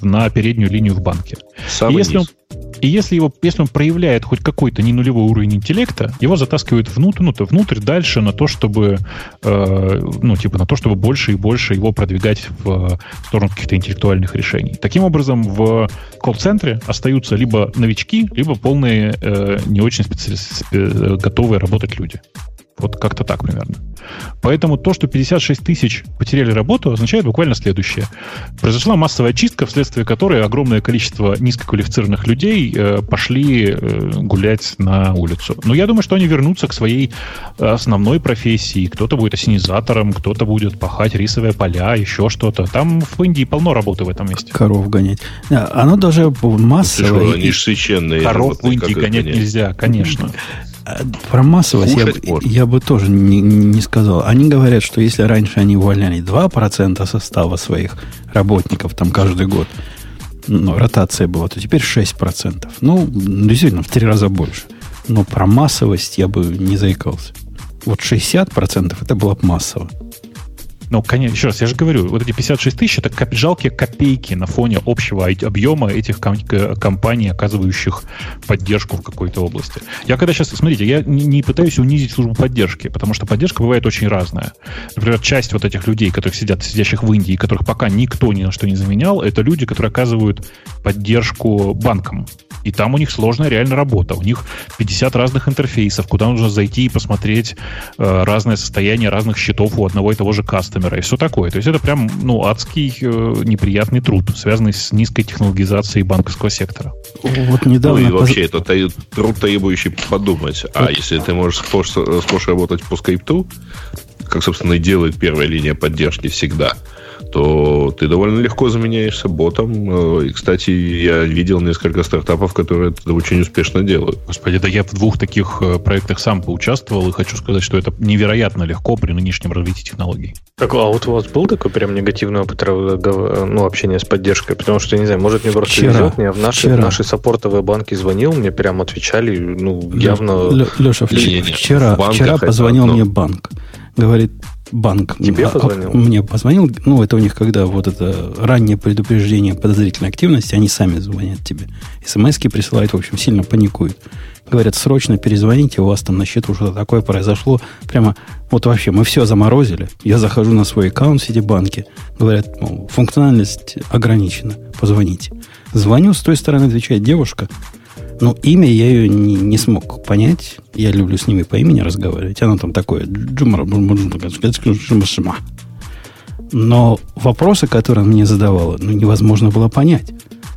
на переднюю линию в банке. Самый и если низ. он и если, его, если он проявляет хоть какой-то не нулевой уровень интеллекта, его затаскивают внутрь, ну, то внутрь дальше на то, чтобы, э, ну, типа на то, чтобы больше и больше его продвигать в сторону каких-то интеллектуальных решений. Таким образом, в колл-центре остаются либо новички, либо полные э, не очень специ... спе- готовые работать люди. Вот как-то так примерно. Поэтому то, что 56 тысяч потеряли работу, означает буквально следующее. Произошла массовая чистка, вследствие которой огромное количество низкоквалифицированных людей э, пошли э, гулять на улицу. Но я думаю, что они вернутся к своей основной профессии. Кто-то будет ассенизатором, кто-то будет пахать рисовые поля, еще что-то. Там в Индии полно работы в этом месте. Коров гонять. Да, Оно даже Ты что, массовое. они ж священные. Коров в Индии гонять гонять? нельзя, конечно. А, Про массовость я, я бы тоже не, не сказал. Они говорят, что если раньше они увольняли 2% состава своих работников там каждый год, ну, ротация была, то теперь 6%. Ну, действительно, в три раза больше. Но про массовость я бы не заикался. Вот 60% это было бы массово. Ну, конечно, еще раз, я же говорю, вот эти 56 тысяч это коп- жалкие копейки на фоне общего объема этих ком- компаний, оказывающих поддержку в какой-то области. Я когда сейчас, смотрите, я не, не пытаюсь унизить службу поддержки, потому что поддержка бывает очень разная. Например, часть вот этих людей, которых сидят, сидящих в Индии, которых пока никто ни на что не заменял, это люди, которые оказывают поддержку банкам. И там у них сложная реально работа. У них 50 разных интерфейсов, куда нужно зайти и посмотреть э, разное состояние разных счетов у одного и того же кастомера и все такое. То есть это прям ну, адский э, неприятный труд, связанный с низкой технологизацией банковского сектора. Вот Ну недавно... и поз- вообще, это та- труд требующий подумать. А если ты можешь сможешь, сможешь работать по скрипту, как, собственно, и делает первая линия поддержки всегда, то ты довольно легко заменяешься ботом. Э, И, кстати, я видел несколько стартапов, которые это очень успешно делают. Господи, да я в двух таких э, проектах сам поучаствовал и хочу сказать, что это невероятно легко при нынешнем развитии технологий. Так, а вот у вас был такой прям негативный опыт ра- ну, общения с поддержкой? Потому что, не знаю, может, мне просто Вчера. везет, мне в наши, Вчера. в наши саппортовые банки звонил, мне прям отвечали, ну, явно... Леша, вчера, вчера это позвонил одно. мне банк. Говорит, банк. Тебе а, а, позвонил? Мне позвонил. Ну, это у них, когда вот это раннее предупреждение подозрительной активности, они сами звонят тебе. СМСки присылают, в общем, сильно паникуют. Говорят, срочно перезвоните, у вас там на счету что-то такое произошло. Прямо, вот вообще, мы все заморозили. Я захожу на свой аккаунт в Ситибанке. Говорят, мол, функциональность ограничена. Позвоните. Звоню, с той стороны отвечает девушка. Ну, имя я ее не, не смог понять. Я люблю с ними по имени разговаривать. Она там такое. Но вопросы, которые она мне задавала, ну, невозможно было понять.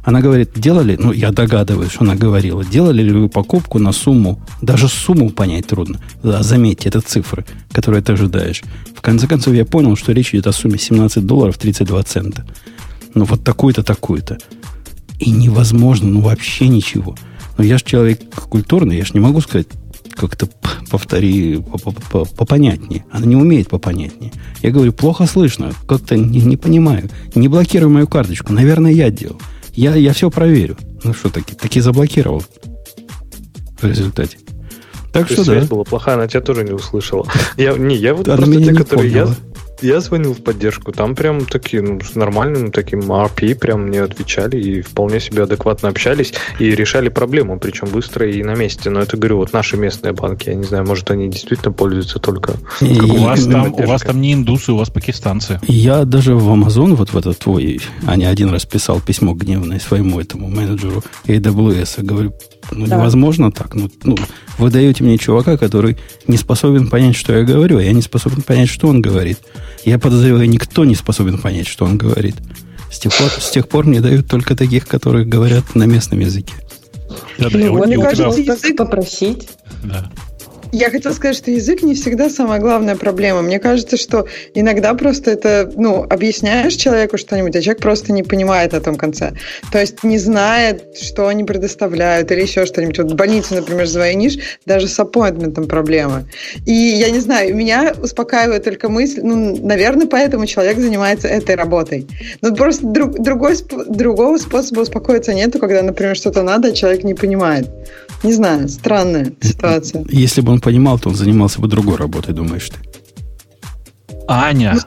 Она говорит, делали, ну, я догадываюсь, что она говорила, делали ли вы покупку на сумму, даже сумму понять трудно. Да, заметьте, это цифры, которые ты ожидаешь. В конце концов, я понял, что речь идет о сумме 17 долларов 32 цента. Ну, вот такую-то, такую-то. И невозможно, ну, вообще ничего. Но я же человек культурный, я же не могу сказать, как-то повтори по- по- по- попонятнее. Она не умеет попонятнее. Я говорю, плохо слышно, как-то не, не понимаю. Не блокируй мою карточку. Наверное, я делал. Я, я все проверю. Ну что, таки, таки заблокировал в результате. Так То что есть да. связь была плохая, она тебя тоже не услышала. Я, не, я вот Она просто те, не которые поняла. я звонил в поддержку, там прям такие, ну, с нормальным таким RP прям мне отвечали и вполне себе адекватно общались и решали проблему, причем быстро и на месте. Но это, говорю, вот наши местные банки, я не знаю, может, они действительно пользуются только... И- У вас, там, у вас там не индусы, у вас пакистанцы. Я даже в Amazon, вот в этот твой, а не один раз писал письмо гневное своему этому менеджеру AWS. Я говорю, ну, Да. невозможно так. Ну, ну, вы даете мне чувака, который не способен понять, что я говорю, а я не способен понять, что он говорит. Я подозреваю, никто не способен понять, что он говорит. С тех пор, с тех пор мне дают только таких, которые говорят на местном языке. Да, да, Ну, вот, мне тебя- кажется, язык попросить. да. Я хотела сказать, что язык не всегда самая главная проблема. Мне кажется, что иногда просто это, ну, объясняешь человеку что-нибудь, а человек просто не понимает на том конце. То есть не знает, что они предоставляют или еще что-нибудь. Вот в больнице, например, звонишь, даже с аппоинтментом проблемы. И я не знаю, меня успокаивает только мысль, ну, наверное, поэтому человек занимается этой работой. Но просто друг, другой, другого способа успокоиться нету, когда, например, что-то надо, а человек не понимает. Не знаю, странная ситуация. Если бы он понимал, то он занимался бы другой работой, думаешь ты? Аня. Ну,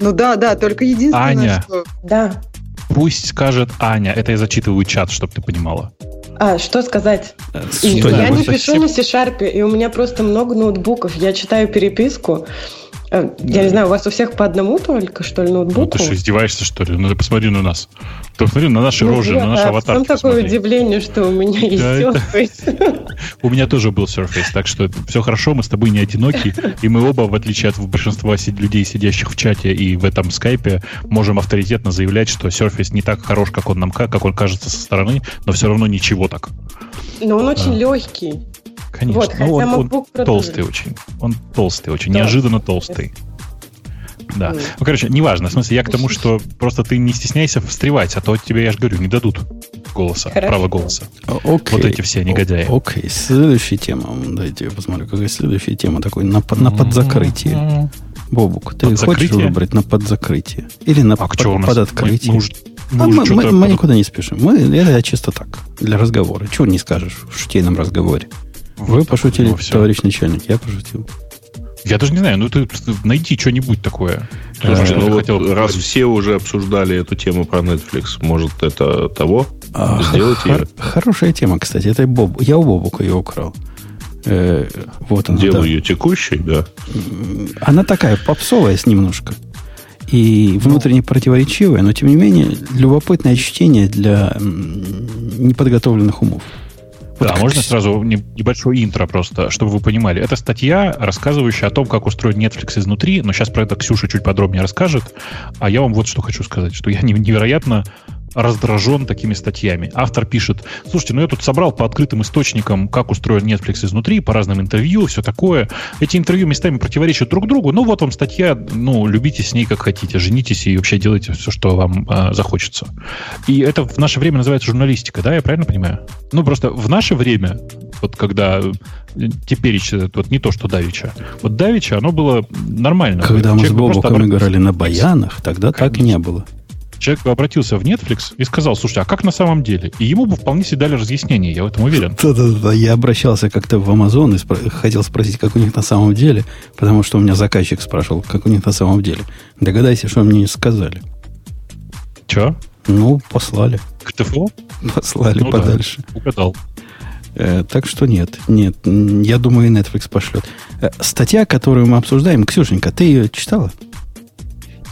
ну да, да, только единственное, Аня. что... Да. Пусть скажет Аня. Это я зачитываю чат, чтобы ты понимала. А, что сказать? Что И это я не пишу на C-Sharp, и у меня просто много ноутбуков. Я читаю переписку. Э, Я не знаю, у вас у всех по одному только, что ли, Ну, ноутбуку? ты что, издеваешься, что ли? Ну, ты посмотри на нас. Ты посмотри на наши Ну, рожи, вот, на наш а аватар. потом такое удивление, что у меня есть Да, Surface. У меня тоже был Surface, так что все хорошо, мы с тобой не одиноки, и мы оба, в отличие от большинства людей, сидящих в чате и в этом скайпе, можем авторитетно заявлять, что Surface не так хорош, как он нам ка- как он кажется со стороны, но все равно ничего так. Но он очень А. легкий. Конечно. Вот, Ну, он, он толстый очень. Он толстый очень, Да. неожиданно толстый. Да. Мгм. Ну, короче, неважно. В смысле, я к тому, что просто ты не стесняйся встревать, а то тебе, я же говорю, не дадут голоса, Хорошо. право голоса. Окей. Вот эти все негодяи. О- Окей, следующая тема. Дайте я посмотрю, какая следующая тема. Такой на, под- на подзакрытие. Бобук, ты хочешь выбрать на подзакрытие? Или на А под, что у нас? под Мы, открытие? мы уже, мы А мы, мы- мы под- никуда не спешим. Мы, это чисто так, для разговора. Чего не скажешь в шутейном разговоре? Вы пошутили, Ну, всё. товарищ начальник, я пошутил. Я даже не знаю, ну ты найди что-нибудь такое. Тоже Слушай, что ну вот хотел раз все уже обсуждали эту тему про Netflix, может, это того? А, Сделайте хор- ее. Хорошая тема, кстати. Это Боб. Я у Бобука ее украл. Э, вот она. Делаю да. ее текущей, да. Она такая попсовая с немножко. И внутренне противоречивая, но тем не менее любопытное чтение для неподготовленных умов. Вот Да, как можно сразу не- небольшое интро просто, чтобы вы понимали. Это статья, рассказывающая о том, как устроен Netflix изнутри, но сейчас про это Ксюша чуть подробнее расскажет. А я вам вот что хочу сказать, что я не- невероятно раздражен такими статьями. Автор пишет, слушайте, ну я тут собрал по открытым источникам, как устроен Netflix изнутри, по разным интервью, все такое. Эти интервью местами противоречат друг другу, ну вот вам статья, ну, любите с ней как хотите, женитесь и вообще делайте все, что вам а, захочется. И это в наше время называется журналистика, да, я правильно понимаю? Ну, просто в наше время, вот когда э, теперь вот не то, что Давича, вот Давича, оно было нормально. Когда мы с Бобуком обратился играли на баянах, тогда так не было. Человек обратился в Netflix и сказал, слушайте, а как на самом деле? И ему бы вполне себе дали разъяснение, я в этом уверен. Да-да-да, я обращался как-то в Amazon и спро- хотел спросить, как у них на самом деле, потому что у меня заказчик спрашивал, как у них на самом деле. Догадайся, что мне не сказали. Че? Ну, послали. К ТФО? Послали Ну да. подальше. Угадал. Э, так что нет, нет, я думаю, и Netflix пошлет. Э, статья, которую мы обсуждаем, Ксюшенька, ты ее читала?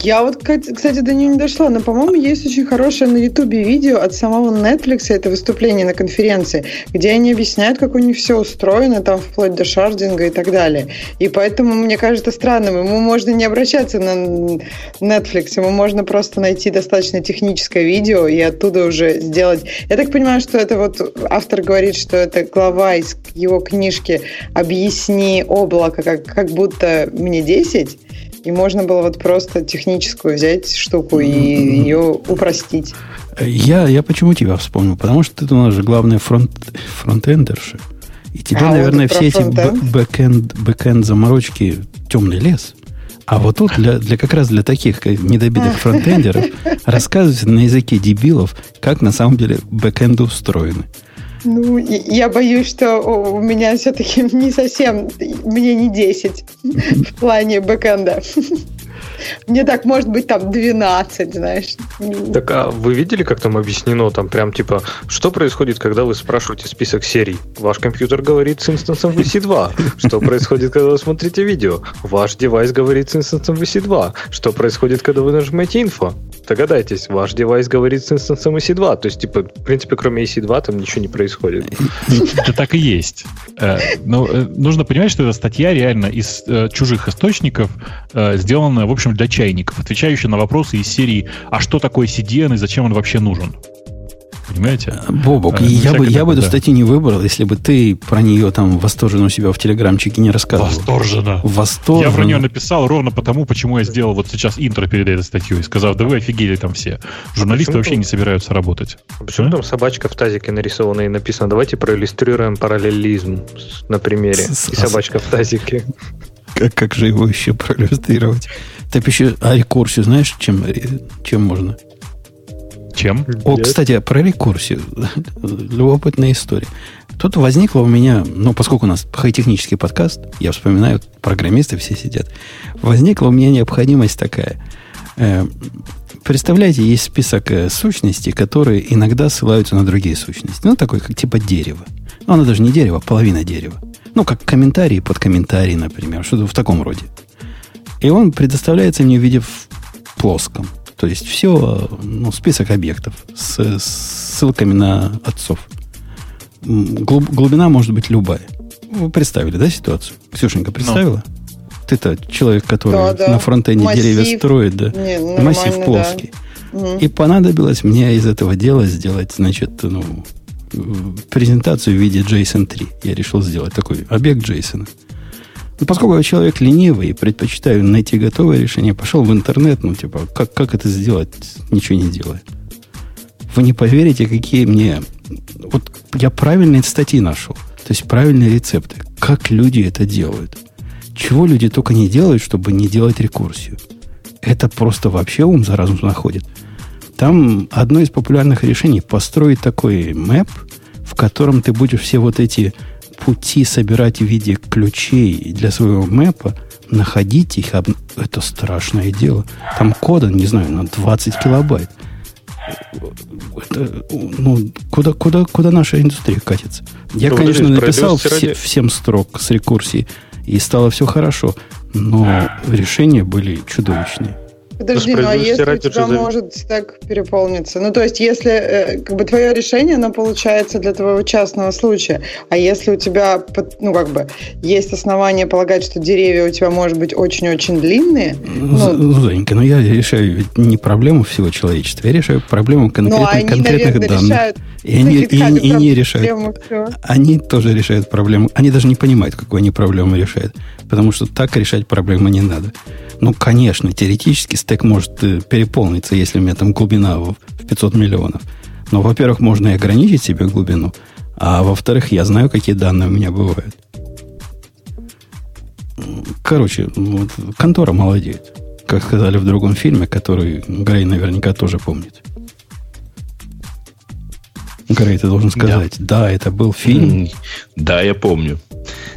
Я вот, кстати, до нее не дошла, но, по-моему, есть очень хорошее на Ютубе видео от самого Netflix, это выступление на конференции, где они объясняют, как у них все устроено, там, вплоть до шардинга и так далее. И поэтому, мне кажется странным, ему можно не обращаться на Netflix, ему можно просто найти достаточно техническое видео и оттуда уже сделать... Я так понимаю, что это вот автор говорит, что это глава из его книжки «Объясни облако, как, как будто мне 10», и можно было вот просто техническую взять штуку и ее упростить. Я, я почему тебя вспомнил? Потому что ты у нас же главная фронт, фронтендерша. И тебе, А, наверное, все эти фронтенд? б- бэкэнд, бэкэнд заморочки темный лес. А вот тут для, для как раз для таких как недобитых фронтендеров рассказывать на языке дебилов, как на самом деле бэкэнды устроены. Ну, я боюсь, что у меня все-таки не совсем, мне не 10 в плане бэкэнда. Мне так, может быть, там 12, знаешь. Так, а вы видели, как там объяснено, там прям типа, что происходит, когда вы спрашиваете список серий? Ваш компьютер говорит с инстансом VC2. Что происходит, когда вы смотрите видео? Ваш девайс говорит с инстансом VC2. Что происходит, когда вы нажимаете инфо? Догадайтесь, ваш девайс говорит с инстансом EC2. То есть, типа, в принципе, кроме EC2 там ничего не происходит. Это так и есть. Э, Но э, нужно понимать, что эта статья реально из э, чужих источников сделана, в общем, для чайников, отвечающая на вопросы из серии «А что такое CDN и зачем он вообще нужен?» понимаете? Бобок, А, ну, я, бы, я бы эту да. статью не выбрал, если бы ты про нее там восторженно у себя в телеграмчике не рассказывал. Восторженно. Восторженно. Я про нее написал ровно потому, почему я сделал вот сейчас интро перед этой статьей, сказав, да вы офигели там все. Журналисты почему вообще не собираются работать. А Почему А? там собачка в тазике нарисована и написано, давайте проиллюстрируем параллелизм на примере. С- И собачка в тазике. Как, как же его еще проиллюстрировать? Ты еще а рекурсию знаешь, чем, чем можно? Чем? О, Нет. кстати, про рекурсию. Любопытная история. Тут возникла у меня, ну, поскольку у нас хай-технический подкаст, я вспоминаю, программисты все сидят, возникла у меня необходимость такая. Э, представляете, есть список э, сущностей, которые иногда ссылаются на другие сущности. Ну, такой, как типа дерево. Ну, оно даже не дерево, а половина дерева. Ну, как комментарии под комментарии, например, что-то в таком роде. И он предоставляется мне в виде в плоском. То есть все, ну, список объектов с, с ссылками на отцов. Глуб- глубина может быть любая. Вы представили, да, ситуацию? Ксюшенька, представила? Ты-то человек, который Да, да. на фронтенде Массив. деревья строит, да. Не, Массив да. плоский. Мгм. И понадобилось мне из этого дела сделать, значит, ну, презентацию в виде JSON 3. Я решил сделать такой объект JSON. Ну, поскольку я человек ленивый и предпочитаю найти готовое решение, пошел в интернет, ну, типа, как, как это сделать, ничего не делая. Вы не поверите, какие мне... Вот я правильные статьи нашел. То есть правильные рецепты. Как люди это делают. Чего люди только не делают, чтобы не делать рекурсию. Это просто вообще ум за разум находит. Там одно из популярных решений построить такой мэп, в котором ты будешь все вот эти пути собирать в виде ключей для своего мэпа, находить их. об- Это страшное дело. Там кода, не знаю, на 20 килобайт. Это, ну, куда, куда, куда наша индустрия катится? Я, Ну, конечно, написал все, ради- в 7 строк с рекурсией, и стало все хорошо. Но решения были чудовищные. Подожди, Ну, ну а если у тебя же зави- может стек переполниться? Ну, то есть, если э, как бы твое решение, оно получается для твоего частного случая, а если у тебя, ну, как бы, есть основания полагать, что деревья у тебя, может быть, очень-очень длинные, Ну, ну, Зонька, но я решаю ведь не проблему всего человечества, я решаю проблему ну, конкретных, они, конкретных наверное, данных. решают... И они, и, они- и не решают. всё. Они тоже решают проблему. Они даже не понимают, какую они проблему решают. Потому что так решать проблемы не надо. Ну, конечно, теоретически стек может э, переполниться, если у меня там глубина в в 500 миллионов. Но, во-первых, можно и ограничить себе глубину. А во-вторых, я знаю, какие данные у меня бывают. Короче, вот, контора молодеет. Как сказали в другом фильме, который Грей наверняка тоже помнит. Грей, ты должен сказать, да, это был фильм, Да, я помню.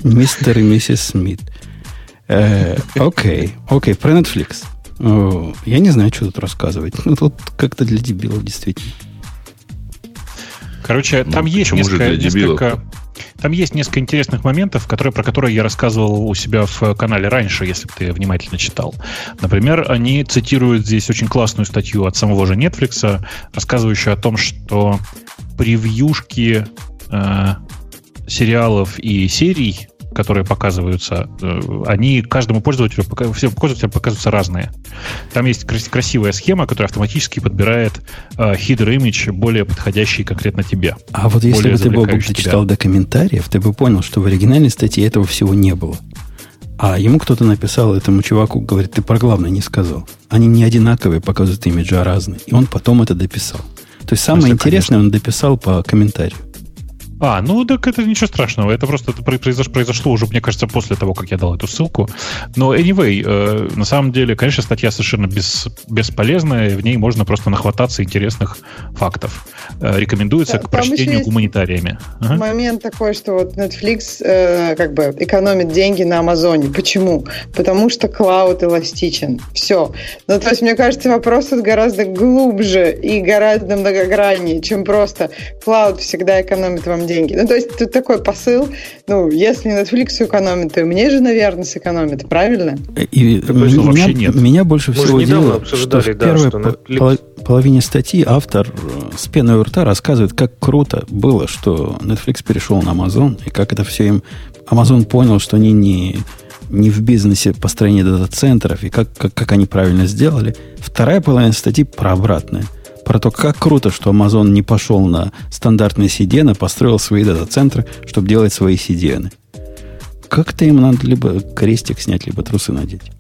Мистер и миссис Смит. Э, Окей, окей, про Netflix. О, Я не знаю, что тут рассказывать. Ну, тут как-то для дебилов, действительно. Короче, Ну, там есть несколько, несколько- там есть несколько интересных моментов, которые, про которые я рассказывал у себя в канале раньше, если бы ты внимательно читал. Например, они цитируют здесь очень классную статью от самого же Netflix, рассказывающую о том, что превьюшки э, сериалов и серий, которые показываются, э, они каждому пользователю, всем пользователям показываются разные. Там есть крас- красивая схема, которая автоматически подбирает э, header image более подходящий конкретно тебе. А вот если бы ты, Бобок, дочитал до комментариев, ты бы понял, что в оригинальной статье этого всего не было. А ему кто-то написал, этому чуваку, говорит, ты про главное не сказал. Они не одинаковые, показывают имиджи, а разные. И он потом это дописал. То есть самое Если, интересное он дописал по комментарию. А, ну так это ничего страшного. Это просто это произош- произошло уже, мне кажется, после того, как я дал эту ссылку. Но anyway, э, на самом деле, конечно, статья совершенно без, бесполезная. В ней можно просто нахвататься интересных фактов. Э, рекомендуется к там еще прочтению гуманитариями. Ага. Момент такой, что вот Netflix э, как бы экономит деньги на Амазоне. Почему? Потому что клауд эластичен. Все. Ну, то есть, мне кажется, вопрос тут гораздо глубже и гораздо многограннее, чем просто клауд всегда экономит вам деньги. Ну, то есть, тут такой посыл, ну, если Netflix экономит, то и мне же, наверное, сэкономит, правильно? И меня, вообще нет. меня больше Мы всего обсуждали, что в да, первой что Netflix- поло- половине статьи автор э, с пеной у рта рассказывает, как круто было, что Netflix перешел на Amazon, и как это все им... Amazon понял, что они не, не в бизнесе построения дата-центров, и как, как, как они правильно сделали. Вторая половина статьи про обратное. Про то, как круто, что Amazon не пошел на стандартные CDN, а построил свои дата-центры, чтобы делать свои CDN. Как-то им надо либо крестик снять, либо трусы надеть.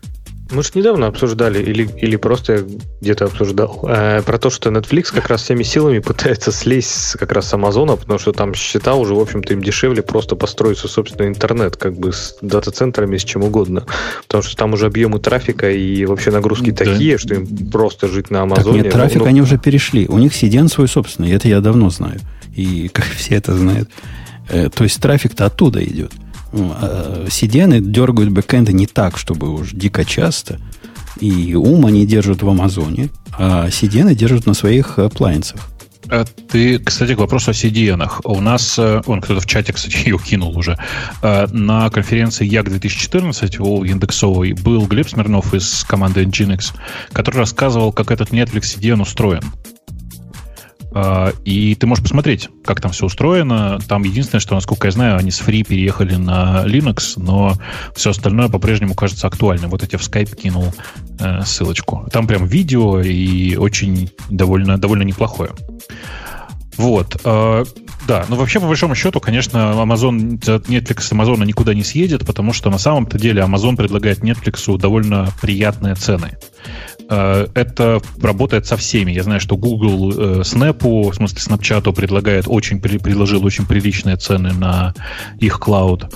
Мы же недавно обсуждали, или, или просто я где-то обсуждал, э, про то, что Netflix как раз всеми силами пытается слезть как раз с Амазона, потому что там счета уже, в общем-то, им дешевле просто построить свой собственный интернет, как бы с дата-центрами, с чем угодно. Потому что там уже объемы трафика и вообще нагрузки да. такие, что им просто жить на Амазоне. Так нет, трафик ну, они уже перешли. У них CDN свой собственный, это я давно знаю. И как все это знают. Э, то есть трафик-то оттуда идет. CDN дергают бэкэнды не так, чтобы уж дико часто. И ум они держат в Амазоне, а CDN держат на своих апплайенсах. А ты, кстати, к вопросу о CDN. У нас, э, он кто-то в чате, кстати, ее кинул уже, э, на конференции Як 2014 у индексовой был Глеб Смирнов из команды Nginx, который рассказывал, как этот Netflix CDN устроен. А, и ты можешь посмотреть, как там все устроено. Там единственное, что, насколько я знаю, они с Free переехали на Linux, но все остальное по-прежнему кажется актуальным. Вот я тебе в Skype кинул э, ссылочку. Там прям видео и очень довольно, довольно неплохое. Вот. Э, да, но вообще, по большому счету, конечно, Amazon, Netflix Amazon никуда не съедет, потому что на самом-то деле Amazon предлагает Netflix довольно приятные цены. Э, это работает со всеми. Я знаю, что Google э, Snap, в смысле Snapchat, предлагает очень, предложил очень приличные цены на их клауд.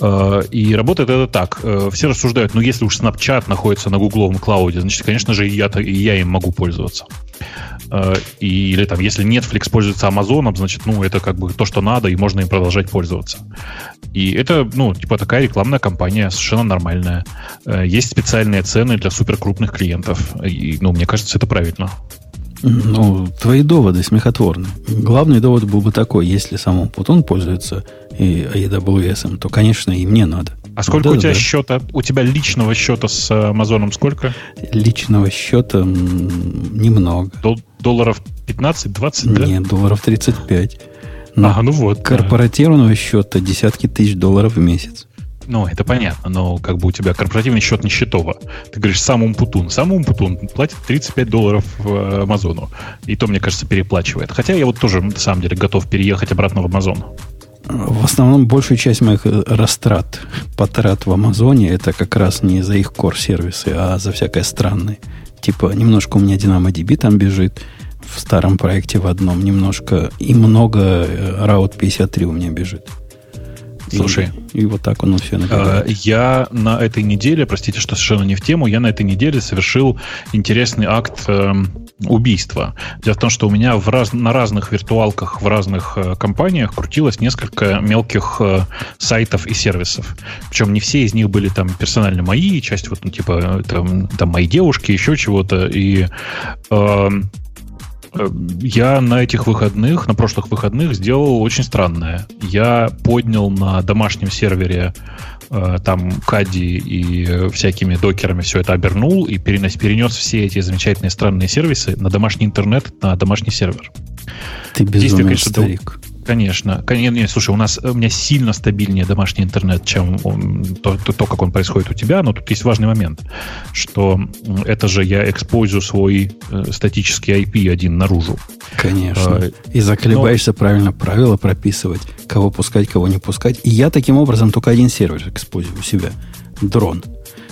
Э, и работает это так. Все рассуждают, ну, если уж Snapchat находится на гугловом клауде, значит, конечно же, я, и я им могу пользоваться. И, или там, если Netflix пользуется Amazon, значит, ну, это как бы то, что надо, и можно им продолжать пользоваться. И это, ну, типа такая рекламная кампания, совершенно нормальная. Есть специальные цены для суперкрупных клиентов. И, ну, мне кажется, это правильно. Ну, твои доводы смехотворны. Главный довод был бы такой, если сам Путон пользуется и AWS, то, конечно, и мне надо. А сколько да, у тебя да. счета, у тебя личного счета с Амазоном сколько? Личного счета немного. Дол- долларов 15-20, да? Нет, долларов 35. Но ага, ну вот. Корпоративного да. счета десятки тысяч долларов в месяц. Ну, это понятно, но как бы у тебя корпоративный счет не счетово. Ты говоришь, сам Умпутун. Сам Умпутун платит 35 долларов в э, Амазону. И то, мне кажется, переплачивает. Хотя я вот тоже, на самом деле, готов переехать обратно в Амазон. В основном большую часть моих э, растрат, потрат в Амазоне, это как раз не за их core-сервисы, а за всякое странное. Типа, немножко у меня DynamoDB там бежит, в старом проекте в одном немножко, и много э, Route 53 у меня бежит. Слушай. И, и вот так он все набирает. Я на этой неделе, простите, что совершенно не в тему, я на этой неделе совершил интересный акт э, убийства. Дело в том, что у меня в раз, на разных виртуалках в разных э, компаниях крутилось несколько мелких э, сайтов и сервисов. Причем не все из них были там персонально мои, часть вот, ну, типа, там, там мои девушки, еще чего-то. И э, я на этих выходных, на прошлых выходных сделал очень странное. Я поднял на домашнем сервере э, там кади и всякими докерами все это обернул и перенес, перенес все эти замечательные странные сервисы на домашний интернет, на домашний сервер. Ты безумный старик. Конечно. Конечно. Нет, слушай, у нас у меня сильно стабильнее домашний интернет, чем он, то, то, то, как он происходит у тебя, но тут есть важный момент, что это же я экспозию свой э, статический IP один наружу. Конечно. А, и заколебаешься но... правильно правила прописывать, кого пускать, кого не пускать. И я таким образом только один сервер экспозию у себя. Дрон.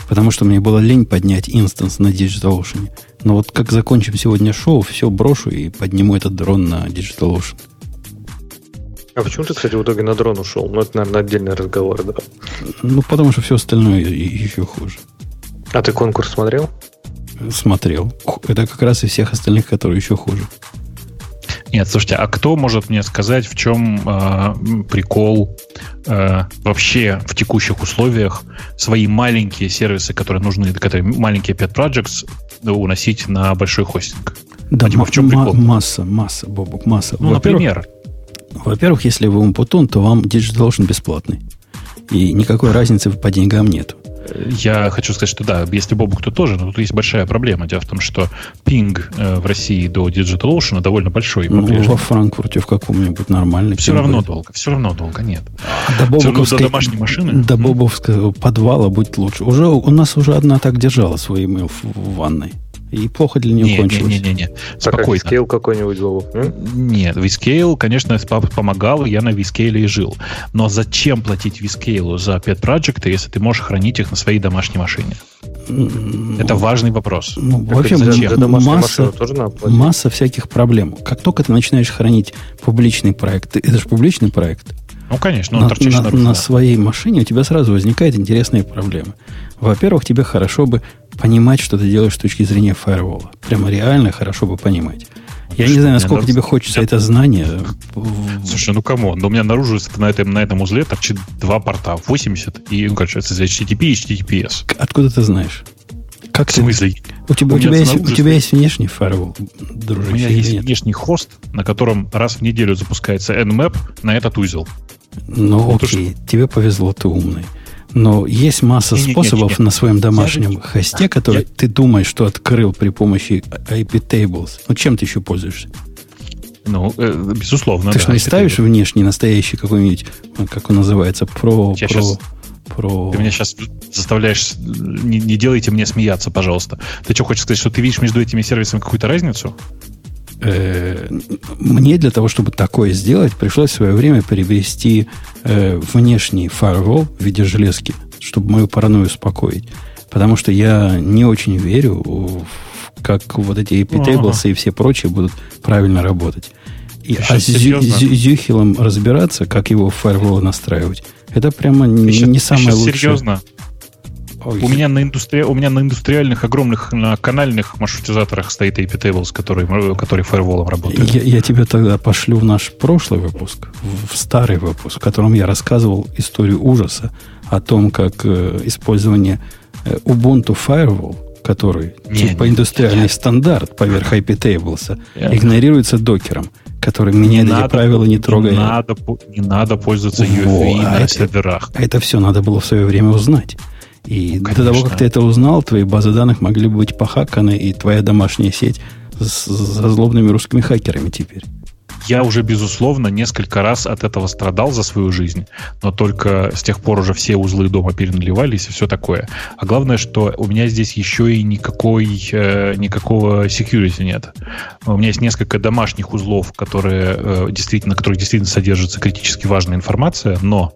Потому что мне было лень поднять instance на DigitalOcean. Но вот как закончим сегодня шоу, все брошу и подниму этот дрон на DigitalOcean. А почему ты, кстати, в итоге на дрон ушел? Ну, это, наверное, отдельный разговор, да. Ну, потому что все остальное еще хуже. А ты конкурс смотрел? Смотрел. Это как раз из всех остальных, которые еще хуже. Нет, слушайте, а кто может мне сказать, в чем э, прикол э, вообще в текущих условиях свои маленькие сервисы, которые нужны, которые маленькие pet projects, уносить на большой хостинг? Да, ну, типа, в чем прикол? Масса, масса, Бобок, масса. Ну, например. Во-первых, если вы Умпутун, то вам Digital Ocean бесплатный. И никакой разницы по деньгам нет. Я хочу сказать, что да, если Бобук, то тоже, но тут есть большая проблема. Дело в том, что пинг э, в России до Digital Ocean довольно большой. Ну, во Франкфурте в каком-нибудь нормальном. Все равно будет. долго, все равно долго, нет. А до Бобуковской, до домашней машины? До Бобовского подвала будет лучше. Уже, у нас уже одна так держала свой email в ванной. И плохо для нее не, кончилось. Не-не-не, спокойно. А Vscale какой-нибудь, Вовок? Нет, Vscale, конечно, помогал, я на Vscale и жил. Но зачем платить Vscale за Pet Project, если ты можешь хранить их на своей домашней машине? Это важный вопрос. Ну, вообще, зачем? масса, масса всяких проблем. Как только ты начинаешь хранить публичный проект, это же публичный проект, ну, конечно, он на, на, на своей машине у тебя сразу возникают интересные проблемы. Во-первых, тебе хорошо бы понимать, что ты делаешь с точки зрения фаервола. Прямо реально хорошо бы понимать. Я Что, не знаю, насколько тебе хочется я... это знание. Слушай, ну кому? Но у меня наружу на этом, на этом узле торчит два порта. 80 и, ну, короче, HTTP и HTTPS. Откуда ты знаешь? Как в смысле? Ты... У тебя, у, у, тебя есть, у тебя есть внешний фаервол, дружище? У меня есть нет? внешний хост, на котором раз в неделю запускается Nmap на этот узел. Ну, вот окей, уж... тебе повезло, ты умный. Но есть масса не, способов не, не, не. на своем домашнем я... хосте, который я... ты думаешь, что открыл при помощи IP Tables. Ну, чем ты еще пользуешься? Ну, э, безусловно. Ты да, что, не ставишь внешний, настоящий какой-нибудь, как он называется, про... Я про... Сейчас... Про... Ты меня сейчас заставляешь... Не, не делайте мне смеяться, пожалуйста. Ты что, хочешь сказать, что ты видишь между этими сервисами какую-то разницу? Э, мне для того, чтобы такое сделать, пришлось в свое время приобрести э, внешний фаервол в виде железки, чтобы мою паранойю успокоить. Потому что я не очень верю, в, как вот эти AP tables ага. и все прочие будут правильно работать. И, а с Зюхилом разбираться, как его фаервол настраивать, это прямо не, не самое лучшее. Серьезно? Ой. У меня, на индустри... у меня на индустриальных огромных на канальных маршрутизаторах стоит AP Tables, который, который фаерволом работает. Я, я тебе тогда пошлю в наш прошлый выпуск, в старый выпуск, в котором я рассказывал историю ужаса о том, как э, использование э, Ubuntu Firewall, который не, типа не, индустриальный не, стандарт поверх IP Tables, игнорируется докером который меняет не эти надо, правила, не трогая. Не надо, не надо пользоваться UFI Во, на это, серверах. Это все надо было в свое время узнать. И ну, до того, как ты это узнал, твои базы данных могли быть похаканы, и твоя домашняя сеть с, со злобными русскими хакерами теперь. Я уже, безусловно, несколько раз от этого страдал за свою жизнь, но только с тех пор уже все узлы дома переналивались и все такое. А главное, что у меня здесь еще и никакой, э, никакого security нет. У меня есть несколько домашних узлов, которые, э, действительно, которые действительно содержатся критически важная информация, но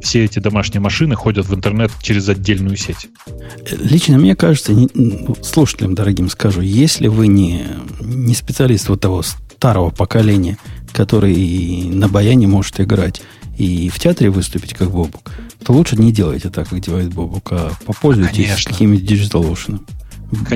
все эти домашние машины ходят в интернет через отдельную сеть. Лично мне кажется, не, слушателям дорогим скажу, если вы не, не специалист вот того старого поколения, который на баяне может играть и в театре выступить как Бобук, то лучше не делайте так, как делает Бобук, а попользуйтесь каким-нибудь Digital Ocean.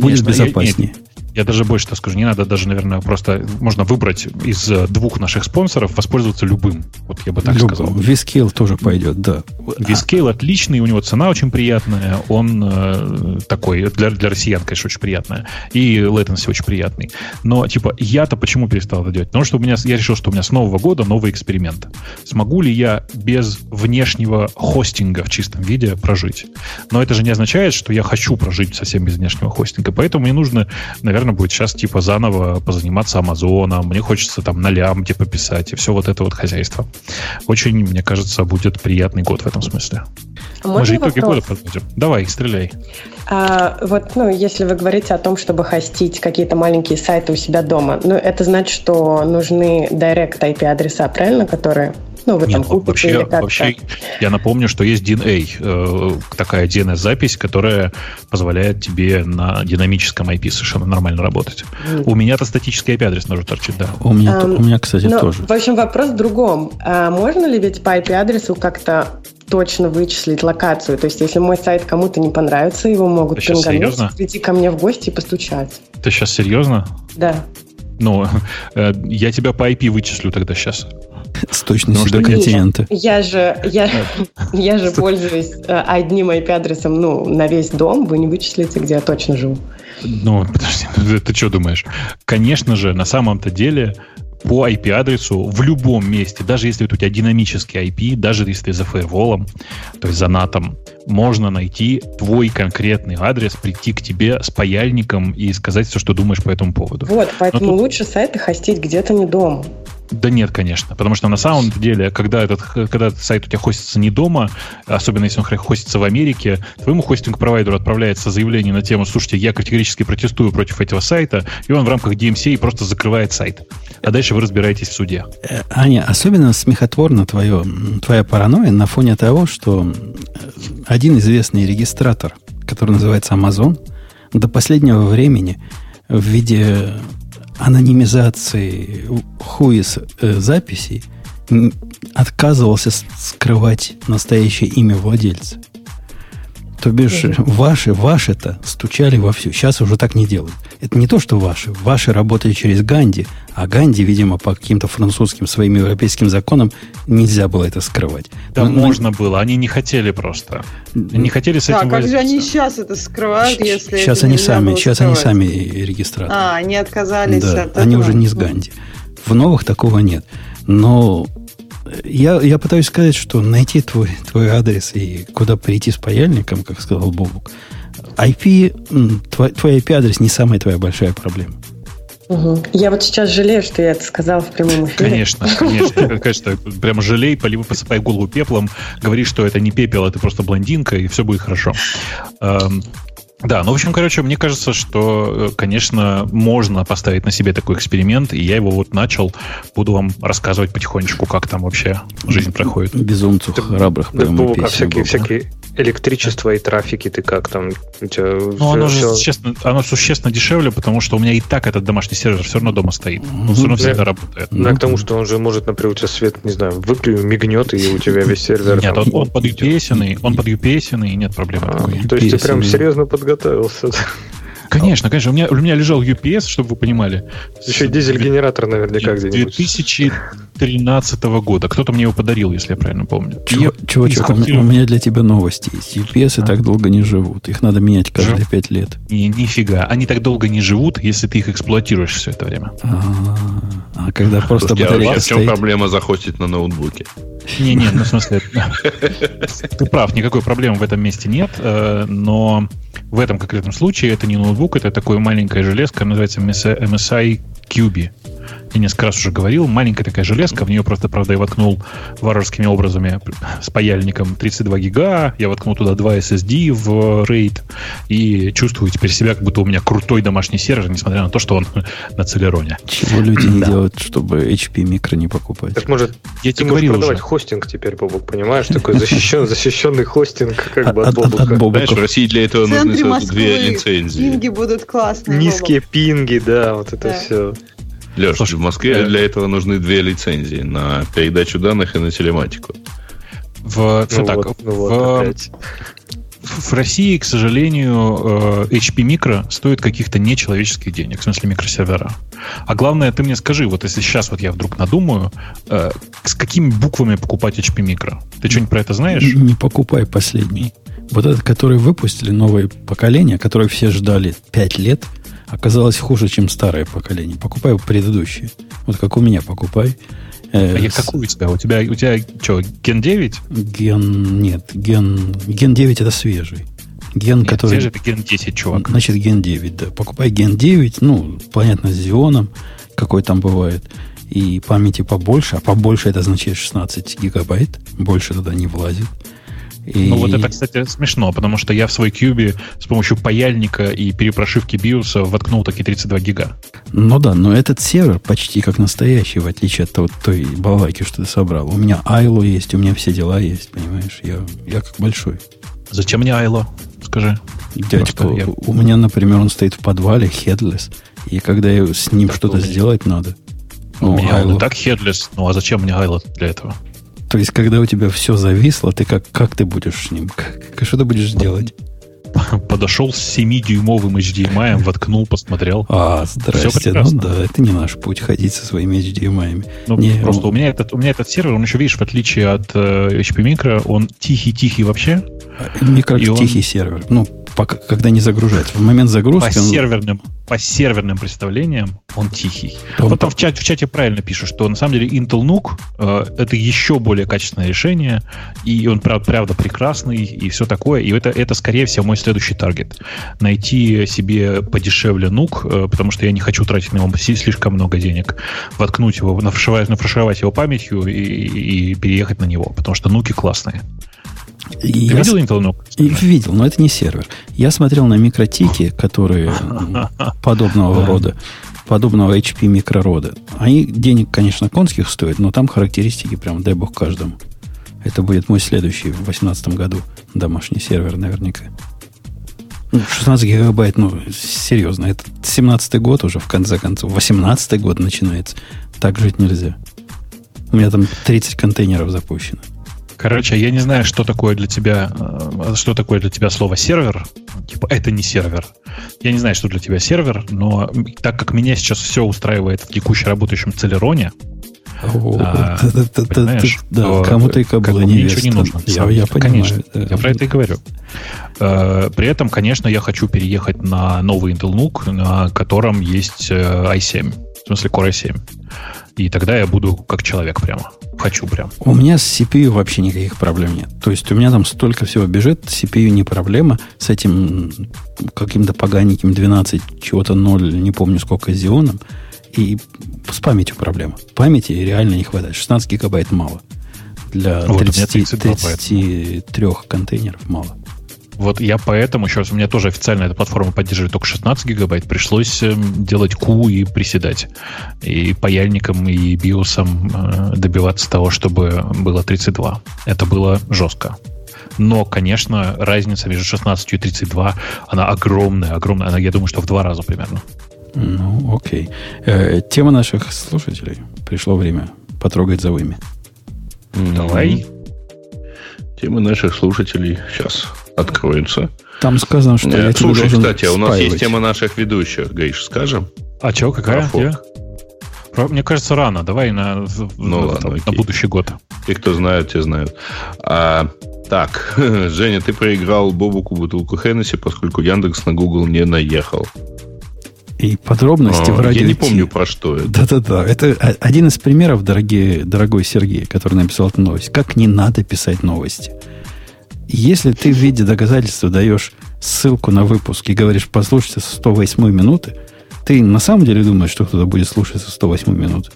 Будет безопаснее. Я, даже больше так скажу, не надо даже, наверное, просто можно выбрать из э, двух наших спонсоров, воспользоваться любым. Вот я бы так Любым. сказал. Vscale тоже пойдет, да. Vscale отличный, у него цена очень приятная, он э, такой, для, для россиян, конечно, очень приятная, и latency очень приятный. Но, типа, я-то почему перестал это делать? Потому что у меня, я решил, что у меня с Нового года новый эксперимент. Смогу ли я без внешнего хостинга в чистом виде прожить? Но это же не означает, что я хочу прожить совсем без внешнего хостинга, поэтому мне нужно, наверное, наверное, будет сейчас типа заново позаниматься Амазоном, мне хочется там на лямде пописать и все вот это вот хозяйство. Очень, мне кажется, будет приятный год в этом смысле. А Мы же итоги вопрос? года подводим. Давай, стреляй. А, вот, ну, если вы говорите о том, чтобы хостить какие-то маленькие сайты у себя дома, ну, это значит, что нужны direct IP-адреса, правильно, которые ну, вы Нет, там купите вообще, или как вообще, я напомню, что есть DNA, э, такая DNS-запись, которая позволяет тебе на динамическом IP совершенно нормально работать. Mm. У меня-то статический IP-адрес тоже торчит, да. У меня, um, у меня кстати, но, тоже. В общем, вопрос в другом. А можно ли ведь по IP-адресу как-то точно вычислить локацию. То есть, если мой сайт кому-то не понравится, его могут пингануть, прийти ко мне в гости и постучать. Ты сейчас серьезно? Да. Ну, э, я тебя по IP вычислю тогда сейчас. С точностью до континента. Я же, я, я же пользуюсь э, одним IP-адресом ну, на весь дом. Вы не вычислите, где я точно живу. Ну, подожди, ну, ты что думаешь? Конечно же, на самом-то деле по IP-адресу в любом месте, даже если это у тебя динамический IP, даже если ты за фаерволом, то есть за натом, можно найти твой конкретный адрес, прийти к тебе с паяльником и сказать все, что думаешь по этому поводу. Вот, поэтому тут... лучше сайты хостить где-то не дома. Да нет, конечно. Потому что на самом деле, когда этот, когда этот сайт у тебя хостится не дома, особенно если он хостится в Америке, твоему хостинг-провайдеру отправляется заявление на тему, слушайте, я категорически протестую против этого сайта, и он в рамках DMCA просто закрывает сайт. А дальше вы разбираетесь в суде. Э, Аня, особенно смехотворно твое, твоя паранойя на фоне того, что один известный регистратор, который называется Amazon, до последнего времени в виде анонимизации хуис э, записей отказывался скрывать настоящее имя владельца. То бишь, ваши, ваши-то стучали вовсю. Сейчас уже так не делают. Это не то, что ваши. Ваши работали через Ганди, а Ганди, видимо, по каким-то французским своим европейским законам нельзя было это скрывать. Да, но, можно но... было. Они не хотели просто. Не хотели с этим Да, как же они сейчас это скрывают, если Сейчас они сами, сейчас они сами регистраторы. А, они отказались да, от они этого. уже не с Ганди. В новых такого нет. Но я, я пытаюсь сказать, что найти твой, твой адрес и куда прийти с паяльником, как сказал Бобук, IP, твой, твой IP-адрес не самая твоя большая проблема. Угу. Я вот сейчас жалею, что я это сказал в прямом эфире. Конечно, конечно. Конечно, прямо жалей, либо посыпай голову пеплом, говори, что это не пепел, это просто блондинка, и все будет хорошо. Да, ну, в общем, короче, мне кажется, что, конечно, можно поставить на себе такой эксперимент, и я его вот начал. Буду вам рассказывать потихонечку, как там вообще жизнь проходит. Безумцу храбрых да, прямо песню. Всякие, всякие электричество и трафики, ты как там? У тебя ну, все, оно, все... Существенно, оно существенно дешевле, потому что у меня и так этот домашний сервер все равно дома стоит. Он все равно всегда работает. Да, ну, к тому, что он же может, например, у тебя свет, не знаю, выключит, мигнет, и у тебя весь сервер... Нет, он, он под UPS, он под UPS, и нет проблем. А, то есть ты прям серьезно подготовился? Конечно, конечно. У меня, у меня лежал UPS, чтобы вы понимали. Еще дизель-генератор наверняка где-нибудь. 2013 года. Кто-то мне его подарил, если я правильно помню. Чувачок, у, у меня для тебя новости есть. UPS а. так долго не живут. Их надо менять каждые Жив... 5 лет. И, нифига. Они так долго не живут, если ты их эксплуатируешь все это время. А, а когда просто Слушайте, батарейка а в чем стоит... проблема захостить на ноутбуке? Не-не, ну в смысле... Ты прав, никакой проблемы в этом месте нет, э, но в этом конкретном случае это не ноутбук, это такое маленькая железка, называется MSI QB я несколько раз уже говорил, маленькая такая железка, в нее просто, правда, я воткнул варварскими образами с паяльником 32 гига, я воткнул туда 2 SSD в RAID и чувствую теперь себя, как будто у меня крутой домашний сервер, несмотря на то, что он на Целероне. Чего люди не делают, чтобы HP микро не покупать? Так может, я тебе говорил продавать уже. хостинг теперь, Бобок, понимаешь? Такой защищен, защищенный хостинг как бы от Бобука. Знаешь, в России для этого нужны две лицензии. Пинги будут классные. Низкие пинги, да, вот это все. Леш, Слушай, в Москве да. для этого нужны две лицензии на передачу данных и на телематику. В, ну так, вот, ну в, в России, к сожалению, э, HP Micro стоит каких-то нечеловеческих денег, в смысле микросервера. А главное, ты мне скажи, вот если сейчас вот я вдруг надумаю, э, с какими буквами покупать HP Micro? Ты что-нибудь про это знаешь? Не покупай последний. Вот этот, который выпустили, новое поколение, которое все ждали 5 лет – оказалось хуже, чем старое поколение. Покупай предыдущее. Вот как у меня покупай. Э, а с... какой у тебя? У тебя, у тебя что, ген 9? Ген, нет, ген, ген 9 это свежий. Ген, нет, который... Свежий это ген 10, чувак. Значит, ген 9, да. Покупай ген 9, ну, понятно, с Xeon, какой там бывает. И памяти побольше, а побольше это значит 16 гигабайт. Больше туда не влазит. И... Ну вот это, кстати, смешно, потому что я в свой кьюби с помощью паяльника и перепрошивки биоса воткнул такие 32 гига. Ну да, но этот сервер почти как настоящий, в отличие от той балайки, что ты собрал. У меня Айло есть, у меня все дела есть, понимаешь? Я, я как большой. Зачем мне Айло? Скажи. Дядька, я... у меня, например, он стоит в подвале, headless, и когда я с ним что-то сделать надо. У ну, меня Айло. он и так headless, ну а зачем мне Айло для этого? То есть, когда у тебя все зависло, ты как, как ты будешь с ним? Как, что ты будешь делать? Подошел с 7-дюймовым HDMI, воткнул, посмотрел. А, здрасте. Ну да, это не наш путь ходить со своими HDMI. Ну, не, просто он... у, меня этот, у меня этот сервер, он еще, видишь, в отличие от э, HP Micro, он тихий-тихий вообще. Микро тихий он... сервер. Ну, пока, когда не загружается. В момент загрузки... По он- серверным, по серверным представлениям он тихий. Он вот там в чате, в чате правильно пишут, что на самом деле Intel NUC э, это еще более качественное решение, и он правда, правда прекрасный, и все такое. И это, это, скорее всего, мой следующий таргет. Найти себе подешевле NUC, э, потому что я не хочу тратить на него слишком много денег. Воткнуть его, нафаршировать, нафаршировать его памятью и, и- и переехать на него, потому что нуки классные. Ты я видел Intel и видел, но это не сервер. Я смотрел на микротики, которые подобного рода, подобного HP микророда. Они денег, конечно, конских стоят, но там характеристики прям дай бог каждому. Это будет мой следующий в 2018 году домашний сервер наверняка. Ну, 16 гигабайт, ну, серьезно, это 17 год уже, в конце концов. 18 год начинается. Так жить нельзя. У меня там 30 контейнеров запущено. Короче, я не знаю, что такое для тебя, э, что такое для тебя слово сервер. Типа, это не сервер. Я не знаю, что для тебя сервер, но так как меня сейчас все устраивает в текущем работающем Целероне, А, да, кому-то и мне невеста. ничего не нужно. Я, я понимаю. Конечно, да. я про это и говорю. Э, При этом, конечно, я хочу переехать на новый Intel NUC, на котором есть э, i7, в смысле Core i7. И тогда я буду как человек прямо. Хочу прям. У меня с CPU вообще никаких проблем нет. То есть у меня там столько всего бежит, CPU не проблема. С этим каким-то поганеньким 12, чего-то 0, не помню сколько зионом. И с памятью проблема. Памяти реально не хватает. 16 гигабайт мало. Для Вот, у меня 30, 32 33 контейнеров мало. Вот я поэтому, сейчас у меня тоже официально эта платформа поддерживает только 16 гигабайт, пришлось эм, делать Q и приседать. И паяльником, и биосом э, добиваться того, чтобы было 32. Это было жестко. Но, конечно, разница между 16 и 32, она огромная, огромная. Она, я думаю, что в два раза примерно. Ну, окей. Э, тема наших слушателей. Пришло время потрогать за вами. Давай. Темы наших слушателей сейчас откроются. Там сказано, что я Э, тебе Слушай, кстати, а у нас спаивать. есть тема наших ведущих, Гриш, скажем? А что, какая? Про. Я? Про- Мне кажется, рано. Давай на, Ну на- ладно, на будущий год. Те, кто знают, те знают. А, так, Женя, ты проиграл Бобуку бутылку Хеннесси, поскольку Яндекс на Google не наехал. И подробности А, в радио Я не помню, про что это. Да-да-да. Это один из примеров, дорогие, дорогой Сергей, который написал эту новость. Как не надо писать новости. Если ты в виде доказательства даешь ссылку на выпуск и говоришь, послушайте со 108 минуты, ты на самом деле думаешь, что кто-то будет слушать со 108 минуты?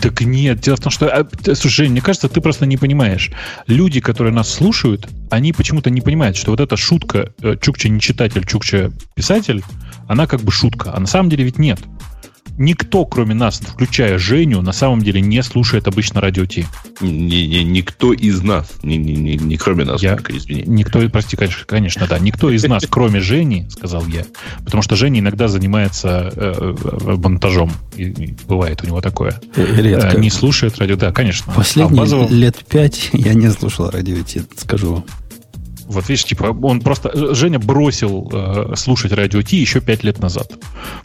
Так нет, дело в том, что... а, Слушай, мне кажется, ты просто не понимаешь. Люди, которые нас слушают, они почему-то не понимают, что вот эта шутка э, Чукча не читатель, Чукча писатель, она как бы шутка. А на самом деле ведь нет. Никто, кроме нас, включая Женю, на самом деле не слушает обычно радио Ти. Не- не- Никто из нас, не, не- не- не кроме нас, Я- только извини. Никто, прости, конечно, конечно, да. Никто из нас, кроме Жени, сказал я, потому что Женя иногда занимается э, э, монтажом. И- и бывает у него такое. Э, Редко. Э, Не слушает радио. Да, конечно. А Последние базово- лет пять я не слушал радио Ти, скажу вам. Вот видишь, типа, он просто... Женя бросил э, слушать радио Ти еще пять лет назад.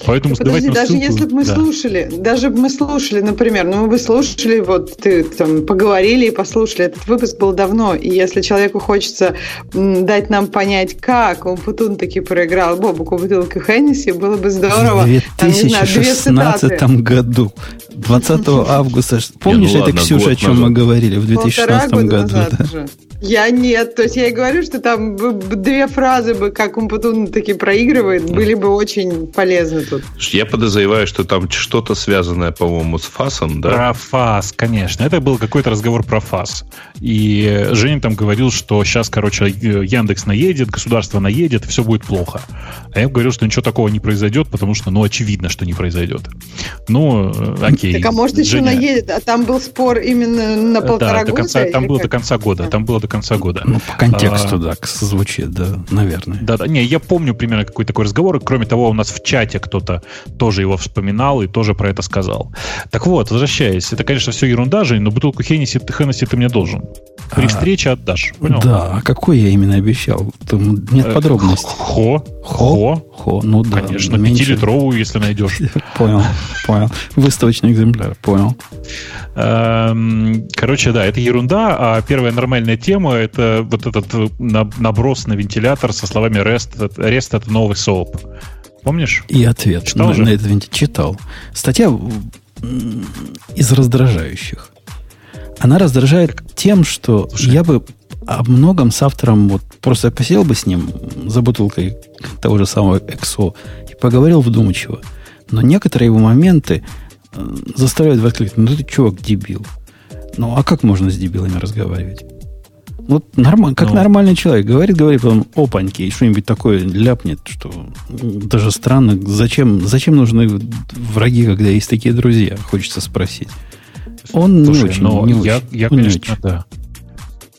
Поэтому Подожди, сдавать нам даже ссылку- если бы мы Да. слушали, даже бы мы слушали, например, ну мы бы слушали, вот ты там поговорили и послушали, этот выпуск был давно, и если человеку хочется м, дать нам понять, как он Путун таки проиграл Бобуку бутылку Хеннесси, было бы здорово. В Там, не знаю, 2016 году, 20 августа. Помнишь, ну это, ладно, Ксюша, о чем мы говорили в Полтора 2016 года году? да? уже. Я нет. То есть я и говорю, что там бы- бы две фразы бы, как Умпутун таки проигрывает, были бы очень полезны тут. Я подозреваю, что там что-то связанное, по-моему, с ФАСом, да? Про ФАС, конечно. Это был какой-то разговор про ФАС. И Женя там говорил, что сейчас, короче, э, Яндекс наедет, государство наедет, все будет плохо. А я говорил, что ничего такого не произойдет, потому что, ну, очевидно, что не произойдет. Ну, э, окей. Так а может еще Женя- наедет, а там был спор именно на полтора Да, до года? конца, там было как? до конца года. Там было до конца года. Ну, по контексту, А, да, к- звучит, да, наверное. Да, да, не, я помню примерно какой такой разговор. и, Кроме того, у нас в чате кто-то тоже его вспоминал и тоже про это сказал. Так вот, возвращаясь, это, конечно, все ерунда, Жень, но бутылку Хеннесси, Хеннесси ты мне должен. При А, встрече отдашь. Понял? Да, а какой я именно обещал? Там нет Э, подробностей. Хо. Хо? Хо. Ну да. Конечно, пятилитровую, если найдешь. Понял, Понял. Выставочный экземпляр, понял. Эм, короче, да, это ерунда, а первая нормальная тема это вот этот э, наброс на вентилятор со словами REST. REST это новый SOAP. Помнишь? И ответ Читал на, же? на этот вентилятор. Читал. Статья из раздражающих. Она раздражает тем, что Слушай. я бы о многом с автором вот просто посидел бы с ним за бутылкой того же самого XO и поговорил вдумчиво. Но некоторые его моменты э, заставляют воскликнуть, ну ты чувак дебил. Ну а как можно с дебилами разговаривать? Вот нормально, как ну, нормальный человек говорит, говорит, потом опаньки, и что-нибудь такое ляпнет, что даже странно. Зачем, зачем нужны враги, когда есть такие друзья? Хочется спросить. Он Слушай, не очень, но не я, очень. я, конечно, очень. да.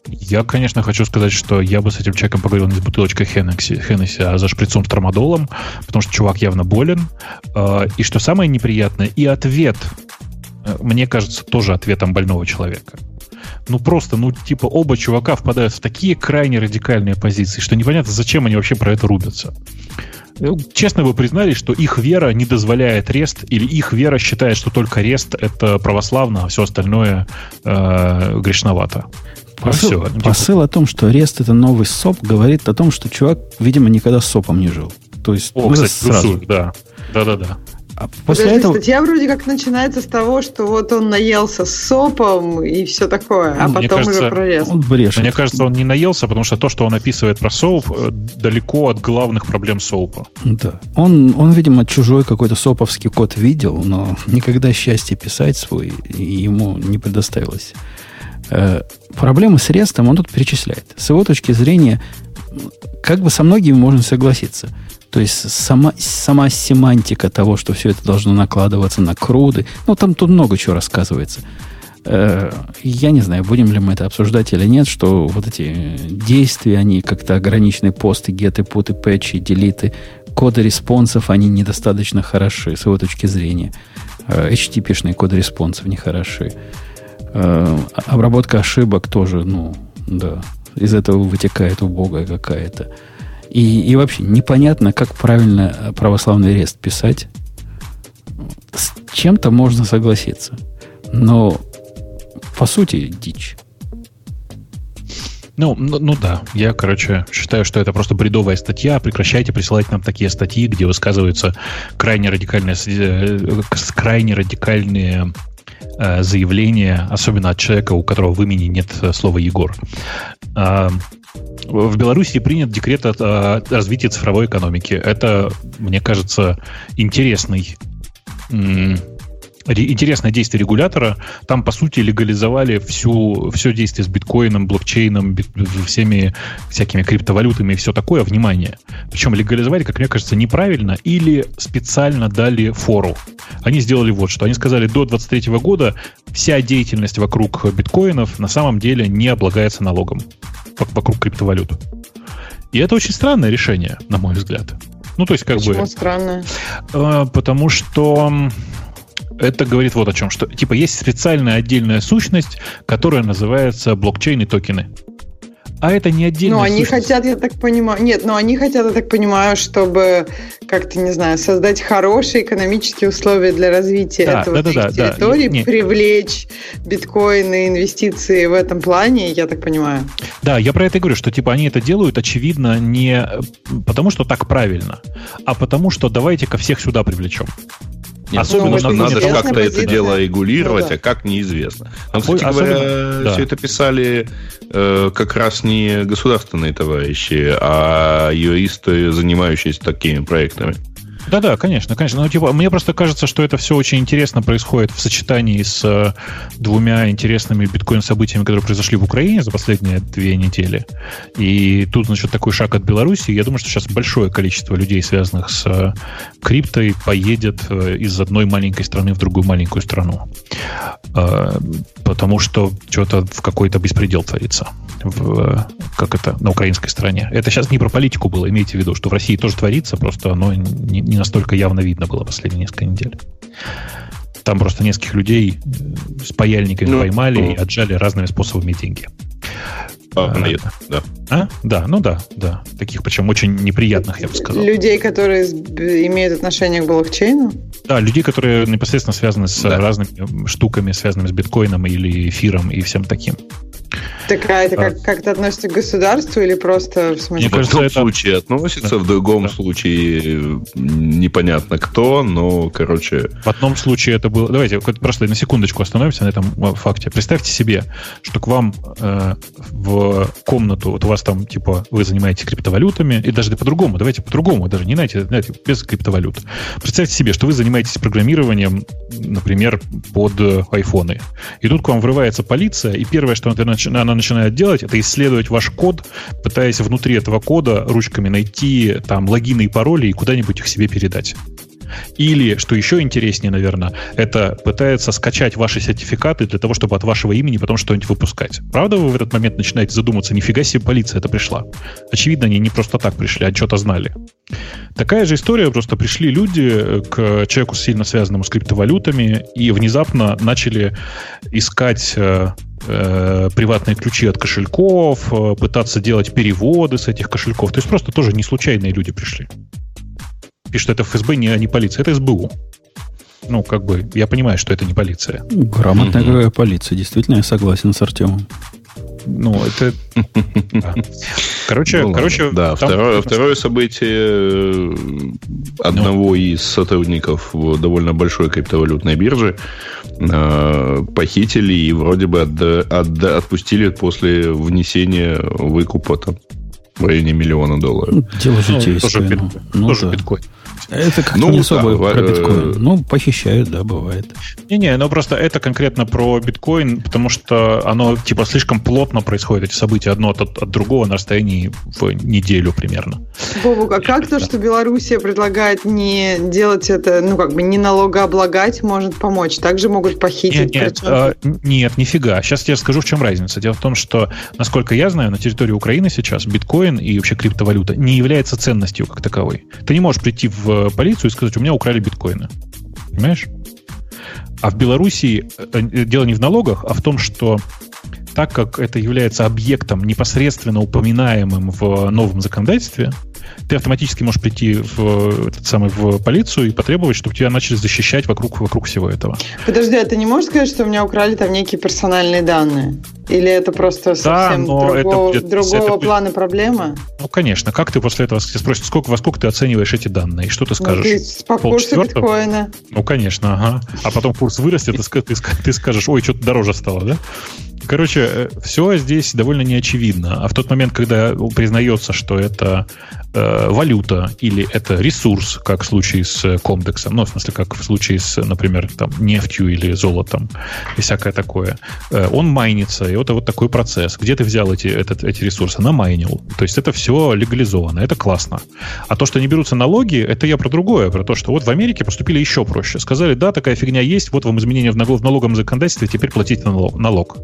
Я, конечно, хочу сказать, что я бы с этим человеком поговорил не с бутылочкой Хеннесси, Хеннесси а за шприцом с трамадолом, потому что чувак явно болен. А, и что самое неприятное, и ответ, э, мне кажется, тоже ответом больного человека. Ну просто, ну типа оба чувака впадают в такие крайне радикальные позиции, что непонятно, зачем они вообще про это рубятся. Э, честно вы признались, что их вера не дозволяет REST, или их вера считает, что только REST это православно, а все остальное э, грешновато. Посыл, все. посыл о том, что REST это новый SOAP, говорит о том, что чувак, видимо, никогда с SOAP ом не жил. То есть, О, кстати, сразу. да. Да-да-да. А после Подожди, этого... статья вроде как начинается с того, что вот он наелся с SOAP ом и все такое, а Мне потом кажется, уже про REST. Он брешет. Мне кажется, он не наелся, потому что то, что он описывает про SOAP, э, далеко от главных проблем SOAP а. Да. Он, он видимо, чужой какой-то соповский код видел, но никогда счастье писать свой ему не предоставилось. Э, проблемы с рестом он тут перечисляет. С его точки зрения, как бы со многими можно согласиться. То есть сама, сама семантика того, что все это должно накладываться на круды, ну там тут много чего рассказывается. Э, я не знаю, будем ли мы это обсуждать или нет, что вот эти действия, они как-то ограничены, посты, геты, путы, пэтчи, делиты, коды респонсов, они недостаточно хороши с его точки зрения. Э, HTTP-шные коды респонсов не хороши. Э, обработка ошибок тоже, ну, да, из этого вытекает убогая какая-то. И, и вообще непонятно, как правильно православный рест писать. С чем-то можно согласиться. Но по сути дичь. Ну, ну, ну да, я, короче, считаю, что это просто бредовая статья. Прекращайте присылать нам такие статьи, где высказываются крайне радикальные, э, крайне радикальные э, заявления, особенно от человека, у которого в имени нет слова Егор. А, в Беларуси принят декрет о развитии цифровой экономики. Это, мне кажется, интересный интересное действие регулятора. Там, по сути, легализовали всю, все действие с биткоином, блокчейном, всеми всякими криптовалютами и все такое. Внимание. Причем легализовали, как мне кажется, неправильно или специально дали фору. Они сделали вот что. Они сказали, до 2023 года вся деятельность вокруг биткоинов на самом деле не облагается налогом вокруг криптовалют. И это очень странное решение, на мой взгляд. Ну, то есть, как Почему бы... странное? Э, потому что это говорит вот о чем, что типа есть специальная отдельная сущность, которая называется блокчейн и токены. А это не отдельно. Ну, они сущность. хотят, я так понимаю, нет, но они хотят, я так понимаю, чтобы как-то, не знаю, создать хорошие экономические условия для развития да, этого да, да, территории, да, привлечь биткоины, инвестиции в этом плане, я так понимаю. Да, я про это и говорю, что типа они это делают, очевидно, не потому, что так правильно, а потому, что давайте-ка всех сюда привлечем. Нет, особенно ну, надо же как-то это дело регулировать, ну, да. а как неизвестно. Нам, кстати особенно, говоря, да. все это писали э, как раз не государственные товарищи, а юристы, занимающиеся такими проектами. Да-да, конечно, конечно. Ну, типа, мне просто кажется, что это все очень интересно происходит в сочетании с э, двумя интересными биткоин-событиями, которые произошли в Украине за последние две недели. И тут, значит, такой шаг от Беларуси. Я думаю, что сейчас большое количество людей, связанных с э, криптой, поедет э, из одной маленькой страны в другую маленькую страну. Э, потому что что-то в какой-то беспредел творится. В, как это, на украинской стороне. Это сейчас не про политику было, имейте в виду, что в России тоже творится, просто оно не, не настолько явно видно было последние несколько недель. Там просто нескольких людей с паяльниками ну, поймали ну. и отжали разными способами деньги. А, нет, да. А? Да, ну да, да. Таких, причем очень неприятных, я бы сказал. Людей, которые имеют отношение к блокчейну? Да, людей, которые непосредственно связаны с Да. разными штуками, связанными с биткоином или эфиром и всем таким. Так, а это А. как, как-то относится к государству или просто в Мне смысле? в кажется, одном это- случае относится, в другом Да. случае непонятно кто, но, короче, В одном случае это было... Давайте просто на секундочку остановимся на этом э, факте. Представьте себе, что к вам э, в комнату, вот у вас там, типа, вы занимаетесь криптовалютами, и даже по-другому, давайте по-другому, даже не знаете, знаете, без криптовалют. Представьте себе, что вы занимаетесь программированием, например, под э, айфоны. И тут к вам врывается полиция, и первое, что она, она начинает делать, это исследовать ваш код, пытаясь внутри этого кода ручками найти там логины и пароли и куда-нибудь их себе передать. Или, что еще интереснее, наверное, это пытается скачать ваши сертификаты для того, чтобы от вашего имени потом что-нибудь выпускать. Правда, вы в этот момент начинаете задуматься, нифига себе полиция это пришла. Очевидно, они не просто так пришли, а что-то знали. Такая же история, просто пришли люди э, к человеку, сильно связанному с криптовалютами, и внезапно начали искать э, приватные ключи от кошельков, э, пытаться делать переводы с этих кошельков. То есть просто тоже не случайные люди пришли. Пишут, это ФСБ, не, не полиция, это СБУ. Ну, как бы, я понимаю, что это не полиция. Грамотная Мгм. какая полиция, действительно, я согласен с Артемом. Ну, это... Короче, Ну, короче... да, там- второе, второе событие э, одного из сотрудников довольно большой криптовалютной биржи э, похитили и вроде бы отда- отда- отпустили после внесения выкупа там, в районе миллиона долларов. Ну, Дело Ну, житейское. тоже, бит- ну, ну тоже да. биткоин. Это как-то Ну, не да, особо во- про э, биткоин. Ну, похищают, да, бывает. Не-не, но просто это конкретно про биткоин, потому что оно типа слишком плотно происходит, эти события одно от, от другого на расстоянии в неделю примерно. Бобук, а как то, что Белоруссия предлагает не делать это, ну, как бы не налогооблагать, может помочь? Также могут Нет, похитить. нет, причем- э, нет, нифига. Сейчас я скажу, в чем разница. Дело в том, что, насколько я знаю, на территории Украины сейчас биткоин и вообще криптовалюта не является ценностью как таковой. Ты не можешь прийти в полицию и сказать, у меня украли биткоины. Понимаешь? А в Белоруссии э, дело не в налогах, а в том, что так как это является объектом, непосредственно упоминаемым в новом законодательстве, ты автоматически можешь прийти в, этот самый, в полицию и потребовать, чтобы тебя начали защищать вокруг, вокруг всего этого. Подожди, а ты не можешь сказать, что у меня украли там некие персональные данные? Или это просто совсем это другого, будет- другого это будет- плана проблема? Ну, конечно. Как ты после этого спросят, сколько, во сколько ты оцениваешь эти данные? И что ты Ну, скажешь? ты по курсу биткоина. Ну, конечно, ага. А потом курс вырастет, и ты, ты скажешь, ой, что-то дороже стало, да? Короче, все здесь довольно неочевидно. А в тот момент, когда признается, что это э, валюта или это ресурс, как в случае с э, комдексом, ну, в смысле, как в случае с, например, там, нефтью или золотом и всякое такое, э, он майнится, и это вот такой процесс. Где ты взял эти, этот, эти ресурсы? Намайнил. То есть это все легализовано, это классно. А то, что не берутся налоги, это я про другое, про то, что вот в Америке поступили еще проще. Сказали, да, такая фигня есть, вот вам изменения в налоговом законодательстве, теперь платите налог.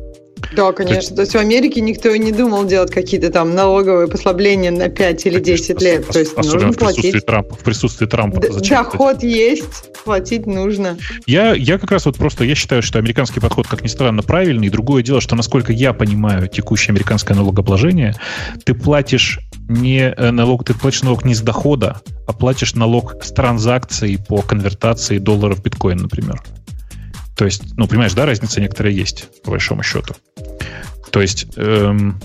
Да, конечно. То есть в Америке никто и не думал делать какие-то там налоговые послабления на 5 или 10 лет. То есть Особенно нужно в присутствии платить. Трампа. В присутствии Трампа. Д- Зачем это Доход есть, платить нужно. Я, я как раз вот просто, я считаю, что американский подход, как ни странно, правильный. Другое дело, что, насколько я понимаю текущее американское налогообложение, ты платишь не э, налог, ты платишь налог не с дохода, а платишь налог с транзакций по конвертации долларов в биткоин, например. То есть, ну, понимаешь, да, разница некоторая есть, по большому счету. То есть, эм,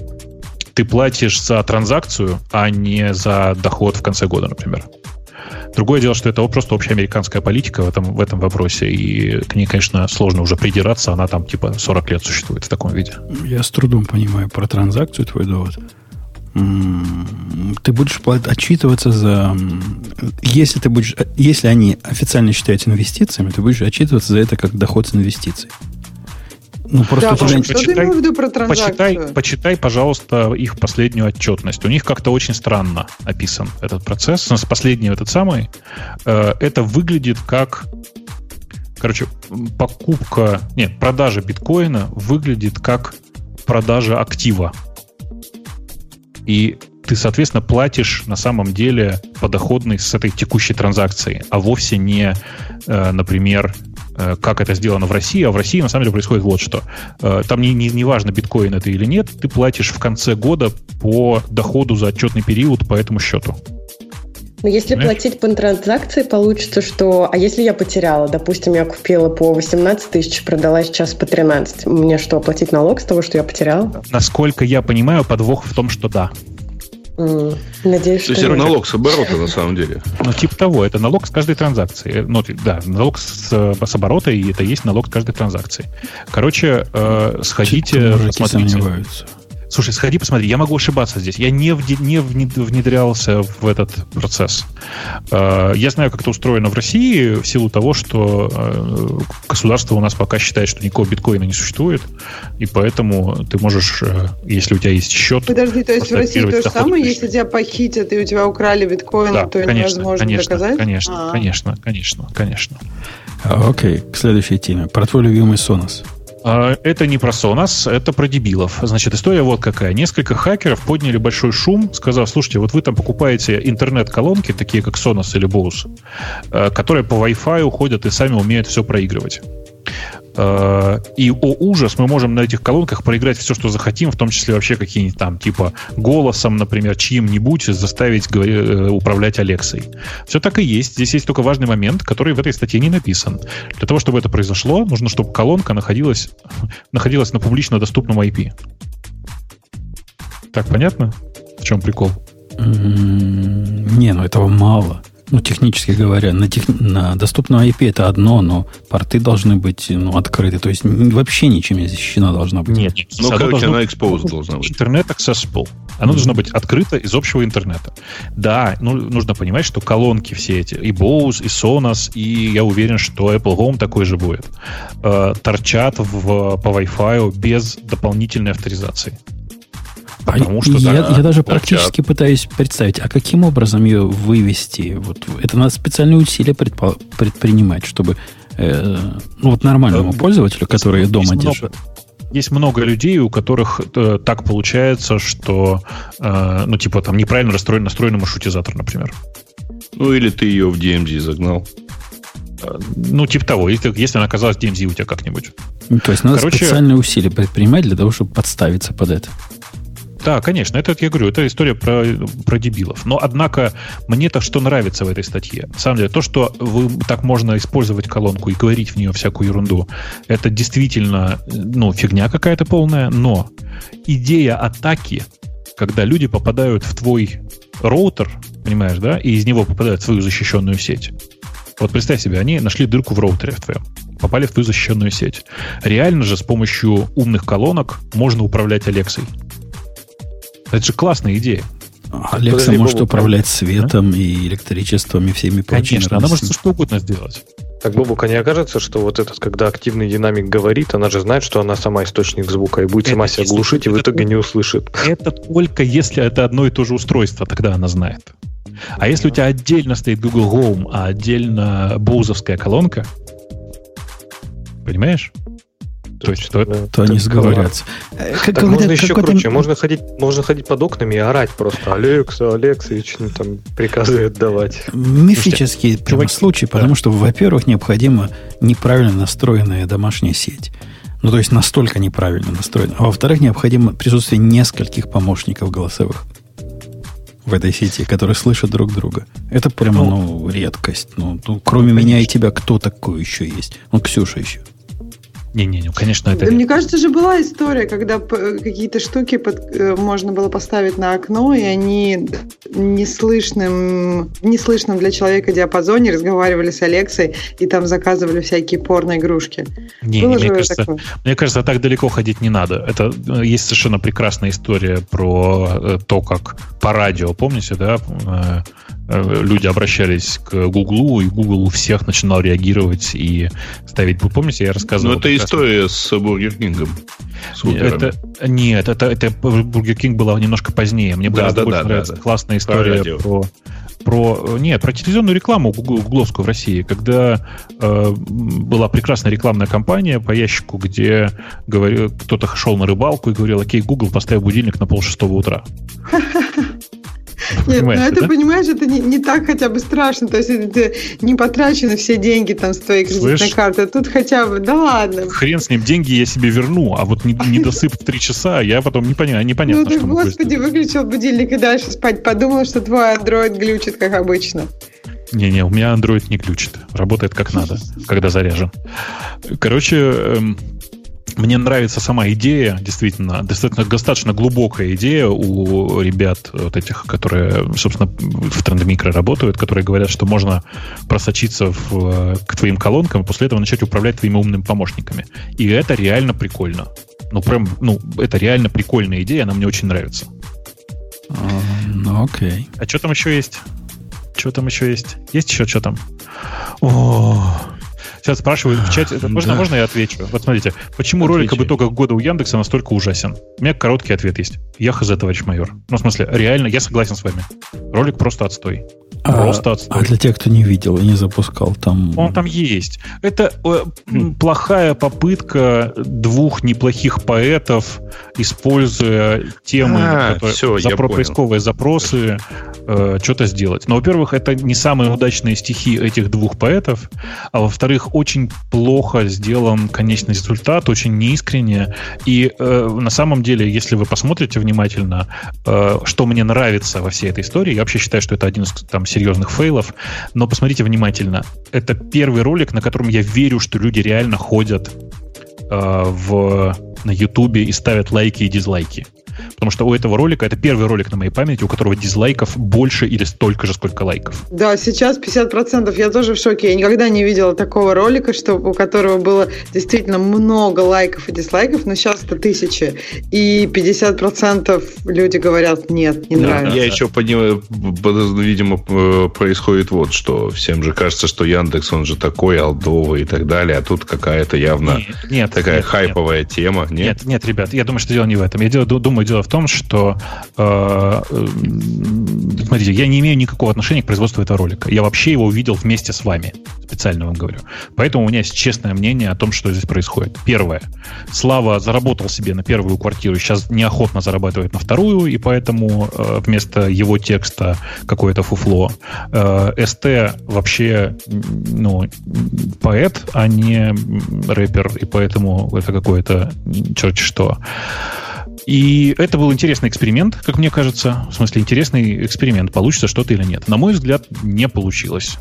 ты платишь за транзакцию, а не за доход в конце года, например. Другое дело, что это просто общеамериканская политика в этом, в этом вопросе, и к ней, конечно, сложно уже придираться, она там типа 40 лет существует в таком виде. Я с трудом понимаю про транзакцию твой довод. Ты будешь отчитываться за... Если, ты будешь, если они официально считаются инвестициями, ты будешь отчитываться за это как доход с инвестиций. Ну, просто Да, тебя- Бобук, что ты почитай- имел в виду про транзакцию? Почитай, почитай, пожалуйста, их последнюю отчетность. У них как-то очень странно описан этот процесс. У нас последний этот самый. э, это выглядит как... Короче, покупка... Нет, продажа биткоина выглядит как продажа актива. И ты, соответственно, платишь на самом деле подоходный с этой текущей транзакции, а вовсе не, э, например, э, как это сделано в России, а в России на самом деле происходит вот что. Э, там не, не, не важно, биткоин это или нет, ты платишь в конце года по доходу за отчетный период по этому счету. Но если Понимаешь? платить по транзакции, получится, что... А если я потеряла? Допустим, я купила по 18 тысяч, продала сейчас по 13. Мне что, платить налог с того, что я потеряла? Насколько я понимаю, подвох в том, что да. Mm, надеюсь, То есть это налог с оборота, на самом деле. Ну, типа того, это налог с каждой транзакции. Ну, да, налог с, с оборота, и это есть налог с каждой транзакции. Короче, э, сходите, посмотрите. Сомневаются. Слушай, сходи, посмотри. Я могу ошибаться здесь. Я не, вди, не внедрялся в этот процесс. Э, я знаю, как это устроено в России в силу того, что э, государство у нас пока считает, что никакого биткоина не существует, и поэтому ты можешь, э, если у тебя есть счет... Подожди, то есть в России то же самое, если тебя похитят и у тебя украли биткоин, да, то конечно, невозможно конечно, доказать? Конечно, А-а-а. конечно, конечно, конечно. Окей, к следующей теме. Про твой любимый Sonos. А, это не про Sonos, это про дебилов. Значит, история вот какая. Несколько хакеров подняли большой шум, сказав, слушайте, вот вы там покупаете интернет-колонки, такие как Sonos или Bose, э, которые по Wi-Fi уходят и сами умеют все проигрывать. Э, и, о ужас, мы можем на этих колонках проиграть все, что захотим, в том числе вообще какие-нибудь там, типа, голосом, например, чьим-нибудь заставить э, управлять Алексой. Все так и есть. Здесь есть только важный момент, который в этой статье не написан. Для того, чтобы это произошло, нужно, чтобы колонка находилась, находилась на публично доступном IP. Так, понятно? В чем прикол? Не, ну этого мало. Ну, технически говоря, на, тех, на доступном IP это одно, но порты должны быть ну, открыты. То есть вообще ничем не защищена должна быть. Нет, ну, короче, она exposed должна быть. Интернет accessible. Оно mm-hmm. должно быть открыто из общего интернета. Да, ну, нужно понимать, что колонки все эти, и Bose, и Sonos, и я уверен, что Apple Home такой же будет, э, торчат в, по Wi-Fi без дополнительной авторизации. Потому что я, да, я даже практически пытаюсь представить, а каким образом ее вывести? Вот это надо специальные усилия предпо, предпринимать, чтобы э, ну вот нормальному пользователю, который есть дома держит. есть много людей, у которых э, так получается, что, э, ну, типа, там неправильно настроен, настроен маршрутизатор, например. Ну, или ты ее в DMZ загнал. Э, ну, типа того, если, если она оказалась в DMZ у тебя как-нибудь. Ну, то есть надо Короче, специальные усилия предпринимать для того, чтобы подставиться под это. Да, конечно, это, я говорю, это история про, про дебилов. Но, однако, мне-то что нравится в этой статье? На самом деле, то, что вы, так можно использовать колонку и говорить в нее всякую ерунду, это действительно, ну, фигня какая-то полная, но идея атаки, когда люди попадают в твой роутер, понимаешь, да, и из него попадают в свою защищенную сеть. Вот представь себе, они нашли дырку в роутере в твоем, попали в твою защищенную сеть. Реально же с помощью умных колонок можно управлять Алексой. Это же классная идея. Алекса Подожди, может Бобу, управлять светом а? и электричеством и всеми прочими. Конечно, она может что угодно сделать. Так, Бобук, а не окажется, что вот этот, когда активный динамик говорит, она же знает, что она сама источник звука и будет это сама себя глушить, и в итоге не услышит. Это только если это одно и то же устройство, тогда она знает. А если у тебя отдельно стоит Google Home, а отдельно боузовская колонка, понимаешь? То есть, что это, то они сговорятся. Э, как, так можно еще круче. Можно ходить, можно ходить под окнами и орать просто Алекса, и что там приказы отдавать. Мифический прямо случай, да. потому что, во-первых, необходима неправильно настроенная домашняя сеть. Ну, то есть настолько неправильно настроена. А во-вторых, необходимо присутствие нескольких помощников голосовых в этой сети, которые слышат друг друга. Это прямо, ну, ну редкость. Ну, ну кроме ну, меня и тебя, кто такой еще есть? Ну, Ксюша еще. Не-не, не, конечно, это... Да, мне кажется же, была история, когда какие-то штуки под, э, можно было поставить на окно, и они неслышным, неслышным для человека диапазоне разговаривали с Алексой, и там заказывали всякие порно-игрушки. Не, не, мне, кажется, такое? мне кажется, так далеко ходить не надо. Это э, есть совершенно прекрасная история про э, то, как по радио, помните, да, Э, люди обращались к Гуглу, и Google у всех начинал реагировать и ставить... Вы помните, я рассказывал... Ну, это история с Бургер Кингом. Это, нет, это, это Бургер Кинг была немножко позднее. Мне да, да, да, нравится да, классная история про, про, про... Нет, про телевизионную рекламу гугловскую в России, когда э, была прекрасная рекламная кампания по ящику, где говорил, кто-то шел на рыбалку и говорил, окей, Google, поставь будильник на полшестого утра. Нет, ну это, да? понимаешь, это не, не так хотя бы страшно. То есть это не потрачены все деньги там с твоей кредитной Слышь? карты. Тут хотя бы, да ладно. Хрен с ним, деньги я себе верну, а вот не, не досып в три часа, я потом не поня- непонятно, ну ты, господи, выключил будильник и дальше спать. Подумал, что твой Android глючит, как обычно. Не-не, у меня Android не глючит. Работает как надо, когда заряжен. Короче, эм, мне нравится сама идея, действительно, достаточно, достаточно глубокая идея у ребят вот этих, которые, собственно, в Трендмикро работают, которые говорят, что можно просочиться в, к твоим колонкам и после этого начать управлять твоими умными помощниками. И это реально прикольно. Ну, прям, ну, это реально прикольная идея, она мне очень нравится. Ну, окей. А что там еще есть? Что там еще есть? Есть еще что там? О, Сейчас спрашивают в чате. Можно, Да. можно я отвечу? Вот смотрите, почему ролик об итогах года у Яндекса настолько ужасен? У меня короткий ответ есть. Я хз, товарищ майор. Ну, в смысле, реально, я согласен с вами. Ролик просто отстой. Просто а, отстой. а для тех, кто не видел и не запускал, там... Он там есть. Это э, плохая попытка двух неплохих поэтов, используя темы, А, которые- всё, я запро- понял. поисковые запросы, э, что-то сделать. Но, во-первых, это не самые удачные стихи этих двух поэтов, а во-вторых, очень плохо сделан конечный результат, очень неискренне. И э, на самом деле, если вы посмотрите внимательно, э, что мне нравится во всей этой истории, я вообще считаю, что это один из там серьезных фейлов, но посмотрите внимательно. Это первый ролик, на котором я верю, что люди реально ходят э, в, на Ютубе и ставят лайки и дизлайки. Потому что у этого ролика, это первый ролик на моей памяти, у которого дизлайков больше или столько же, сколько лайков. Да, сейчас 50%. Я тоже в шоке. Я никогда не видела такого ролика, что, у которого было действительно много лайков и дизлайков, но сейчас это тысячи. И 50% люди говорят, нет, не Да, нравится. Я еще понимаю, видимо, происходит вот что. Всем же кажется, что Яндекс, он же такой алдовый и так далее, а тут какая-то явно Нет, нет, такая нет, хайповая тема. Нет? Нет, нет, ребят, я думаю, что дело не в этом. Я дело- ду- думаю, дело в том, что э, э, смотрите, я не имею никакого отношения к производству этого ролика. Я вообще его увидел вместе с вами. Специально вам говорю. Поэтому у меня есть честное мнение о том, что здесь происходит. Первое. Слава заработал себе на первую квартиру, сейчас неохотно зарабатывает на вторую, и поэтому э, вместо его текста какое-то фуфло. Э, СТ вообще ну, поэт, а не рэпер, и поэтому это какое-то черти что. И это был интересный эксперимент, как мне кажется. В смысле, интересный эксперимент, получится что-то или нет. На мой взгляд, не получилось.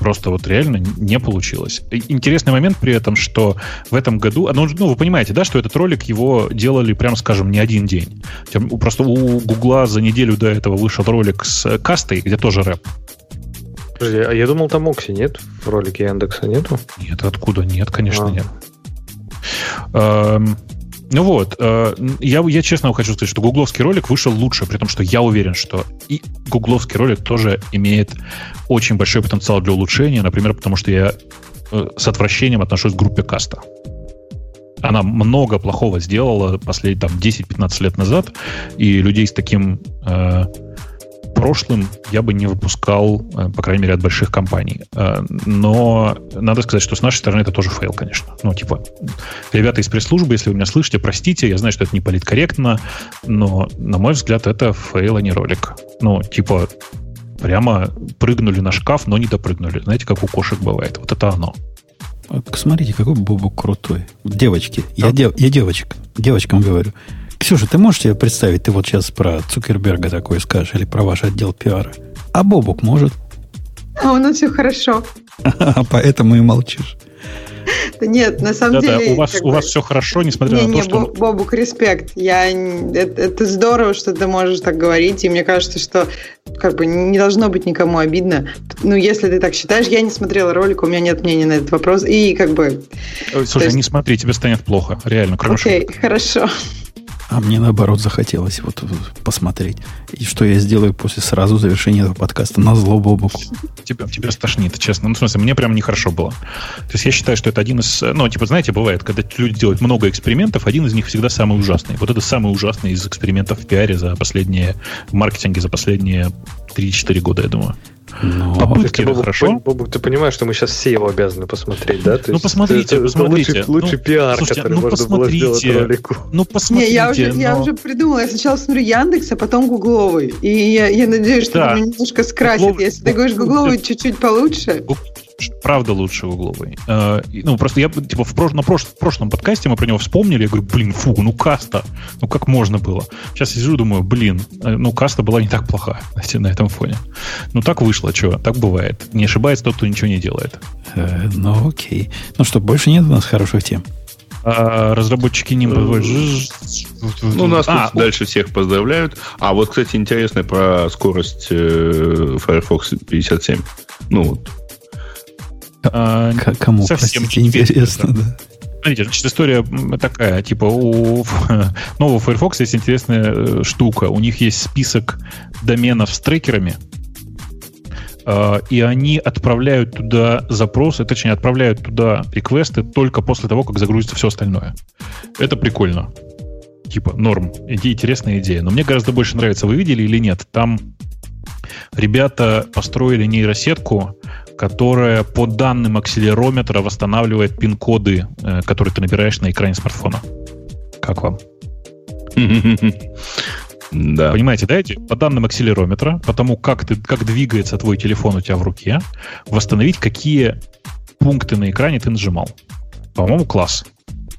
Просто вот реально не получилось. Интересный момент при этом, что в этом году, а, ну, ну, вы понимаете, да, что этот ролик его делали, прям скажем, не один день. Просто у Гугла за неделю до этого вышел ролик с кастой, где тоже рэп. Подожди, а я думал, там Окси нет в ролике Яндекса, нету? Нет, откуда? Нет, конечно, А. нет. Эм, ну вот, э, я, я честно хочу сказать, что гугловский ролик вышел лучше, при том, что я уверен, что и гугловский ролик тоже имеет очень большой потенциал для улучшения, например, потому что я э, с отвращением отношусь к группе Каста. Она много плохого сделала последние там 10-15 лет назад, и людей с таким э, прошлым я бы не выпускал, э, по крайней мере, от больших компаний. Э, Но надо сказать, что с нашей стороны это тоже фейл, конечно. Ну, типа, ребята из пресс-службы, если вы меня слышите, простите, я знаю, что это не политкорректно, но, на мой взгляд, это фейл, а не ролик. Ну, типа, прямо прыгнули на шкаф, но не допрыгнули. Знаете, как у кошек бывает. Вот это оно. А, Смотрите, какой Бобук крутой. Девочки, я, дев- я девочка, девочкам говорю. Ксюша, ты можешь себе представить, ты вот сейчас про Цукерберга такое скажешь, или про ваш отдел пиара. А Бобук может, А у нас все хорошо. поэтому и молчишь. Да нет, на самом Да-да, деле... у вас, у бы- вас все хорошо, несмотря Не, на то, не, что... Бо- Бобук, респект. Я, это, это здорово, что ты можешь так говорить, и мне кажется, что как бы не должно быть никому обидно. Ну, если ты так считаешь, я не смотрела ролик, у меня нет мнения на этот вопрос, и как бы, Ой, Слушай, то есть- не смотри, тебе станет плохо. Реально, кроме окей, шуток. хорошо. А мне наоборот захотелось вот, посмотреть. И что я сделаю после сразу завершения этого подкаста на зло Бобуку. Тебя, тебя стошнит, честно. Ну, в смысле, мне прям нехорошо было. То есть я считаю, что это один из... Ну, типа, знаете, бывает, когда люди делают много экспериментов, один из них всегда самый ужасный. Вот это самый ужасный из экспериментов в пиаре за последние... В маркетинге за последние 3-4 года, я думаю. Ну, Попытки это хорошо. Бобук, ты понимаешь, что мы сейчас все его обязаны посмотреть, да? То ну, посмотрите, это, посмотрите. Это лучший, лучший ну, пиар, слушайте, который ну, можно посмотрите, было сделать ролику. Ну, посмотрите. Не, я уже, но... я уже придумала. Я сначала смотрю Яндекс, а потом Гугловый. И я, я надеюсь, что да. меня немножко скрасит. Гугловый, Если ты говоришь Гугловый чуть-чуть получше правда лучше угловый. Э, ну, просто я, типа, в, прош... на прош... в прошлом подкасте мы про него вспомнили, я говорю, блин, фу, ну каста, ну как можно было? Сейчас я сижу, думаю, блин, э, ну каста была не так плоха на этом фоне. Ну так вышло, что, так бывает. Не ошибается тот, кто ничего не делает. Э, ну окей. Ну что, больше нет у нас хороших тем? А, разработчики не Ну, нас а, тут дальше всех поздравляют. А вот, кстати, интересно про скорость Firefox 57. Ну, вот а, Кому, совсем простите, интересно, да. Смотрите, значит, история такая, типа у нового Firefox есть интересная э, штука. У них есть список доменов с трекерами, а, и они отправляют туда запросы, точнее, отправляют туда реквесты только после того, как загрузится все остальное. Это прикольно. Типа, норм. Идея, интересная идея. Но мне гораздо больше нравится, вы видели или нет, там ребята построили нейросетку, которая по данным акселерометра восстанавливает пин-коды, э, которые ты набираешь на экране смартфона. Как вам? Да. Понимаете, да, эти по данным акселерометра, по тому, как, ты, как двигается твой телефон у тебя в руке, восстановить, какие пункты на экране ты нажимал. По-моему, класс.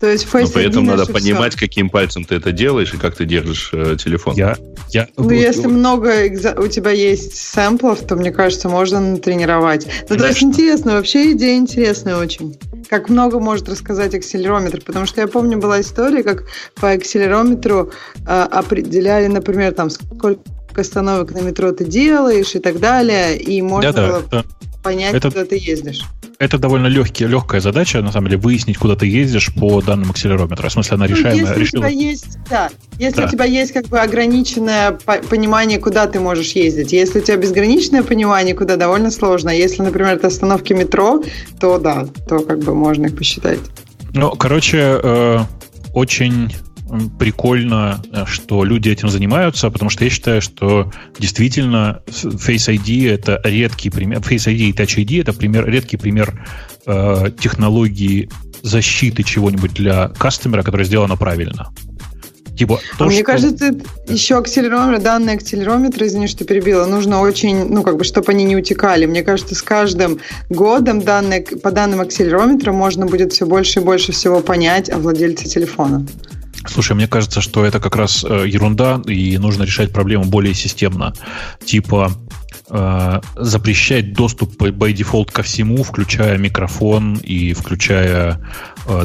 То есть Face Но при этом надо понимать, все. каким пальцем ты это делаешь и как ты держишь э, телефон. Я, я, ну, вот, если вот. много экза... у тебя есть сэмплов, то, мне кажется, можно тренировать. Ну, то есть интересно, вообще идея интересная очень. Как много может рассказать акселерометр, потому что я помню, была история, как по акселерометру э, определяли, например, там, сколько остановок на метро ты делаешь и так далее, и можно да, было да, понять, это... куда ты ездишь это довольно легкий, легкая задача, на самом деле, выяснить, куда ты ездишь по данным акселерометра. В смысле, она ну, решаемая. Если решила... у тебя есть, да, если да. у тебя есть как бы ограниченное понимание, куда ты можешь ездить. Если у тебя безграничное понимание, куда довольно сложно. Если, например, это остановки метро, то да, то как бы можно их посчитать. Ну, короче, э, очень прикольно, э, что люди этим занимаются, потому что я считаю, что действительно Face ID это редкий пример, Face ID и Touch ID это пример, редкий пример э, технологии защиты чего-нибудь для кастомера, которая сделана правильно. Типа, то, а мне что... кажется, еще акселерометр, данные акселерометры, извини, что перебила, нужно очень, ну, как бы, чтобы они не утекали. Мне кажется, с каждым годом данные, по данным акселерометра можно будет все больше и больше всего понять о владельце телефона. Слушай, мне кажется, что это как раз э, ерунда, и нужно решать проблему более системно. Типа, э, запрещать доступ by default ко всему, включая микрофон и включая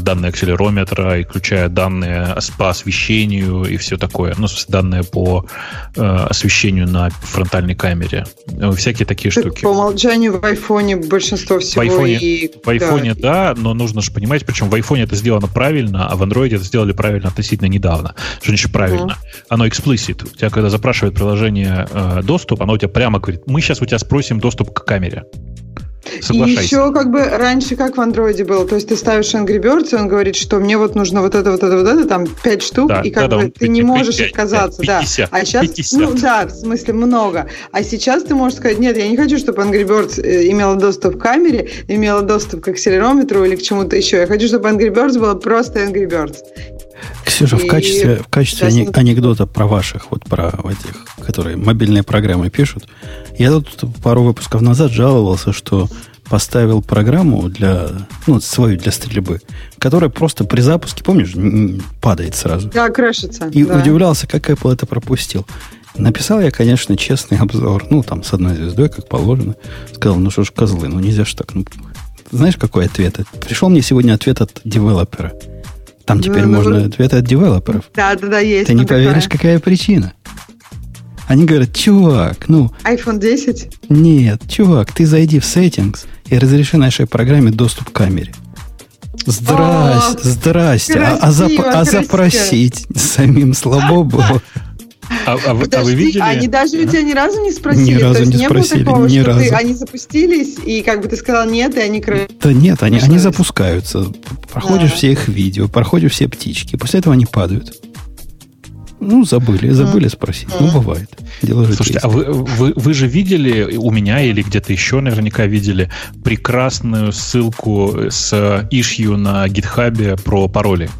данные акселерометра, и включая данные по освещению и все такое. Ну, данные по э, освещению на фронтальной камере. Ну, всякие такие так штуки. По умолчанию в айфоне большинство всего. В айфоне, и... в айфоне да. да, но нужно же понимать, причем в айфоне это сделано правильно, а в андроиде это сделали правильно относительно недавно. Что значит правильно? Uh-huh. Оно explicit. У тебя, когда запрашивает приложение э, доступ, оно у тебя прямо говорит, мы сейчас у тебя спросим доступ к камере. И еще как бы раньше как в андроиде было, то есть ты ставишь Angry Birds, и он говорит, что мне вот нужно вот это, вот это, вот это, там пять штук, да, и как да, бы да, ты 5, не можешь 5, отказаться, 50, да. А сейчас, 50. ну да, в смысле много. А сейчас ты можешь сказать, нет, я не хочу, чтобы Angry Birds э, имела доступ к камере, имела доступ к акселерометру или к чему-то еще. Я хочу, чтобы Angry Birds было просто Angry Birds. Ксюша, и... в качестве, в качестве ани- анекдота про ваших, вот про этих, которые мобильные программы пишут, я тут пару выпусков назад жаловался, что поставил программу для, ну, свою для стрельбы, которая просто при запуске, помнишь, падает сразу. Да, крашится. И да. удивлялся, как Apple это пропустил. Написал я, конечно, честный обзор, ну, там, с одной звездой, как положено. Сказал, ну что ж, козлы, ну нельзя ж так. Ну, знаешь, какой ответ? Пришел мне сегодня ответ от девелопера. Там теперь ну, можно ну, ответы от девелоперов. Да, да, да, есть. Ты не поверишь, такое. какая причина. Они говорят, чувак, ну... iPhone 10? Нет, чувак, ты зайди в settings и разреши нашей программе доступ к камере. Здрасте, О, здрасте. Красиво, а, а, зап, а запросить самим слабо было. А, а, вы, а вы видели? Они даже у тебя ни разу не спросили. Ни разу То есть не, не спросили, было такого, ни что разу. Ты, они запустились, и как бы ты сказал нет, и они... Да нет, они, они запускаются. Проходишь да. все их видео, проходишь все птички. После этого они падают. Ну, забыли, забыли спросить. Ну, бывает. Дело Слушайте, а вы, вы, вы же видели у меня или где-то еще наверняка видели прекрасную ссылку с ишью на гитхабе про пароли?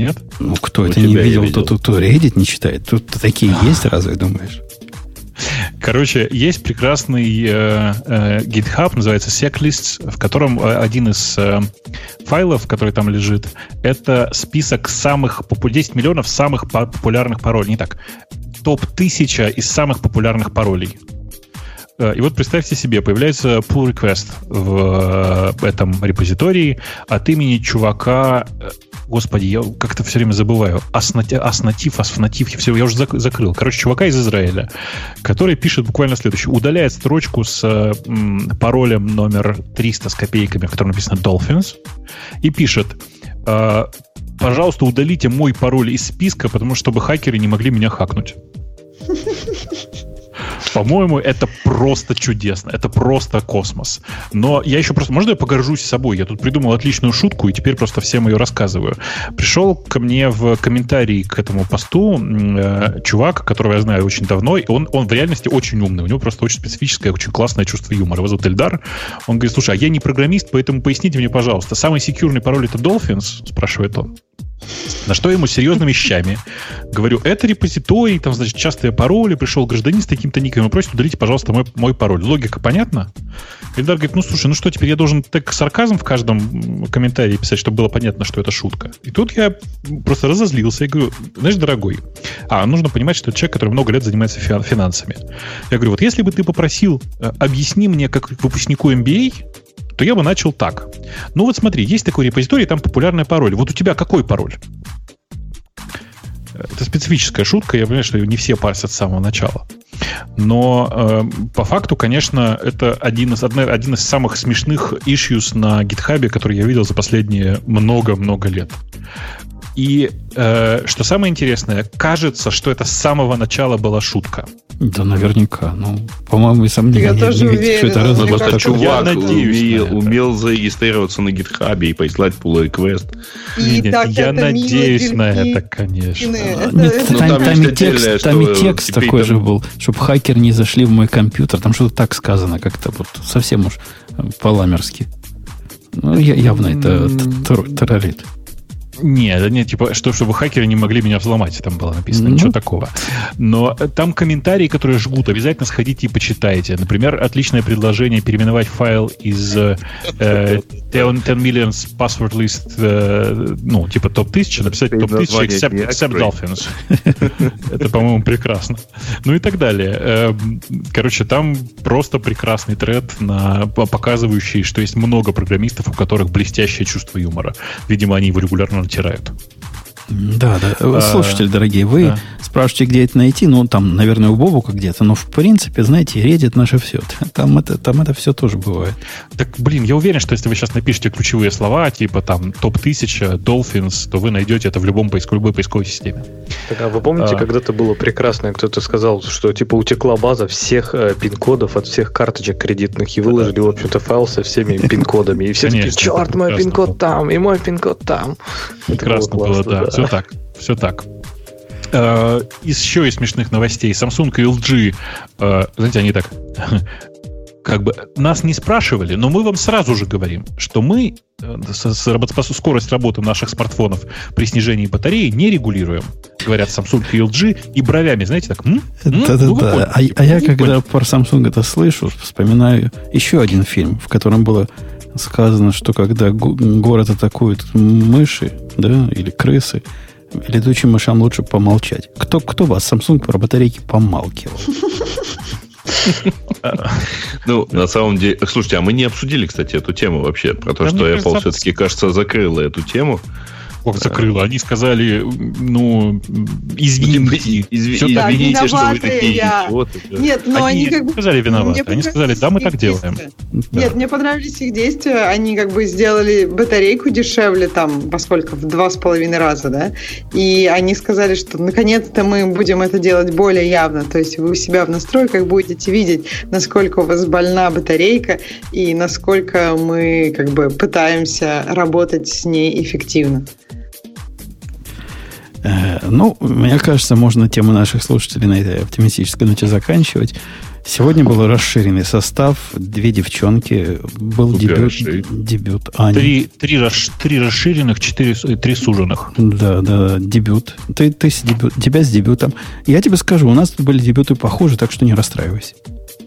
Нет? Ну, кто у это не видел, видел, то, то, то Reddit не читает. Тут такие есть, разве думаешь? Короче, есть прекрасный э, э, GitHub, называется Seclists, в котором э, один из э, файлов, который там лежит, это список самых 10 миллионов самых популярных паролей. Не так. Топ-1000 из самых популярных паролей. Э, и вот представьте себе, появляется pull request в э, этом репозитории от имени чувака Господи, я как-то все время забываю. Аснатив, асфнатив, все, я уже закрыл. Короче, чувака из Израиля, который пишет буквально следующее. Удаляет строчку с м, паролем номер 300 с копейками, в котором написано Dolphins, и пишет, э, пожалуйста, удалите мой пароль из списка, потому что чтобы хакеры не могли меня хакнуть. По-моему, это просто чудесно. Это просто космос. Но я еще просто... Можно я погоржусь собой? Я тут придумал отличную шутку, и теперь просто всем ее рассказываю. Пришел ко мне в комментарии к этому посту э, чувак, которого я знаю очень давно, и он, он в реальности очень умный. У него просто очень специфическое, очень классное чувство юмора. Его зовут Эльдар. Он говорит, слушай, а я не программист, поэтому поясните мне, пожалуйста, самый секьюрный пароль это Dolphins? Спрашивает он. На что ему серьезными вещами говорю, это репозиторий, там, значит, частые пароли, пришел гражданин с таким-то ником и просит, удалите, пожалуйста, мой, мой пароль. Логика понятна? Ильдар говорит, ну, слушай, ну что, теперь я должен так сарказм в каждом комментарии писать, чтобы было понятно, что это шутка. И тут я просто разозлился и говорю, знаешь, дорогой, а, нужно понимать, что это человек, который много лет занимается финансами. Я говорю, вот если бы ты попросил, э, объясни мне, как выпускнику MBA, то я бы начал так. Ну вот смотри, есть такой репозиторий, там популярный пароль. Вот у тебя какой пароль? Это специфическая шутка, я понимаю, что не все парсят с самого начала. Но э, по факту, конечно, это один из, одна, один из самых смешных issues на гитхабе, который я видел за последние много-много лет. И э, что самое интересное, кажется, что это с самого начала была шутка. Да, наверняка. Ну, по-моему, и сам не Я тоже уверен. Что это раз... Просто чувак я надеюсь умел, умел зарегистрироваться на гитхабе и прислать pull request. И нет, так я надеюсь на это, конечно. Это, нет, это, там, там, там, и текст, там и текст такой же был, чтобы хакер не зашли в мой компьютер. Там что-то так сказано, как-то вот совсем уж по-ламерски. Ну, явно это террорит. Нет, нет, типа, что, чтобы хакеры не могли меня взломать, там было написано, mm-hmm. ничего такого. Но там комментарии, которые жгут, обязательно сходите и почитайте. Например, отличное предложение переименовать файл из э, 10, 10 millions password list, э, ну, типа топ-1000, написать топ-1000 except, except Dolphins. Это, по-моему, прекрасно. Ну и так далее. Эм, короче, там просто прекрасный тред, на, показывающий, что есть много программистов, у которых блестящее чувство юмора. Видимо, они его регулярно натирают. Да, да. А, Слушатели, дорогие, вы да. спрашиваете, где это найти. Ну, там, наверное, у Бобука где-то. Но, в принципе, знаете, редит наше все. Там это, там это все тоже бывает. Так, блин, я уверен, что если вы сейчас напишете ключевые слова, типа там топ-1000, Dolphins, то вы найдете это в любом поиск, любой поисковой системе. Так, а вы помните, а, когда-то было прекрасно, кто-то сказал, что типа утекла база всех э, пин-кодов от всех карточек кредитных и выложили, да. в общем-то, файл со всеми пин-кодами. И все Конечно, такие, черт, мой пин-код там, и мой пин-код там. Прекрасно было, да. Все так. Все так. Uh, еще из смешных новостей. Samsung и LG, uh, знаете, они так как бы нас не спрашивали, но мы вам сразу же говорим, что мы э, скорость работы наших смартфонов при снижении батареи не регулируем. Говорят Samsung и LG и бровями, знаете, так. Да-да-да. Ну, а, а я, когда про Samsung это слышу, вспоминаю еще один фильм, в котором было сказано, что когда город атакуют мыши, да, или крысы, летучим мышам лучше помолчать. Кто, кто вас, Samsung, про батарейки помалкивал? Ну, на самом деле... Слушайте, а мы не обсудили, кстати, эту тему вообще, про то, что Apple все-таки, кажется, закрыла эту тему. Ох, закрыла. Они сказали, ну, извините. Изв... Все да, извините, что вы такие я... идиоты. Нет, но они, они как бы... сказали виноваты. Они сказали, да, мы так делаем. Да. Нет, мне понравились их действия. Они как бы сделали батарейку дешевле там, поскольку в два с половиной раза, да. И они сказали, что наконец-то мы будем это делать более явно. То есть вы у себя в настройках будете видеть, насколько у вас больна батарейка и насколько мы как бы пытаемся работать с ней эффективно. Э, ну, мне кажется, можно тему наших слушателей на этой оптимистической ноте заканчивать. Сегодня был расширенный состав, две девчонки, был дебют, дебют Ани. Три, три, расш, три расширенных, четыре, три суженных. Да, да, дебют. Ты, ты с дебют, тебя с дебютом. Я тебе скажу, у нас тут были дебюты похожи, так что не расстраивайся.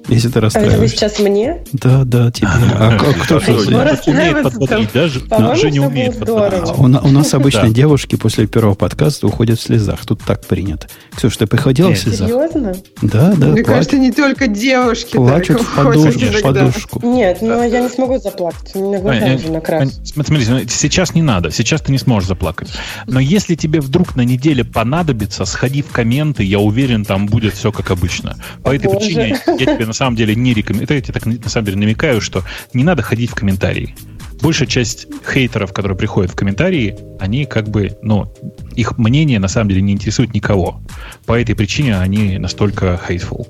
Если ты расстраиваешься. А это вы сейчас мне? Да, да, тебе. А кто умеет подбодрить? Даже Женя умеет подбодрить. У нас обычно девушки после первого подкаста уходят в слезах. Тут так принято. Ксюша, ты приходила в слезах? Серьезно? Да, да. Мне кажется, не только девушки Плачут в подушку. Нет, но я не смогу заплакать. У меня глаза уже накрасят. Смотри, сейчас не надо. Сейчас ты не сможешь заплакать. Но если тебе вдруг на неделе понадобится, сходи в комменты. Я уверен, там будет все как обычно. По этой причине я тебе на самом деле не рекомендую. Я так на самом деле намекаю, что не надо ходить в комментарии. Большая часть хейтеров, которые приходят в комментарии, они как бы, ну, их мнение на самом деле не интересует никого. По этой причине они настолько hateful.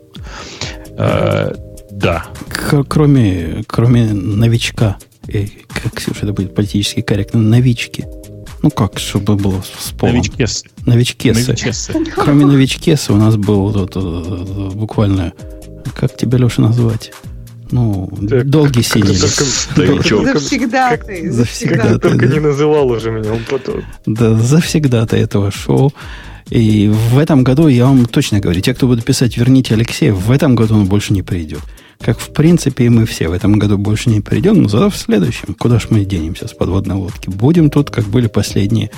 Э, да. Кроме, кроме новичка, как, Ксюша, это будет политически корректно, новички. Ну как, чтобы было вспомнено. Новичкесы. Новичкесы. Новичкесы. Кроме новичкеса у нас был тут, э, буквально как тебя, Леша, назвать? Ну, так, долгий сидели. Завсегда ты. Завсегда Только не называл уже меня, он потом. Да, завсегда ты этого шоу. И в этом году, я вам точно говорю, те, кто будут писать «Верните Алексея», в этом году он больше не придет. Как, в принципе, и мы все в этом году больше не придем, но зато в следующем. Куда ж мы денемся с подводной лодки? Будем тут, как были последние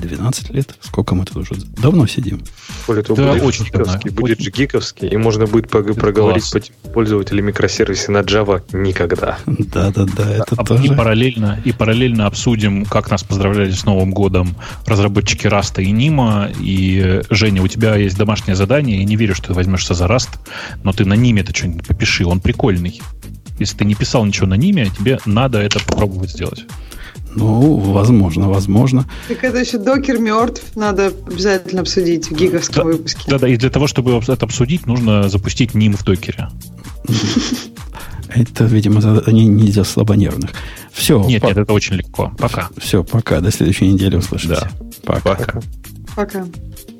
12 лет. Сколько мы тут уже давно сидим? Более того, да, будет очень гиковский, будет очень... же гиковский, и можно будет пог- проговорить по пользователей микросервисе на Java никогда. Да, да, да, это а, тоже. И параллельно, и параллельно обсудим, как нас поздравляли с Новым годом разработчики Раста и Нима. И, Женя, у тебя есть домашнее задание, я не верю, что ты возьмешься за Раст, но ты на Ниме это что-нибудь попиши, он прикольный. Если ты не писал ничего на Ниме, тебе надо это попробовать сделать. Ну, возможно, возможно. Так это еще докер мертв, надо обязательно обсудить в гиковском да, выпуске. Да, да, и для того, чтобы это обсудить, нужно запустить ним в докере. Это, видимо, задание не для слабонервных. Все. Нет, нет, это очень легко. Пока. Все, пока. До следующей недели услышимся. Пока. Пока. Пока.